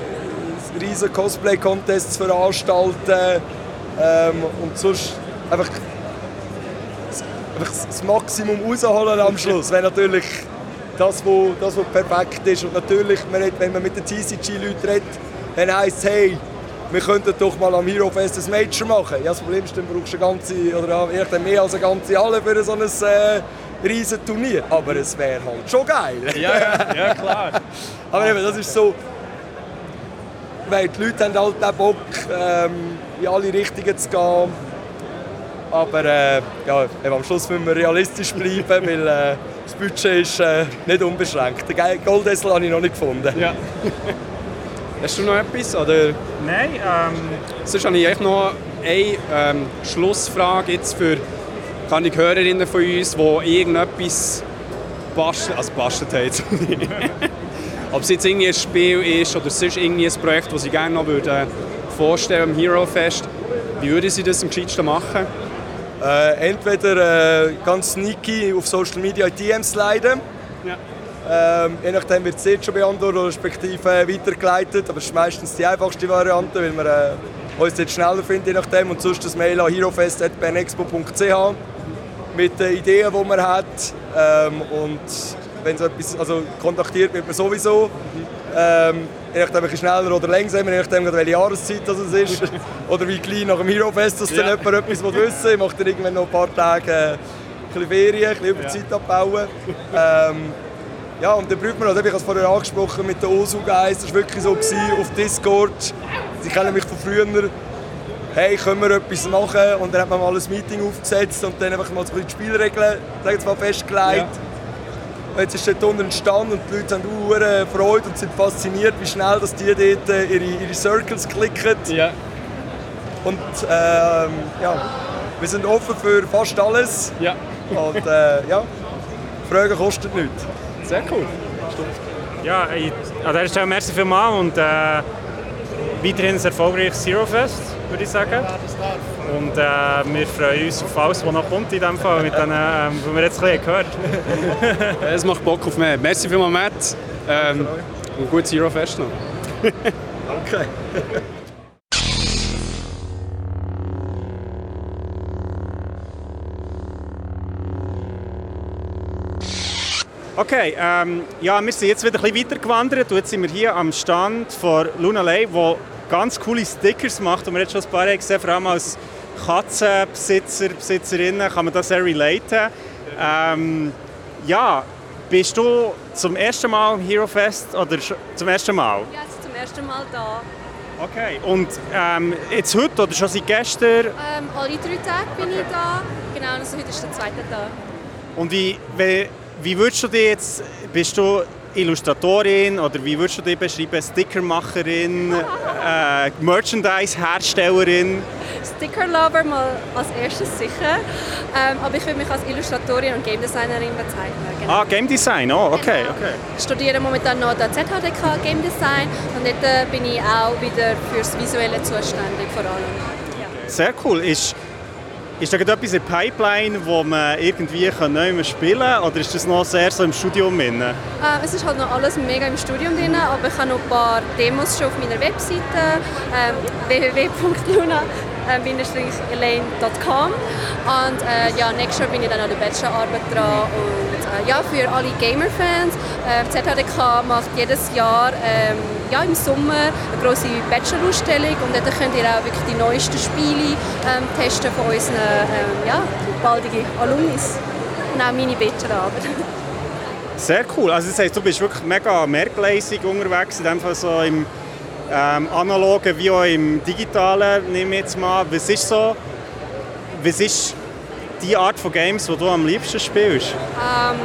Riesen Cosplay-Contests veranstalten ähm, und sonst einfach, einfach das Maximum rausholen am Schluss. Wäre natürlich das, wo, das, was perfekt ist. Und natürlich, wenn man mit den TCG-Leuten redet, dann heisst es, hey, wir könnten doch mal am Hero Fest ein Major machen. Ja, das Problem ist, dann brauchst du eine ganze, oder ja, mehr als eine ganze Halle für so ein äh, riesen Turnier. Aber es wäre halt schon geil. Ja, ja, ja, klar. Aber eben, das ist so, weil die Leute haben halt auch Bock, ähm, in alle Richtungen zu gehen. Aber äh, ja, eben, am Schluss müssen wir realistisch bleiben, weil äh, das Budget ist äh, nicht unbeschränkt. Den Goldessel habe ich noch nicht gefunden. Ja. Hast du noch etwas? Oder? Nein, ähm... Sonst habe ich echt noch eine ähm, Schlussfrage jetzt für kann ich Hörerinnen von uns, die irgendetwas bastelt, also bastelt haben. Ob es jetzt irgendwie ein Spiel ist oder sonst irgendwie ein Projekt, das sie gerne noch würden vorstellen am Hero Fest, wie würden sie das am gescheitsten machen? Äh, entweder äh, ganz sneaky auf Social Media in DMs leiten. Ähm, je nachdem wird es jetzt schon beantwortet oder respektive äh, weitergeleitet. Aber es ist meistens die einfachste Variante, weil man äh, uns jetzt schneller findet, je nachdem. Und sonst das Mail an herofest.bernexpo.ch mit den Ideen, die man hat. Ähm, und wenn so etwas, also kontaktiert wird man sowieso. Ähm, je nachdem, ein schneller oder langsamer, je nachdem, welche Jahreszeit das es ist. oder wie klein nach dem Hero Fest, dass dann Ja. jemand etwas wissen will. Ich mache dann irgendwann noch ein paar Tage äh, ein bisschen Ferien, ein bisschen Überzeit abbauen. Ähm, ja, und dann prüft man, also ich habe es vorher angesprochen mit den OSU-Guys, das war wirklich so gewesen, auf Discord. Sie kennen mich von früher. Hey, können wir etwas machen? Und dann hat man mal ein Meeting aufgesetzt und dann einfach mal so ein bisschen die Spielregeln jetzt mal, festgelegt. Und jetzt ist dort unten entstanden und die Leute haben hure Freude und sind fasziniert, wie schnell dass die dort äh, ihre, ihre Circles klicken. Und ähm, ja, wir sind offen für fast alles. Ja. Und äh, ja, Fragen kostet nichts. Sehr cool. Ja, ich, an dieser Stelle merci vielmals und äh, weiterhin ein erfolgreiches Zero Fest, würde ich sagen. Und äh, wir freuen uns auf alles, was noch kommt in diesem Fall, mit denen, ähm, was wir jetzt ein bisschen gehört Es macht Bock auf mehr. Merci vielmals, Matt. Ähm, und gutes Hero Fest noch. Okay. Okay, ähm, ja, wir sind jetzt wieder ein bisschen weitergewandert und jetzt sind wir hier am Stand von Luna Lay, wo ganz coole Stickers macht und wir jetzt schon ein paar haben gesehen, vor allem als Katzenbesitzer, Besitzerinnen kann man das sehr relaten. Ähm, ja, bist du zum ersten Mal am Hero Fest oder zum ersten Mal? Ja, jetzt zum ersten Mal da. Okay, und ähm, jetzt heute oder schon seit gestern? Ähm, alle drei Tage bin ich da. Genau, also heute ist der zweite Tag. Und wie, wie, wie würdest du dich jetzt, bist du Illustratorin oder wie würdest du dich beschreiben? Stickermacherin, äh, Merchandise-Herstellerin? Sticker-Lover mal als erstes sicher. Ähm, aber ich würde mich als Illustratorin und Game Designerin bezeichnen. Genau. Ah, Game Design, oh, okay, okay. Ich studiere momentan noch der ZHDK Game Design und dort äh, bin ich auch wieder fürs Visuelle zuständig vor allem. Ja. Sehr cool. Ist, ist da etwas in der Pipeline, wo man irgendwie mehr spielen kann? Oder ist das noch sehr so im Studium drin? Äh, es ist halt noch alles mega im Studium drin, aber ich habe noch ein paar Demos schon auf meiner Webseite ähm, www.luna elaine.com und äh, ja, nächstes Jahr bin ich dann an der Bachelorarbeit dran und äh, ja, für alle Gamer-Fans, äh, ZHDK macht jedes Jahr ähm, ja, im Sommer eine große Bachelor-Ausstellung und dort könnt ihr auch wirklich die neuesten Spiele ähm, testen von unseren ähm, ja, baldigen Alumnis und auch meine Bachelorarbeit. Sehr cool. Also das heißt, du bist wirklich mega mehrgleisig unterwegs, in dem Fall so im ähm, analogen wie auch im digitalen, nehme ich jetzt mal. Was ist so, was ist die Art von Games, die du am liebsten spielst? Ähm,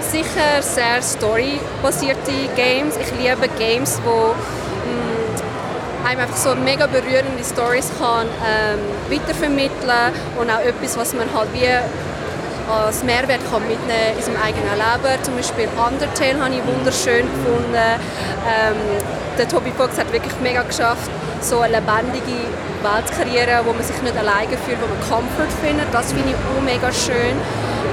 sicher sehr storybasierte Games. Ich liebe Games, wo mh, einem einfach so mega berührende Stories kann ähm, weitervermitteln und auch etwas, was man halt wie als Mehrwert kann mitnehmen in seinem eigenen Leben. Zum Beispiel Undertale habe ich wunderschön gefunden. Ähm, der Toby Fox hat wirklich mega geschafft, so eine lebendige Welt zu kreieren, wo man sich nicht alleine fühlt, wo man Comfort findet. Das finde ich auch mega schön.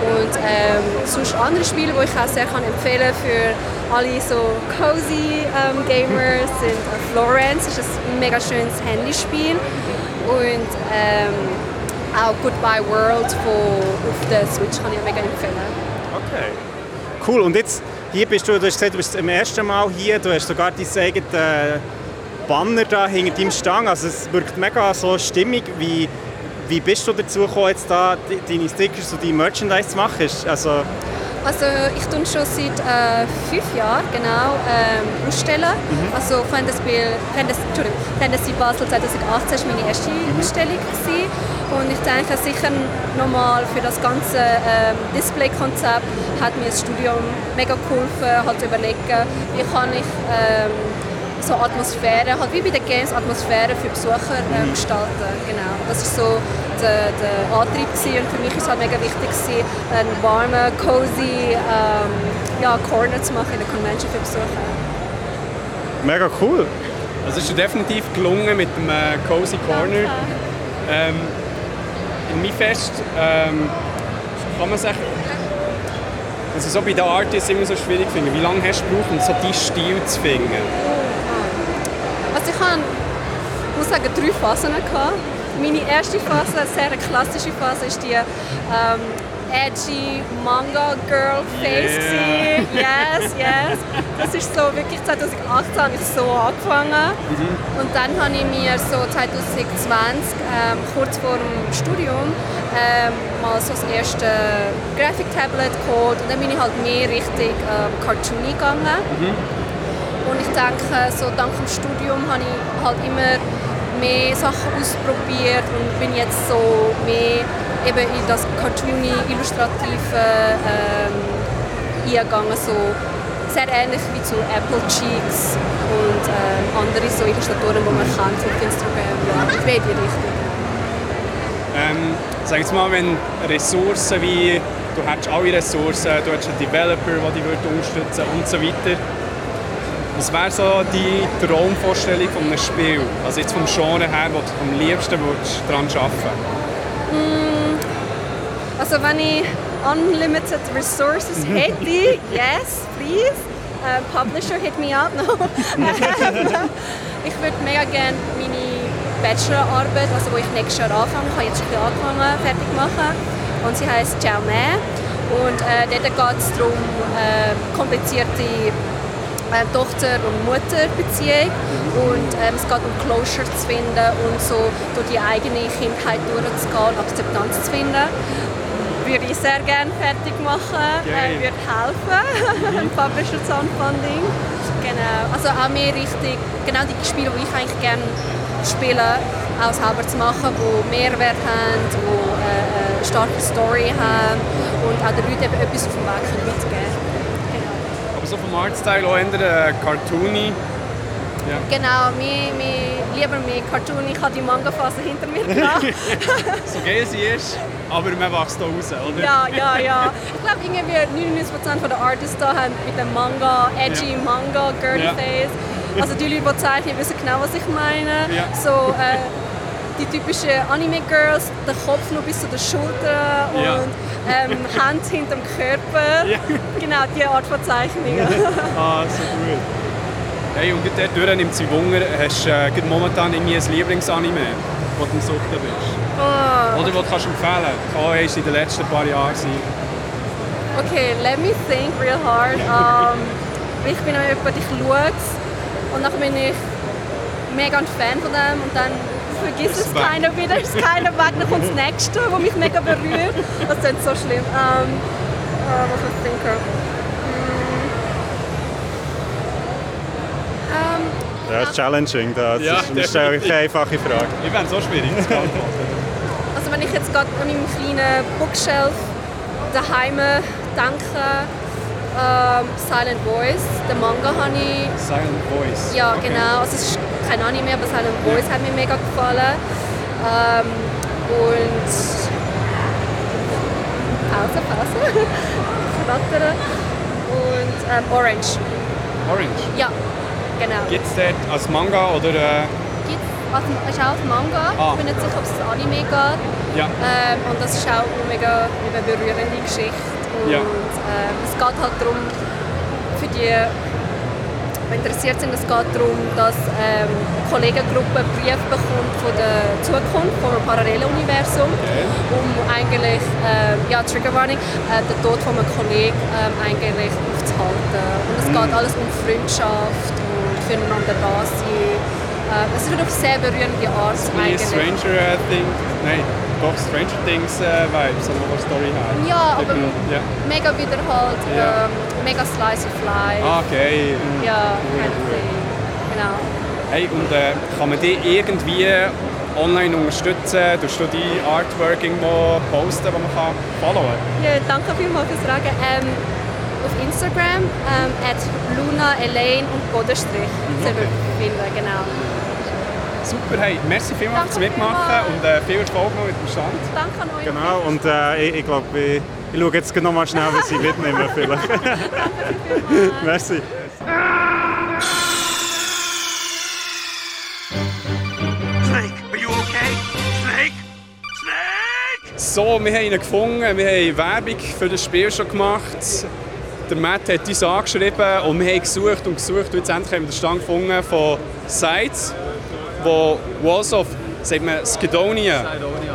Und ähm, sonst andere Spiele, die ich auch sehr kann empfehlen für alle so cozy ähm, Gamers sind Florence, ist ein mega schönes Handyspiel und ähm, auch Goodbye World von, auf der Switch kann ich mega empfehlen. Okay. Cool. Und jetzt hier bist du, du hast gesagt, du bist zum ersten Mal hier, du hast sogar dein eigenes äh, Banner da hinter deinem Stang. Also es wirkt mega so stimmig. Wie, wie bist du dazu gekommen, jetzt da deine Stickers und deine Merchandise zu machen? Also, also ich tue schon seit äh, fünf Jahren genau ähm, ausstellen. Mhm. Also Fantasy, Fantasy, Basel 2018 war meine erste mhm. Ausstellung. Gewesen. Und ich denke sicher nochmal für das ganze ähm, Display-Konzept hat mir das Studium mega geholfen, halt zu überlegen, wie kann ich ähm, so Atmosphäre, halt wie bei den Games, Atmosphäre für Besucher ähm, gestalten. Genau. Das war so der, der Antrieb gewesen. und für mich ist es halt mega wichtig gewesen, einen warmen, cozy ähm, ja, Corner zu machen in der Convention für Besucher. Mega cool. Also es ist definitiv gelungen mit dem äh, Cozy Corner. Ähm, in mein Fest ähm, kann man sagen, also so bei den Artists immer so schwierig finden. Wie lange hast du gebraucht, um so deinen Stil zu finden? Also ich hatte, muss sagen, drei Phasen. Gehabt. Meine erste Phase, eine sehr klassische Phase, ist die ähm, edgy Manga Girl Face. Yeah. Yes, yes. Das ist so wirklich 2018 habe ich so angefangen. Mhm. Und dann habe ich mir so 2020, ähm, kurz vor dem Studium, ähm, mal so das erste Graphic Tablet geholt und dann bin ich halt mehr Richtung ähm, Cartoony gegangen. Mhm. Und ich denke, so dank dem Studium habe ich halt immer mehr Sachen ausprobiert und bin jetzt so mehr eben in das cartoony, illustrative ähm, eingegangen. So sehr ähnlich wie zu Apple Cheeks und ähm, andere so Illustratoren, die man kennt auf Instagram. Ja, ich in die Richtung. Ähm, sag jetzt mal, wenn Ressourcen wie, du hättest alle Ressourcen, du hättest einen Developer, der dich unterstützen und so weiter. Was wäre so die Traumvorstellung von einem Spiel? Also jetzt vom Genre her, wo du am liebsten daran arbeiten mm, Also wenn ich unlimited resources Mhm. hätte, yes, please. Uh, publisher hit me up, no. ich würde mega gerne meine Bachelorarbeit, also wo ich nächstes Jahr anfange, ich habe jetzt schon angefangen, fertig machen. Und sie heißt Ciao. Und äh, dort geht es darum, äh, komplizierte äh, Tochter- und Mutterbeziehung. Und ähm, es geht um Closure zu finden und so durch die eigene Kindheit durchzugehen Akzeptanz zu finden. Würde ich sehr gerne fertig machen, äh, würde helfen. Publisher Sound Funding. Genau. Also auch mehr richtig, genau die Spiele, die ich eigentlich gerne spiele, auch selber zu machen, die Mehrwert haben, die äh, eine starke Story haben und auch den Leuten etwas auf dem Weg können mitgeben Aber so vom Artstyle auch eher äh, cartoony. Ja. Genau, mir, mir, lieber mehr Cartoon. Ich habe die Manga-Phase hinter mir so geil sie ist, aber man wächst da raus, oder? ja, ja, ja. Ich glaube, irgendwie 99% der Artists da haben mit dem Manga, edgy Ja. Manga, girly Ja. face. Also die Leute, die zeichnen, wissen genau, was ich meine. Ja. So, äh, die typischen Anime-Girls, der Kopf nur bis zu den Schultern Ja. und ähm, Hand hinterm Körper. Genau, diese Art von Zeichnungen. ah, so gut. Hey, und dort durch nimmt sie Wunder, hast du äh, momentan irgendwie ein Lieblingsanime, wo du Suchten bist? Oh. Oder was du kannst empfehlen? Kann ist in den letzten paar Jahren sein. Okay, let me think real hard. Um, ich bin jemand, ich schaue es und dann bin ich mega ein Fan von dem und dann vergisst es keiner wieder, ist keiner weg, dann kommt das nächste, das mich mega berührt. Das ist so schlimm. Um, uh, was ich denke. Mm. Um, Ja, das ist challenging. Das Ja, ist, eine definitiv. keine einfache Frage. Ich es so schwierig zu beantworten. Also wenn ich jetzt gerade an meinem kleinen Bookshelf daheim denke, ähm, Silent Voice, den Manga habe ich... Silent Voice. Ja, Okay. genau. Also es ist kein Anime, aber Silent Voice hat mir mega gefallen. Ähm, und... Pause, Pause. Knattern. Und ähm, Orange. Orange. Ja, genau. Gibt es dort als Manga oder... Äh, Gibt's, also, ist auch als Manga. Ah. Ich bin nicht sicher, ob es als Anime geht. Ja. Ähm, und das ist auch eine mega eine berührende Geschichte. Und Ja. ähm, es geht halt darum, für die interessiert sind, es geht darum, dass ähm, eine Kollegengruppe einen Brief bekommt von der Zukunft, von einem parallelen Universum, um eigentlich, ähm, ja, Trigger Warning, äh, den Tod von einem Kollegen ähm, eigentlich aufzuhalten. Und es Mhm. geht alles um Freundschaft und füreinander da sein. Ähm, es wird auf sehr berührende Art wie eigentlich. Stranger äh, Things... Nein, doch Stranger Things äh, Vibes, an der Story her. Ja, aber Ja. mega wieder halt, Ja. ähm, mega slice of life. Ah. Ja, Cool, kind of cool. thing. Genau. Hey, und äh, kann man dich irgendwie online unterstützen? Tust du die Artwork irgendwo posten, die man kann followen kann? Ja, danke vielmals fürs Fragen. Ähm, auf Instagram ähm, at Luna Elaine und Bodenstrich Mhm, sind wir finden, genau. Super, hey, merci vielmals fürs Mitmachen und äh, viel Erfolg noch mit dem Stand. Danke an euch. Genau, und äh, ich, ich glaube, ich, ich schaue jetzt noch mal schnell, was ich mitnehme vielleicht. Merci. Snake, are you okay? Snake? So, wir haben ihn gefunden, wir haben Werbung für das Spiel schon gemacht. Der Matt hat uns angeschrieben und wir haben gesucht und gesucht und jetzt endlich haben wir den Stand gefunden von Sites, wo Walls of, sagt man, Skidonia,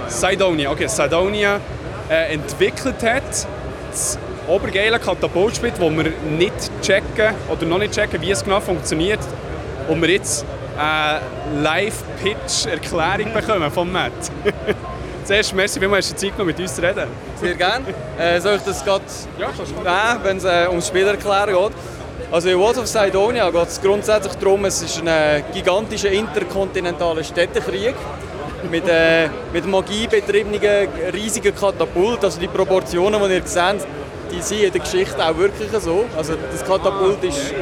Sidonia, okay, Sidonia äh, entwickelt hat. Das obergeile Katapultspiel, das wir nicht checken oder noch nicht checken, wie es genau funktioniert und wir jetzt eine Live-Pitch-Erklärung bekommen von Matt. Zuerst, merci, wie hast du Zeit genommen, mit uns zu reden. Sehr gerne. Äh, soll ich das gerade ja, kannst du nehmen, wenn es äh, ums Spiel erklären geht? Also in Walls of Sidonia geht es grundsätzlich darum, es ist ein äh, gigantischer interkontinentaler Städtekrieg mit, äh, mit Magie riesigen Katapult. Also die Proportionen, die ihr seht, die sind in der Geschichte auch wirklich so. Also das Katapult ist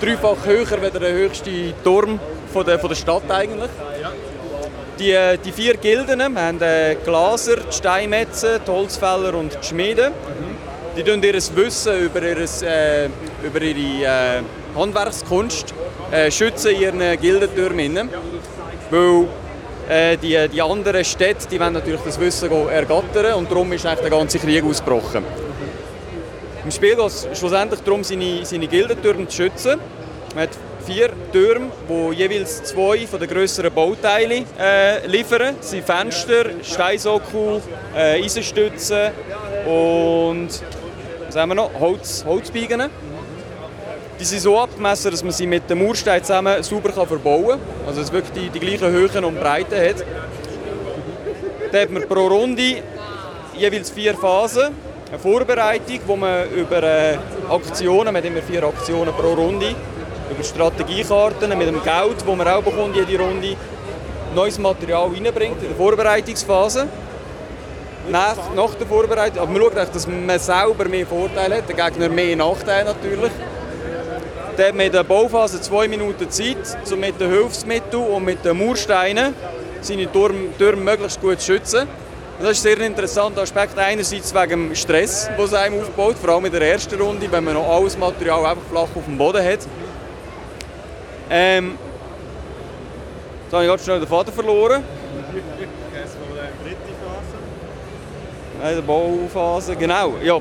dreifach höher als der höchste Turm von der, von der Stadt eigentlich. Die, äh, die vier Gilden haben äh, die Glaser, die Steinmetzen, die Holzfäller und die Schmiede. Die tun ihr Wissen über, ihres, äh, über ihre äh, Handwerkskunst äh, schützen ihren Gildentürmen. Weil äh, die, die anderen Städte die wollen natürlich das Wissen ergattern und darum ist der ganze Krieg ausgebrochen. Im Spiel geht es schlussendlich darum, seine, seine Gildentürme zu schützen. Man hat vier Türme, die jeweils zwei von den grösseren Bauteile äh, liefern. Das sind Fenster, Steinsockel, äh, Eisenstützen und was haben wir noch? Holz, Holzbiegen. Die sind so abgemessen, dass man sie mit dem Murstein zusammen sauber verbauen kann. Also dass es wirklich die, die gleichen Höhen und Breiten hat. Dann hat man pro Runde jeweils vier Phasen. Eine Vorbereitung, wo man über äh, Aktionen, man hat immer vier Aktionen pro Runde, über Strategiekarten, mit dem Geld, das man auch bekommt jede Runde, neues Material reinbringt in der Vorbereitungsphase. Nach, nach der Vorbereitung, aber man schaut dass man selber mehr Vorteile hat, der Gegner mehr Nachteile natürlich. Dann hat man der Bauphase zwei Minuten Zeit, um mit den Hilfsmitteln und mit den Mursteinen seine Türme, möglichst gut zu schützen. Das ist ein sehr interessanter Aspekt. Einerseits wegen dem Stress, den es einem aufbaut, vor allem in der ersten Runde, wenn man noch alles Material einfach flach auf dem Boden hat. Ähm, da habe ich ganz schnell den Faden verloren. Dritte Phase. In der Bauphase. Genau, ja.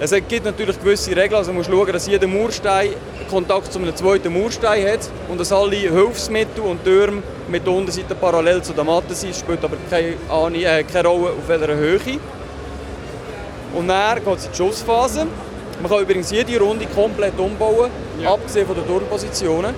Es gibt natürlich gewisse Regeln. Also man muss schauen, dass jeder Mauerstein Kontakt zu einem zweiten Mauerstein hat und dass alle Hilfsmittel und Türme mit der Unterseite parallel zu der Matte sind. Spielt aber keine, Ahnung- äh, keine Rolle, auf welcher Höhe. Und dann geht es in die Schussphase. Man kann übrigens jede Runde komplett umbauen, abgesehen von den Turmpositionen.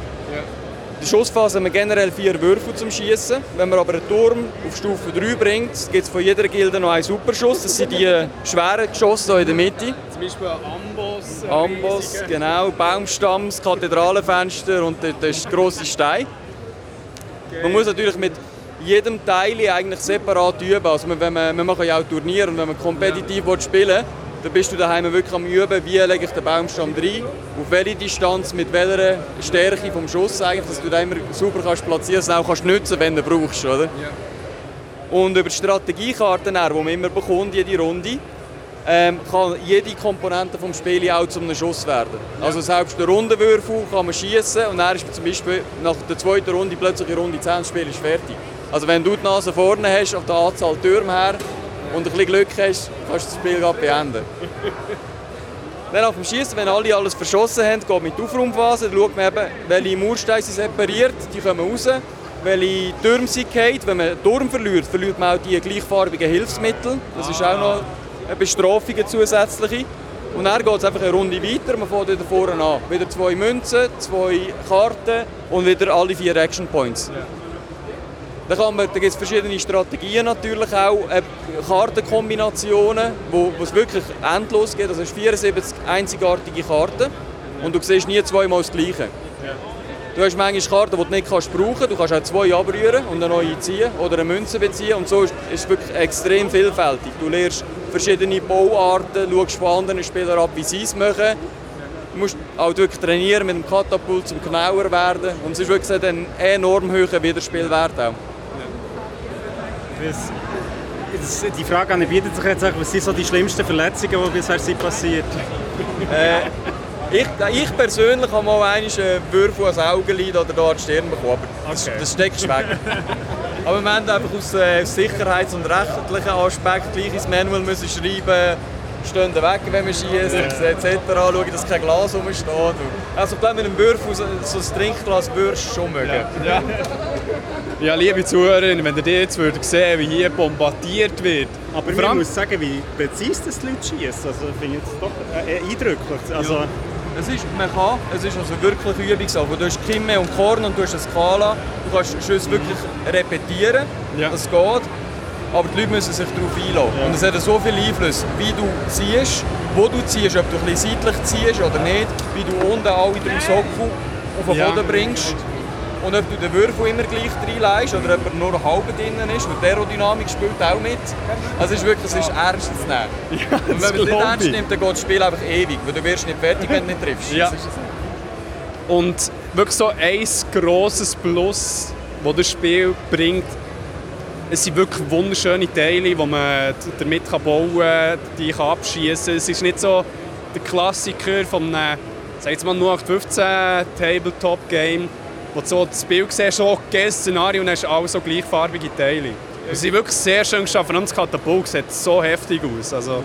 In der Schussphase haben wir generell vier Würfel zum Schießen. Wenn man aber einen Turm auf Stufe 3 bringt, gibt es von jeder Gilde noch einen Superschuss. Das sind die schweren Geschosse hier in der Mitte. Zum Beispiel ein Amboss. ein Amboss, genau, Baumstamm, das Kathedralenfenster und der, grosse Stein. Man muss natürlich mit jedem Teil eigentlich separat üben. Also wenn man, wir machen ja auch Turniere und wenn man kompetitiv ja. spielen will, dann bist du daheim wirklich am Üben, wie lege ich den Baumstamm rein, auf welche Distanz, mit welcher Stärke vom Schuss eigentlich, dass du den immer super kannst platzieren kannst, auch kannst nutzen, wenn du brauchst, oder? Und über die Strategiekarten, die man immer bekommt, jede Runde, ähm, kann jede Komponente des Spiels auch zu einem Schuss werden. Also selbst der Rundenwürfel kann man schießen und dann ist zum Beispiel nach der zweiten Runde plötzlich in Runde 10 das Spiel ist fertig. Also wenn du die Nase vorne hast, auf der Anzahl Türme her und ein bisschen Glück hast, kannst du das Spiel gerade beenden. Dann nach dem Schießen, wenn alle alles verschossen haben, geht mit der Aufraumphase, dann schaut man eben, welche Mauersteine sind separiert, die kommen raus. Welche Türme sind gefallen. Wenn man einen Turm verliert, verliert man auch die gleichfarbigen Hilfsmittel. Das ist auch noch eine Bestrafung eine zusätzliche. Und dann geht es einfach eine Runde weiter, man fängt wieder vorne an. Wieder zwei Münzen, zwei Karten und wieder alle vier Action Points. Da, kann man- da gibt es verschiedene Strategien natürlich auch, äh, Kartenkombinationen, wo, wo es wirklich endlos geht. Also es sind 74 einzigartige Karten und du siehst nie zweimal das Gleiche. Du hast manchmal Karten, die du nicht kannst brauchen kannst. Du kannst auch zwei abrühren und eine neue ziehen oder eine Münze beziehen. Und so ist es wirklich extrem vielfältig. Du lernst verschiedene Bauarten, schaust von anderen Spielern ab, wie sie es machen. Du musst auch wirklich trainieren mit dem Katapult, um genauer werden. Und es ist wirklich ein enorm hoher Wiederspielwert auch. Die Frage an bietet sich jetzt auch, was sind so die schlimmsten Verletzungen, die bisher sind passiert? Äh, ich, ich persönlich habe mal einen Würfel ans Augenlid oder da an die Stirn bekommen, aber das, das steckt weg. aber wir haben einfach aus äh, sicherheits- und rechtlichen Aspekt gleich ins Manual müssen schreiben stehen weg, wenn wir schießen, etc. Schauen, dass kein Glas rumsteht. Also ich glaube, mit einem Würfel so, so ein Trinkglas würdest schon mögen. Ja. Ja, liebe Zuhörerinnen, wenn ihr jetzt würdet sehen wie hier bombardiert wird. Aber man allem- muss sagen, wie präzise das die Leute schießen. Also finde ich jetzt doch äh, eindrücklich. Also, Ja. Es ist, man kann, es ist also wirklich Übungssache. Du hast Kimme und Korn und du hast eine Skala. Du kannst Schüsse wirklich repetieren, das geht. Aber die Leute müssen sich darauf einlassen. Und es hat so viele Einflüsse, wie du ziehst, wo du ziehst, ob du ein bisschen seitlich ziehst oder nicht, wie du unten alle drei Sockel auf den Ja. Boden bringst. Und ob du den Würfel immer gleich reinlegst oder ob er nur halb drinnen ist. Und die Aerodynamik spielt auch mit. Also es ist wirklich es ist ernst zu nehmen. und wenn man es nicht ernst nimmt, dann geht das Spiel einfach ewig. Weil du wirst nicht fertig, wenn du nicht triffst. Ja. Und wirklich so ein grosses Plus, das das Spiel bringt, es sind wirklich wunderschöne Teile, die man damit bauen kann, die kann abschießen. Es ist nicht so der Klassiker von einem, sag jetzt mal, 0815 Tabletop-Game, wo du so das Bild siehst, so okay, Szenario und hast alle so gleichfarbige Teile. Es sind wirklich sehr schön geschaffen. Vor allem das Katapult sieht so heftig aus. Also,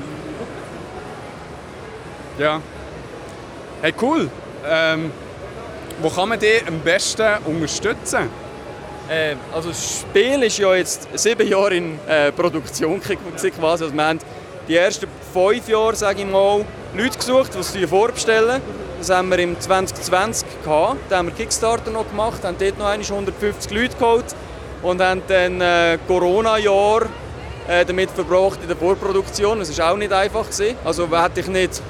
ja. Hey, cool. Ähm, wo kann man dich am besten unterstützen? Äh, also das Spiel ist ja jetzt sieben Jahre in äh, Produktion quasi. Also wir haben die ersten fünf Jahre, sage ich mal, Leute gesucht, die es vorbestellen. Das haben wir im 2020 gehabt. Dann haben wir Kickstarter noch gemacht, haben dort noch einmal 150 Leute geholt und haben dann äh, Corona-Jahr äh, damit verbracht in der Vorproduktion. Das war auch nicht einfach. Gewesen. Also hätte ich nicht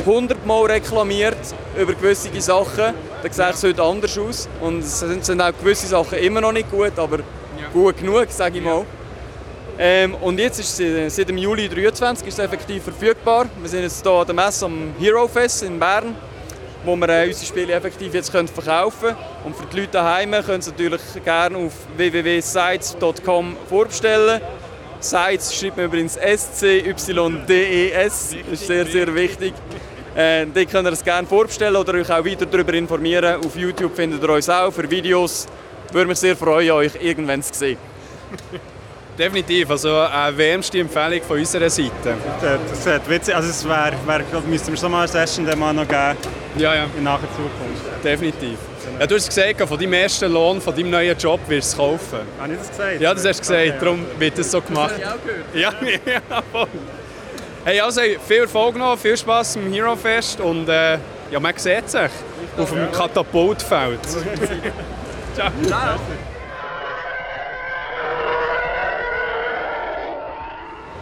100 Mal reklamiert über gewisse Sachen, dann ich es heute anders aus. Und es sind, auch gewisse Sachen immer noch nicht gut, aber gut genug, sage ich mal. Ähm, und jetzt ist es seit dem Juli 23 ist es effektiv verfügbar. Wir sind jetzt hier an der Messe am Hero Fest in Bern, wo wir äh, unsere Spiele effektiv jetzt können verkaufen können. Und für die Leute daheim können sie natürlich gerne auf www.sites.com vorbestellen. Sites schreibt man übrigens S-C-Y-D-E-S. Das ist sehr, sehr wichtig. Äh, dort könnt ihr es gerne vorbestellen oder euch auch weiter darüber informieren. Auf YouTube findet ihr uns auch für Videos. Würde mich sehr freuen, euch irgendwann zu sehen. Definitiv, also eine wärmste Empfehlung von unserer Seite. Das ist witzig. Also es wäre, wär, müssten wir so mal eine Session dann mal noch geben. Ja, ja. In naher Zukunft. Definitiv. Ja, du hast gesagt, von deinem ersten Lohn, von deinem neuen Job wirst du es kaufen. Habe ich das gesagt? Ja, das hast du gesagt, Okay. darum wird das so gemacht. Das habe ich auch Ja, ja, voll. Hey, also viel Erfolg noch, viel Spaß im Hero Fest und äh, ja, man sieht sich auf dem Katapultfeld. Ciao.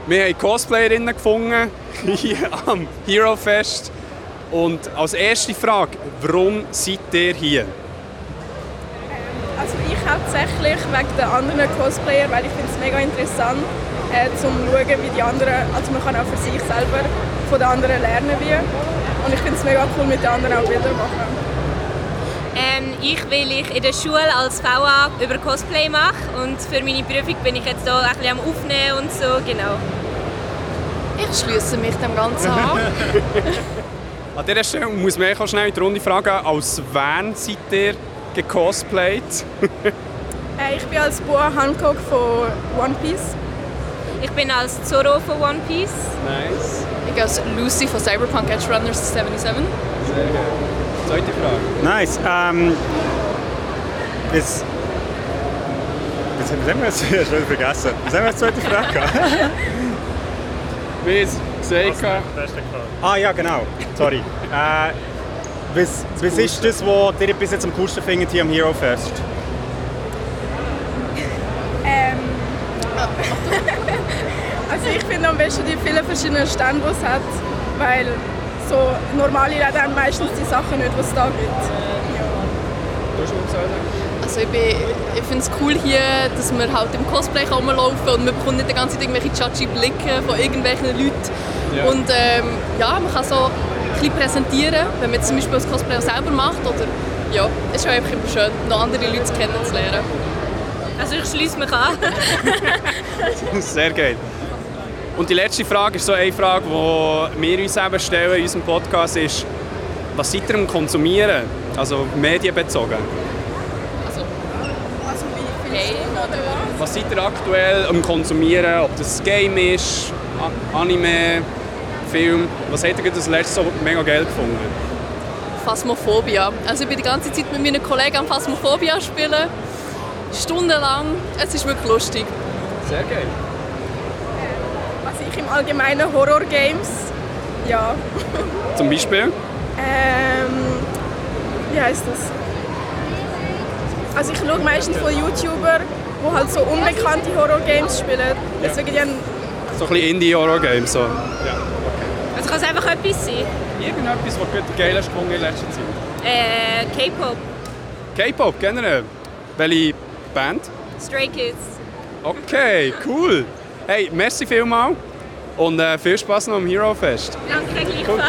Wir haben Cosplayerinnen gefunden hier am Hero Fest. Und als erste Frage, warum seid ihr hier? Also ich hauptsächlich wegen der anderen Cosplayer, weil ich finde es mega interessant, äh, zum schauen, wie die anderen, also man kann auch für sich selber von den anderen lernen wie. Und ich finde es mega cool, mit den anderen auch Bilder machen. Ähm, ich, weil ich in der Schule als VA über Cosplay mache und für meine Prüfung bin ich jetzt hier ein bisschen am Aufnehmen und so, genau. Ich schließe mich dem Ganzen an. An dieser Stelle muss man auch schnell in die Runde fragen, als wen seid ihr gecosplayt? Äh, ich bin als Boa Hancock von One Piece. Ich bin als Zoro von One Piece. Nice. Ich als Lucy von Cyberpunk Edge Runners 77. Sehr gut. Zweite Frage. Nice. Ähm, bis, bis, was haben wir jetzt? Schon vergessen. Was haben wir jetzt zweite Frage? Wie es gesagt Ah ja, genau. Sorry. Äh, was, was ist das, was ihr bis jetzt am coolsten findet hier am Hero Fest? Also ich finde am besten die vielen verschiedenen Stände, die es hat, weil so normale Läden haben meistens die Sachen nicht, die es da gibt. Also ich, bin- ich finde es cool hier, dass man halt im Cosplay kann rumlaufen und man bekommt nicht die ganze Zeit irgendwelche chachi Blicke von irgendwelchen Leuten. Ja. Und ähm, ja, man kann so ein bisschen präsentieren, wenn man zum Beispiel das Cosplay auch selber macht. Oder, ja, es ist auch einfach immer schön, noch andere Leute kennenzulernen. Also ich schließe mich an. Sehr geil. Und die letzte Frage ist so eine Frage, die wir uns eben stellen in unserem Podcast, ist, was seid ihr am Konsumieren? Also medienbezogen. Game oder was? Was seid ihr aktuell am Konsumieren? Ob das Game ist, Anime, Film? Was habt ihr das letzte so mega geil gefunden? Phasmophobia. Also ich bin die ganze Zeit mit meinen Kollegen am Phasmophobia spielen. Stundenlang. Es ist wirklich lustig. Sehr geil. Also ich im Allgemeinen Horror-Games. Ja. Zum Beispiel? Ähm, wie heißt das? Also ich schaue meistens von YouTubern, die halt so unbekannte Horror-Games spielen. Deswegen die haben So ein bisschen Indie-Horror-Game. So. Ja. Also kann es einfach etwas sein. Irgendetwas, was du geil gefunden in letzter Zeit? Äh, K-Pop, K-Pop generell. Welche Band? Stray Kids. Okay, cool. Hey, merci vielmals und äh, viel Spaß noch am Hero Fest. Danke gleichfalls.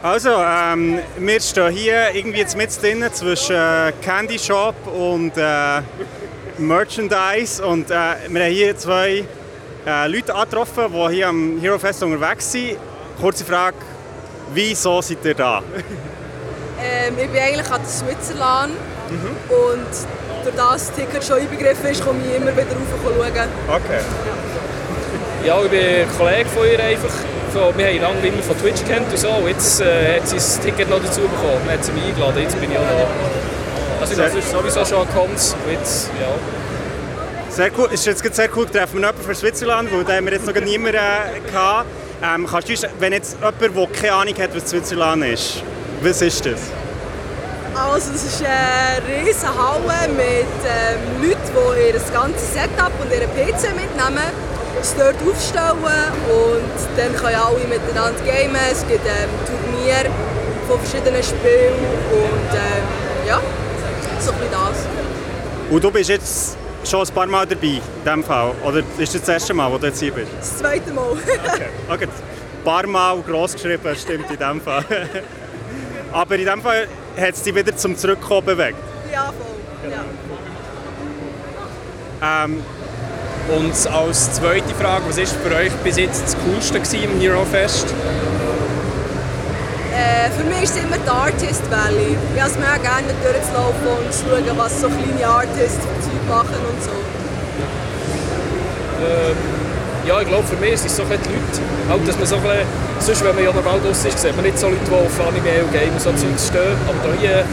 Also, ähm, wir stehen hier irgendwie jetzt mit drin zwischen äh, Candy Shop und äh, Merchandise. Und äh, wir haben hier zwei äh, Leute angetroffen, die hier am Hero Fest unterwegs sind. Kurze Frage, wieso seid ihr da? Ähm, ich bin eigentlich der Switzerland und durch das Ticket schon einbegriffen ist, komme ich immer wieder rauf schauen. Okay. Ja, ich bin ein Kollege von ihr einfach. Von, wir haben lange immer von Twitch kennt und so. Und jetzt äh, hat sie das Ticket noch dazu bekommen. Dann hat sie mich eingeladen. Jetzt bin ich auch da. Also das ist sowieso schon gekommen. Und Jetzt, ja. Sehr cool. Es ist jetzt gerade sehr cool, treffen wir jemanden für Switzerland, weil da haben wir jetzt noch niemanden äh, gehabt. Ähm, kannst du wenn jetzt jemand, der keine Ahnung hat, was Switzerland ist, was ist das? Also es ist eine riesige Halle mit ähm, Leuten, die ihr ganzes Setup und ihren PC mitnehmen, es dort aufstellen und dann können alle miteinander gamen. Es gibt ähm, Turniere von verschiedenen Spielen und ähm, ja, so ein das. Und du bist jetzt schon ein paar Mal dabei, in diesem Fall? Oder ist das das erste Mal, wo du jetzt hier bist? Das zweite Mal. Okay, ein paar Mal gross geschrieben, stimmt in diesem Fall. Aber in diesem Fall hat es dich wieder zum Zurückkommen bewegt. ja, voll. Ja. Ähm, und als zweite Frage, was ist für euch bis jetzt das Coolste im Hero Fest? Äh, Für mich ist es immer die Artist Valley. Ich habe es mir auch gerne durchzulaufen und zu schauen, was so kleine Artists für Zeug machen und so. Ähm, ja, ich glaube, für mich sind es so ein die Leute, auch, dass man so ein bisschen, sonst, wenn man ja normal draussen ist, sieht man nicht so Leute, die auf Anime und Game und so stehen, aber da hier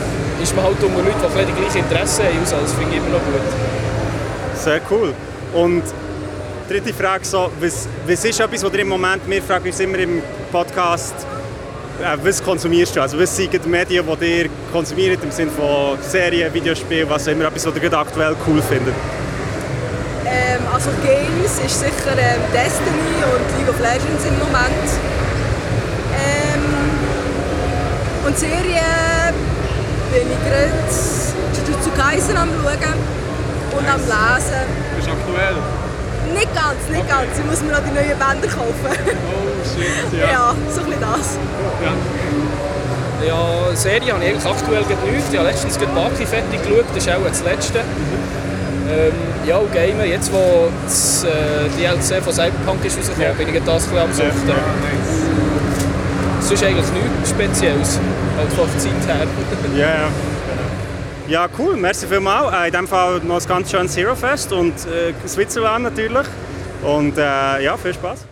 ist man halt unter Leute, die die gleichen Interessen haben, also das finde ich immer noch gut. Sehr cool. Und dritte Frage, so, was, was ist etwas, was ihr im Moment, wir fragen uns immer im Podcast, äh, was konsumierst du? Also was sind die Medien, die ihr konsumiert, im Sinne von Serien, Videospielen, was auch immer, etwas, was ihr gerade aktuell cool findet? Ähm, also Games ist sicher ähm, Destiny und League of Legends im Moment. Ähm, und Serien bin ich gerade Jujutsu Kaisen am schauen und am Lesen. Bist du aktuell? Nicht ganz, nicht ganz. Ich muss mir noch die neuen Bänder kaufen. Oh shit, ja. ja. so ein bisschen das. Ja, Serie habe ich eigentlich aktuell nichts. Ich habe letztens Baki fertig geschaut, das ist auch das letzte. Ähm, ja, und Gamer, jetzt wo das äh, DLC von Cyberpunk ist rausgekommen, bin ich das ein bisschen am Suchten. Sonst eigentlich nichts Spezielles, halt von der Zeit her. Ja, ja. Ja, cool, merci vielmals. Äh, in diesem Fall noch ein ganz schönes Hero Fest und äh, Switzerland natürlich. Und äh, ja, viel Spaß.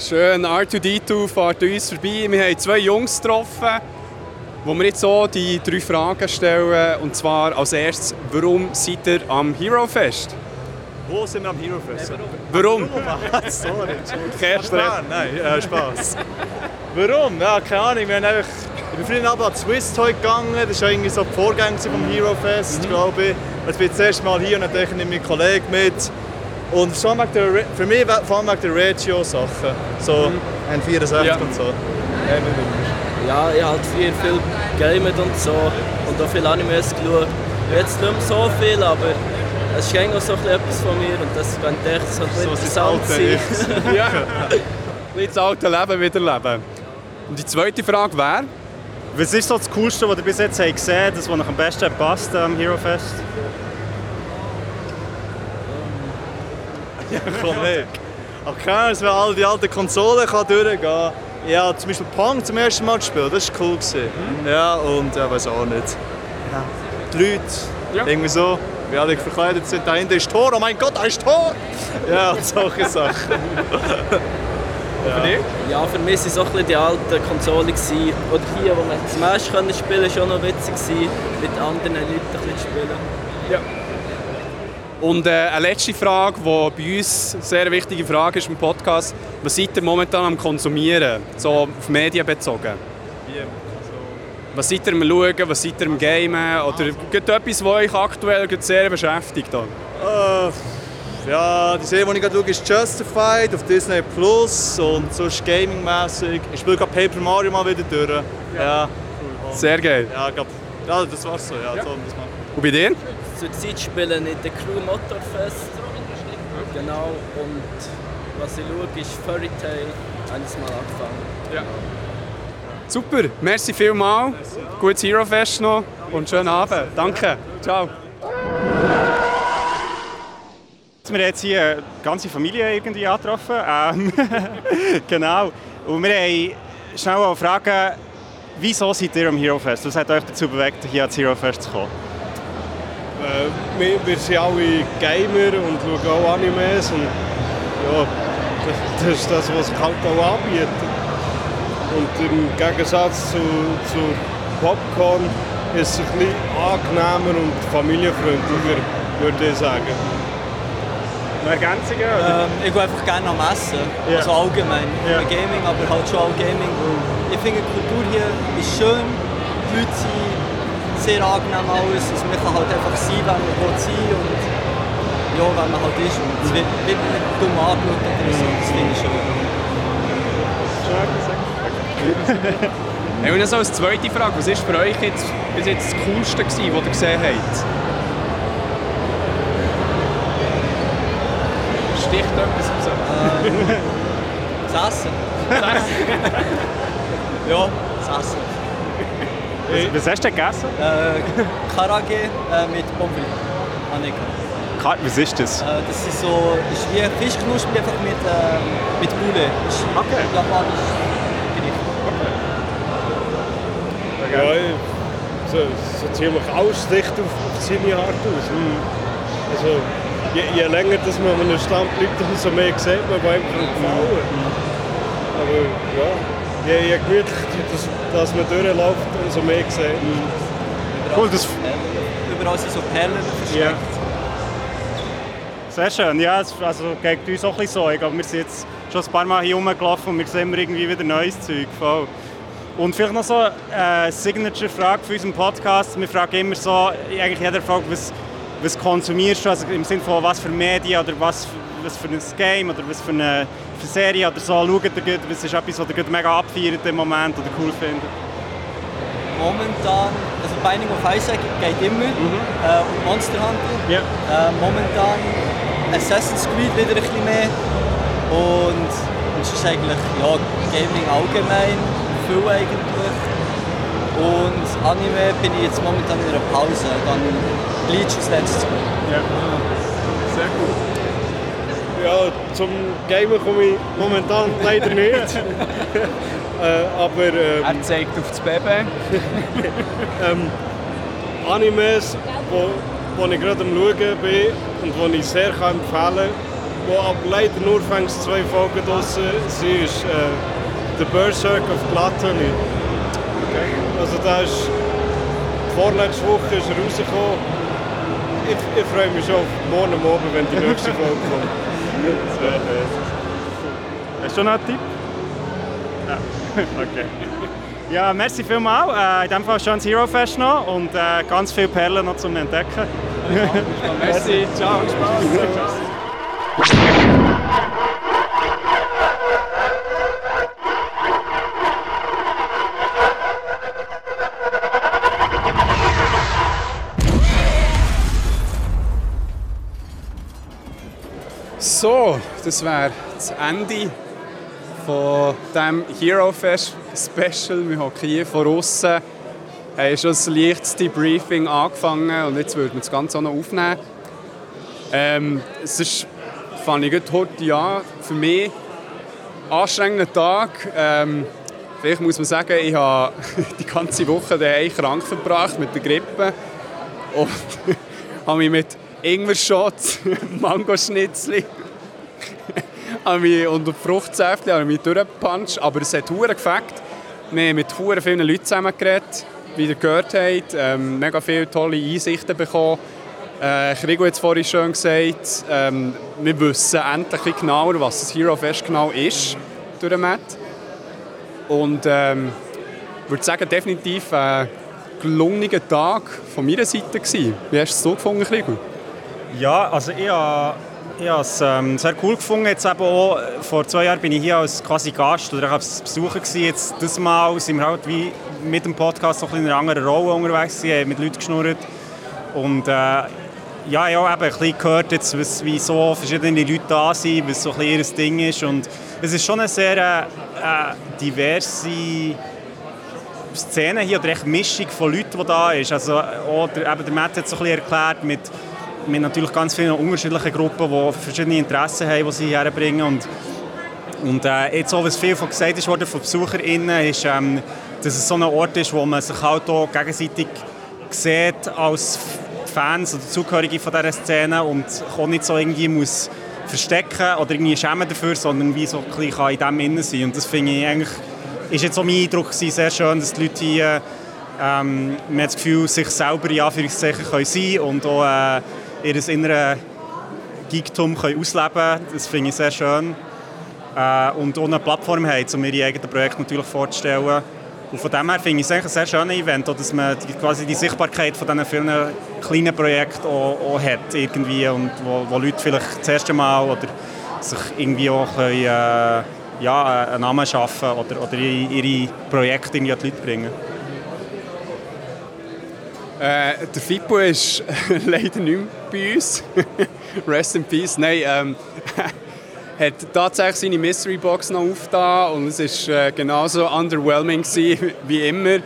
Schön, R2D2 fährt an uns vorbei. Wir haben zwei Jungs getroffen, wo wir jetzt so die drei Fragen stellen. Und zwar als erstes, warum seid ihr am Hero Fest? Wo sind wir am Hero Fest? Warum? Sorry, Kein Entschuldigung. Nein, äh, Spaß. Warum? Ja, keine Ahnung. Wir haben einfach, ich bin früher aber an Swiss Toy gegangen. Das war irgendwie so die Vorgänger vom Hero Fest, glaube ich. Jetzt bin ich das erste Mal hier und dann nehme ich meinen Kollegen mit. Und vor allem wegen der, Re- für mich vor allem wegen der Regio-Sachen. So N64 Ja. und so. Ja, ich habe halt viel, viel gamet und so und auch viele Animes geschaut. Jetzt nicht mehr so viel, aber es ist eigentlich noch so ein bisschen etwas von mir und das könnte echt so, So interessant das sein. ja. Nicht das alte Leben wieder leben. Und die zweite Frage wäre? Was ist so das Coolste, was ihr bis jetzt habt gesehen das, was euch am besten passt am Hero Fest? Ja, komm her. Aber keine Ahnung, dass man all die alten Konsolen kann durchgehen kann. Ja, zum Beispiel Pong zum ersten Mal gespielt, das war cool. Gewesen. Ja, und ja, weiß auch nicht. Ja. Die Leute, irgendwie so, wie alle verkleidet sind. Da hinten ist Tor, oh mein Gott, da ist Tor! Ja, und solche Sachen. Ja. ja, für mich waren es auch ein bisschen die alten Konsolen. gewesen. Oder hier, wo man Smash spielen konnte, war schon noch witzig, gewesen, mit anderen Leuten ein bisschen zu spielen. Ja. Und äh, eine letzte Frage, die bei uns eine sehr wichtige Frage ist im Podcast. Was seid ihr momentan am Konsumieren? So auf Medien bezogen. Was seid ihr am Schauen, was seid ihr am Gamen? Oder gibt es etwas, was euch aktuell sehr beschäftigt? Äh, ja, die Serie, die ich gerade schaue, ist Justified auf Disney Plus und sonst gaming-mäßig. Ich spiele gerade Paper Mario mal wieder durch. Ja. Sehr geil. Ja, glaub, ja das war's so. Ja, so das. Und bei dir? Zurzeit spielen in der Crew Motorfest. Genau, und was ich schaue, ist Fairy Tail. Eines Mal angefangen. Ja. Super, merci vielmals. Gutes Hero Fest noch und schönen Abend. Danke. Ciao. Wir haben jetzt hier eine ganze Familie irgendwie angetroffen. Ähm, genau. Und wir haben schnell mal fragen, wieso seid ihr am Hero Fest? Was hat euch dazu bewegt, hier ans Hero Fest zu kommen? Äh, wir, wir sind alle Gamer und schauen auch Animes und ja, das, das ist das, was sich halt auch anbietet. Und im Gegensatz zu, zu Popcorn ist es ein bisschen angenehmer und familienfreundlicher, würde ich sagen. Ergänzungen? Ähm, ich gehe einfach gerne am Essen, Ja. also allgemein. Nur Gaming, aber halt schon auch Gaming. Ich finde die Kultur hier ist schön, die Leute sind sehr angenehm alles. Also man kann halt einfach sein, wenn man will sein und ja, wenn man halt ist. Und es wird, wird nicht dumm angeschaut oder so, das finde ich schön. Hey, und so als zweite Frage, was ist für euch jetzt bis jetzt das Coolste gewesen, was ihr gesehen habt? Sticht etwas raus. Das Essen. Das Essen. ja, das Essen. Was hast du denn gegessen? Äh, Karage äh, mit Pommes frites. Was ist das? Äh, das ist so, ist wie Fischknusper einfach mit, ähm, mit ist okay. japanisch Gericht. Ja, so, so ziemlich ausdicht auf, auf seine Art aus. Also, je, je länger dass man an einem Stand bleibt, umso mehr sieht man, einem kann gefallen Aber ja, je, je gemütlicher dass, dass man durchläuft, umso mehr sieht man. Cool, das... Überall sind so Perlen versteckt. Sehr schön, ja, es also, geht uns auch ein bisschen so. Ich glaube, wir sind jetzt schon ein paar Mal hier rumgelaufen und wir sehen immer irgendwie wieder neues Zeug. Voll. Und vielleicht noch so eine Signature-Frage für unseren Podcast. Wir fragen immer so, eigentlich jeder fragt, was, was konsumierst du, also im Sinne von was für Medien oder was, was für ein Game oder was für eine, für eine Serie oder so. Schaut ihr gut, was ist etwas, was ihr mega abfeiert im Moment oder cool findet? Momentan, also Binding of Isaac geht immer äh, und Monster Hunter. Ja. Äh, momentan Assassin's Creed wieder ein bisschen mehr und und es ist eigentlich ja, Gaming allgemein viel eigentlich. Und Anime bin ich jetzt momentan in einer Pause, dann Bleach als letztes. Ja. Sehr gut. Ja, zum Gamen komme ich momentan leider nicht. äh, aber... Ähm, Er zeigt auf das Baby. ähm, Animes, wo, wo ich gerade am Schauen bin und die ich sehr kann empfehlen kann, wo aber leider nur fängst zwei Folgen draussen sind, ist äh, The Berserk of Gluttony. Also da ist vorletzte Woche ist er rausgekommen. Ich, ich freue mich schon auf morgen Abend, wenn die nächste Folge kommt. Hast du noch einen Tipp? Ja, okay. Ja, merci vielmals. Äh, in diesem Fall schönes Hero Fest noch und äh, ganz viele Perlen noch zum Entdecken. Merci, ciao, Spaß. Das wäre das Ende von dem Hero Fest Special. Wir hocken hier von außen, haben schon das leichtes Debriefing angefangen und jetzt würden wir das Ganze auch noch aufnehmen. Ähm, es ist, fand ich heute, ja, für mich ein anstrengender Tag. Ähm, vielleicht muss man sagen, ich habe die ganze Woche daheim krank verbracht mit der Grippe und habe mich mit Ingwer-Shots, Mangoschnitzli habe mich unter Fruchtsäfte habe ich mich durchgepuncht, aber es hat hure gefällt. Wir haben mit hure vielen Leuten zusammen geredet, wie ihr gehört habt, ähm, mega viele tolle Einsichten bekommen. Äh, Krigo hat es vorhin schon gesagt, ähm, wir wissen endlich genauer, was das Hero Fest genau ist, durch den Matt. Und ähm, ich würde sagen, definitiv ein gelungener Tag von meiner Seite gewesen. Wie hast du es so gefunden, Krigo? Ja, also ich habe ich habe es ähm, sehr cool gefunden. Jetzt eben auch, vor zwei Jahren bin ich hier als quasi Gast oder ich als Besucher gewesen. Jetzt das Mal sind wir halt wie mit dem Podcast noch in einer anderen Rolle unterwegs gewesen, mit Leuten geschnurrt und äh, ja, ja, eben ein bisschen gehört jetzt, was, wie so verschiedene Leute da sind, was so ein bisschen ihr Ding ist und es ist schon eine sehr äh, äh, diverse Szene hier oder echt Mischung von Leuten, die da ist. Also auch der, eben der Matt hat es so ein bisschen erklärt mit mit natürlich ganz vielen unterschiedlichen Gruppen, die verschiedene Interessen haben, die sie herbringen. Und, und äh, jetzt auch, was viel von gesagt ist worden von BesucherInnen, ist, ähm, dass es so ein Ort ist, wo man sich halt auch gegenseitig sieht als Fans oder Zugehörige von dieser Szene und auch nicht so irgendwie muss verstecken oder irgendwie schämen dafür, sondern wie so ein bisschen in dem innen sein. Und das finde ich eigentlich, ist jetzt so mein Eindruck gewesen, sehr schön, dass die Leute hier ähm, man hat das Gefühl, sich selber in Anführungszeichen können sein und auch äh, ihr inneres Geektum können ausleben können. Das finde ich sehr schön. Äh, und auch eine Plattform haben, um ihre eigenen Projekte natürlich vorzustellen. Und von dem her finde ich es eigentlich ein sehr schönes Event, auch, dass man die, quasi die Sichtbarkeit von diesen vielen kleinen Projekten auch, auch hat irgendwie und wo, wo Leute vielleicht das erste Mal oder sich irgendwie auch können, äh, ja, einen Namen schaffen oder, oder ihre, Projekte irgendwie an die Leute bringen. Äh, der Fippo ist leider nicht mehr bei uns. Rest in Peace. Nein, ähm, hat tatsächlich seine Mystery Box noch aufgetan und es war äh, genauso underwhelming gewesen, wie immer.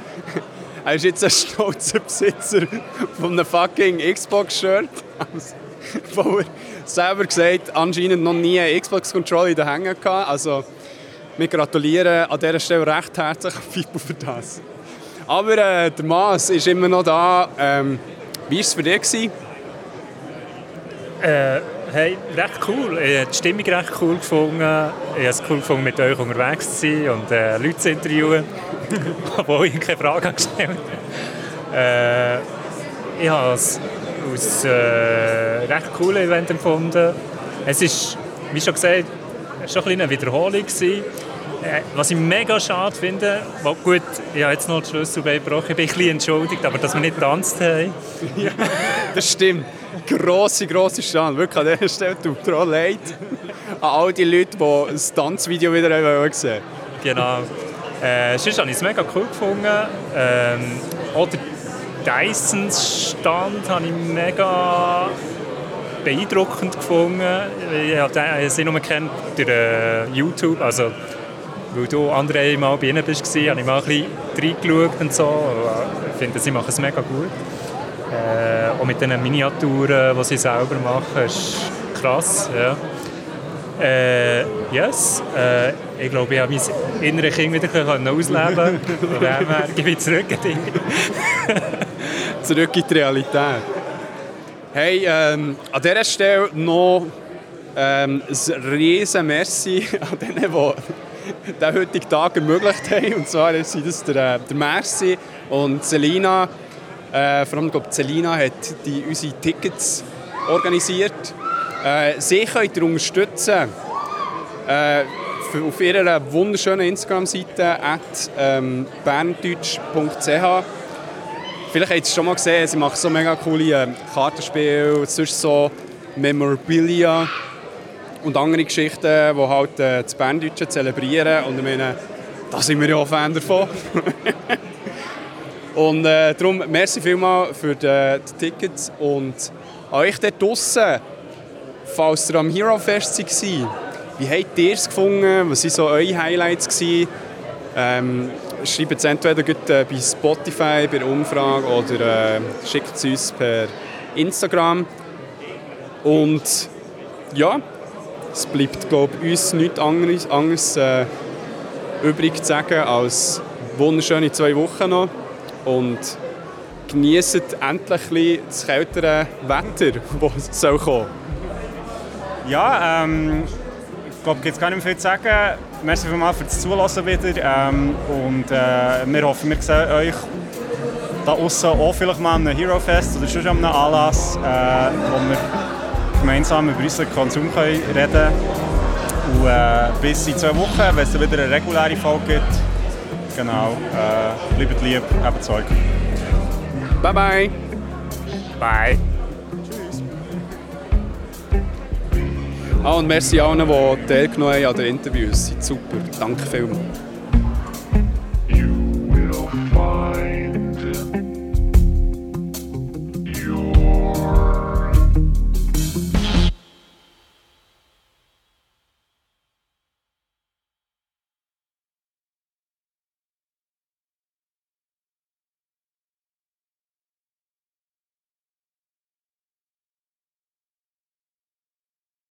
Er ist jetzt ein stolzer Besitzer von einem fucking Xbox-Shirt. wo er selber gesagt anscheinend noch nie eine Xbox-Controller in den Händen gehabt. Also, wir gratulieren an dieser Stelle recht herzlich Fibo für das. Aber äh, der Maas ist immer noch da. Ähm, wie war es für dich? Gewesen? Äh, hey, recht cool. Ich habe die Stimmung recht cool gefunden. Ich habe es cool gefunden, mit euch unterwegs zu sein und äh, Leute zu interviewen, obwohl ich keine Frage habe gestellt äh, Ich habe es als äh, recht cooles Event empfunden. Es ist, wie schon gesagt, schon ein eine Wiederholung gewesen. Äh, Was ich mega schade finde, weil gut, ich habe jetzt noch den Schlüssel gebrochen, ich bin ein bisschen entschuldigt, aber dass wir nicht getanzt haben. ja, das stimmt. Grosse, grosse Stand. Wirklich an dieser Stelle tut mir leid an all die Leute, die das Tanzvideo wieder haben gesehen Genau. Äh, sonst habe ich es mega cool gefunden. Ähm, auch der Dysons-Stand habe ich mega beeindruckend gefunden. Ich habe sie nur kennt durch äh, YouTube, also weil du andere Mal bei ihnen bist, habe ich mal ein bisschen reingeschaut und so. Ich finde, sie machen es mega gut. Äh, auch mit den Miniaturen, die sie selber machen, ist krass. Ja. Äh, yes, äh, ich glaube, ich habe mein inneres Kind wieder können ausleben. Von dem her gebe ich zurück an dich. Zurück in die Realität. Hey, ähm, an dieser Stelle noch ähm, ein riesen Merci an denen, die den heutigen Tag ermöglicht haben. Und zwar sind das der, äh, der Merci und Selina. Äh, vor allem, glaube Selina hat die, unsere Tickets organisiert. Äh, sie könnt ihr unterstützen äh, auf ihrer wunderschönen Instagram-Seite at ähm, berndeutsch.ch. Vielleicht habt ihr es schon mal gesehen, sie machen so mega coole äh, Kartenspiele, sonst so Memorabilia und andere Geschichten, die halt äh, das Berndeutsche zelebrieren. Und ich meine, da sind wir ja auch Fan davon. und äh, darum, merci vielmals für die, die Tickets und an euch dort draussen, falls ihr am Hero Fest war, wie habt ihr es gefunden? Was waren so eure Highlights? Gewesen? Ähm, schreibt es entweder äh, bei Spotify, bei der Umfrage oder äh, schickt es uns per Instagram. Und ja, es bleibt glaube ich, uns nichts anderes, anderes äh, übrig zu sagen als wunderschöne zwei Wochen noch und genießt endlich das kältere Wetter, das soll kommen. Ja, ähm, ich glaube, es gibt gar nicht mehr viel zu sagen. Merci vielmals für das Zulassen wieder. Ähm, und äh, wir hoffen, wir sehen euch da außen auch vielleicht mal an Hero Fest oder schon an einem Anlass, äh, wo wir gemeinsam über unseren Konsum können reden können. Und äh, bis in zwei Wochen, wenn es wieder eine reguläre Folge gibt, genau, äh, bleibt lieb, habt Zeug. Bye bye. Bye. Ah, und merci allen, die teilgenommen haben an den Interviews. Seid super. Danke vielmals.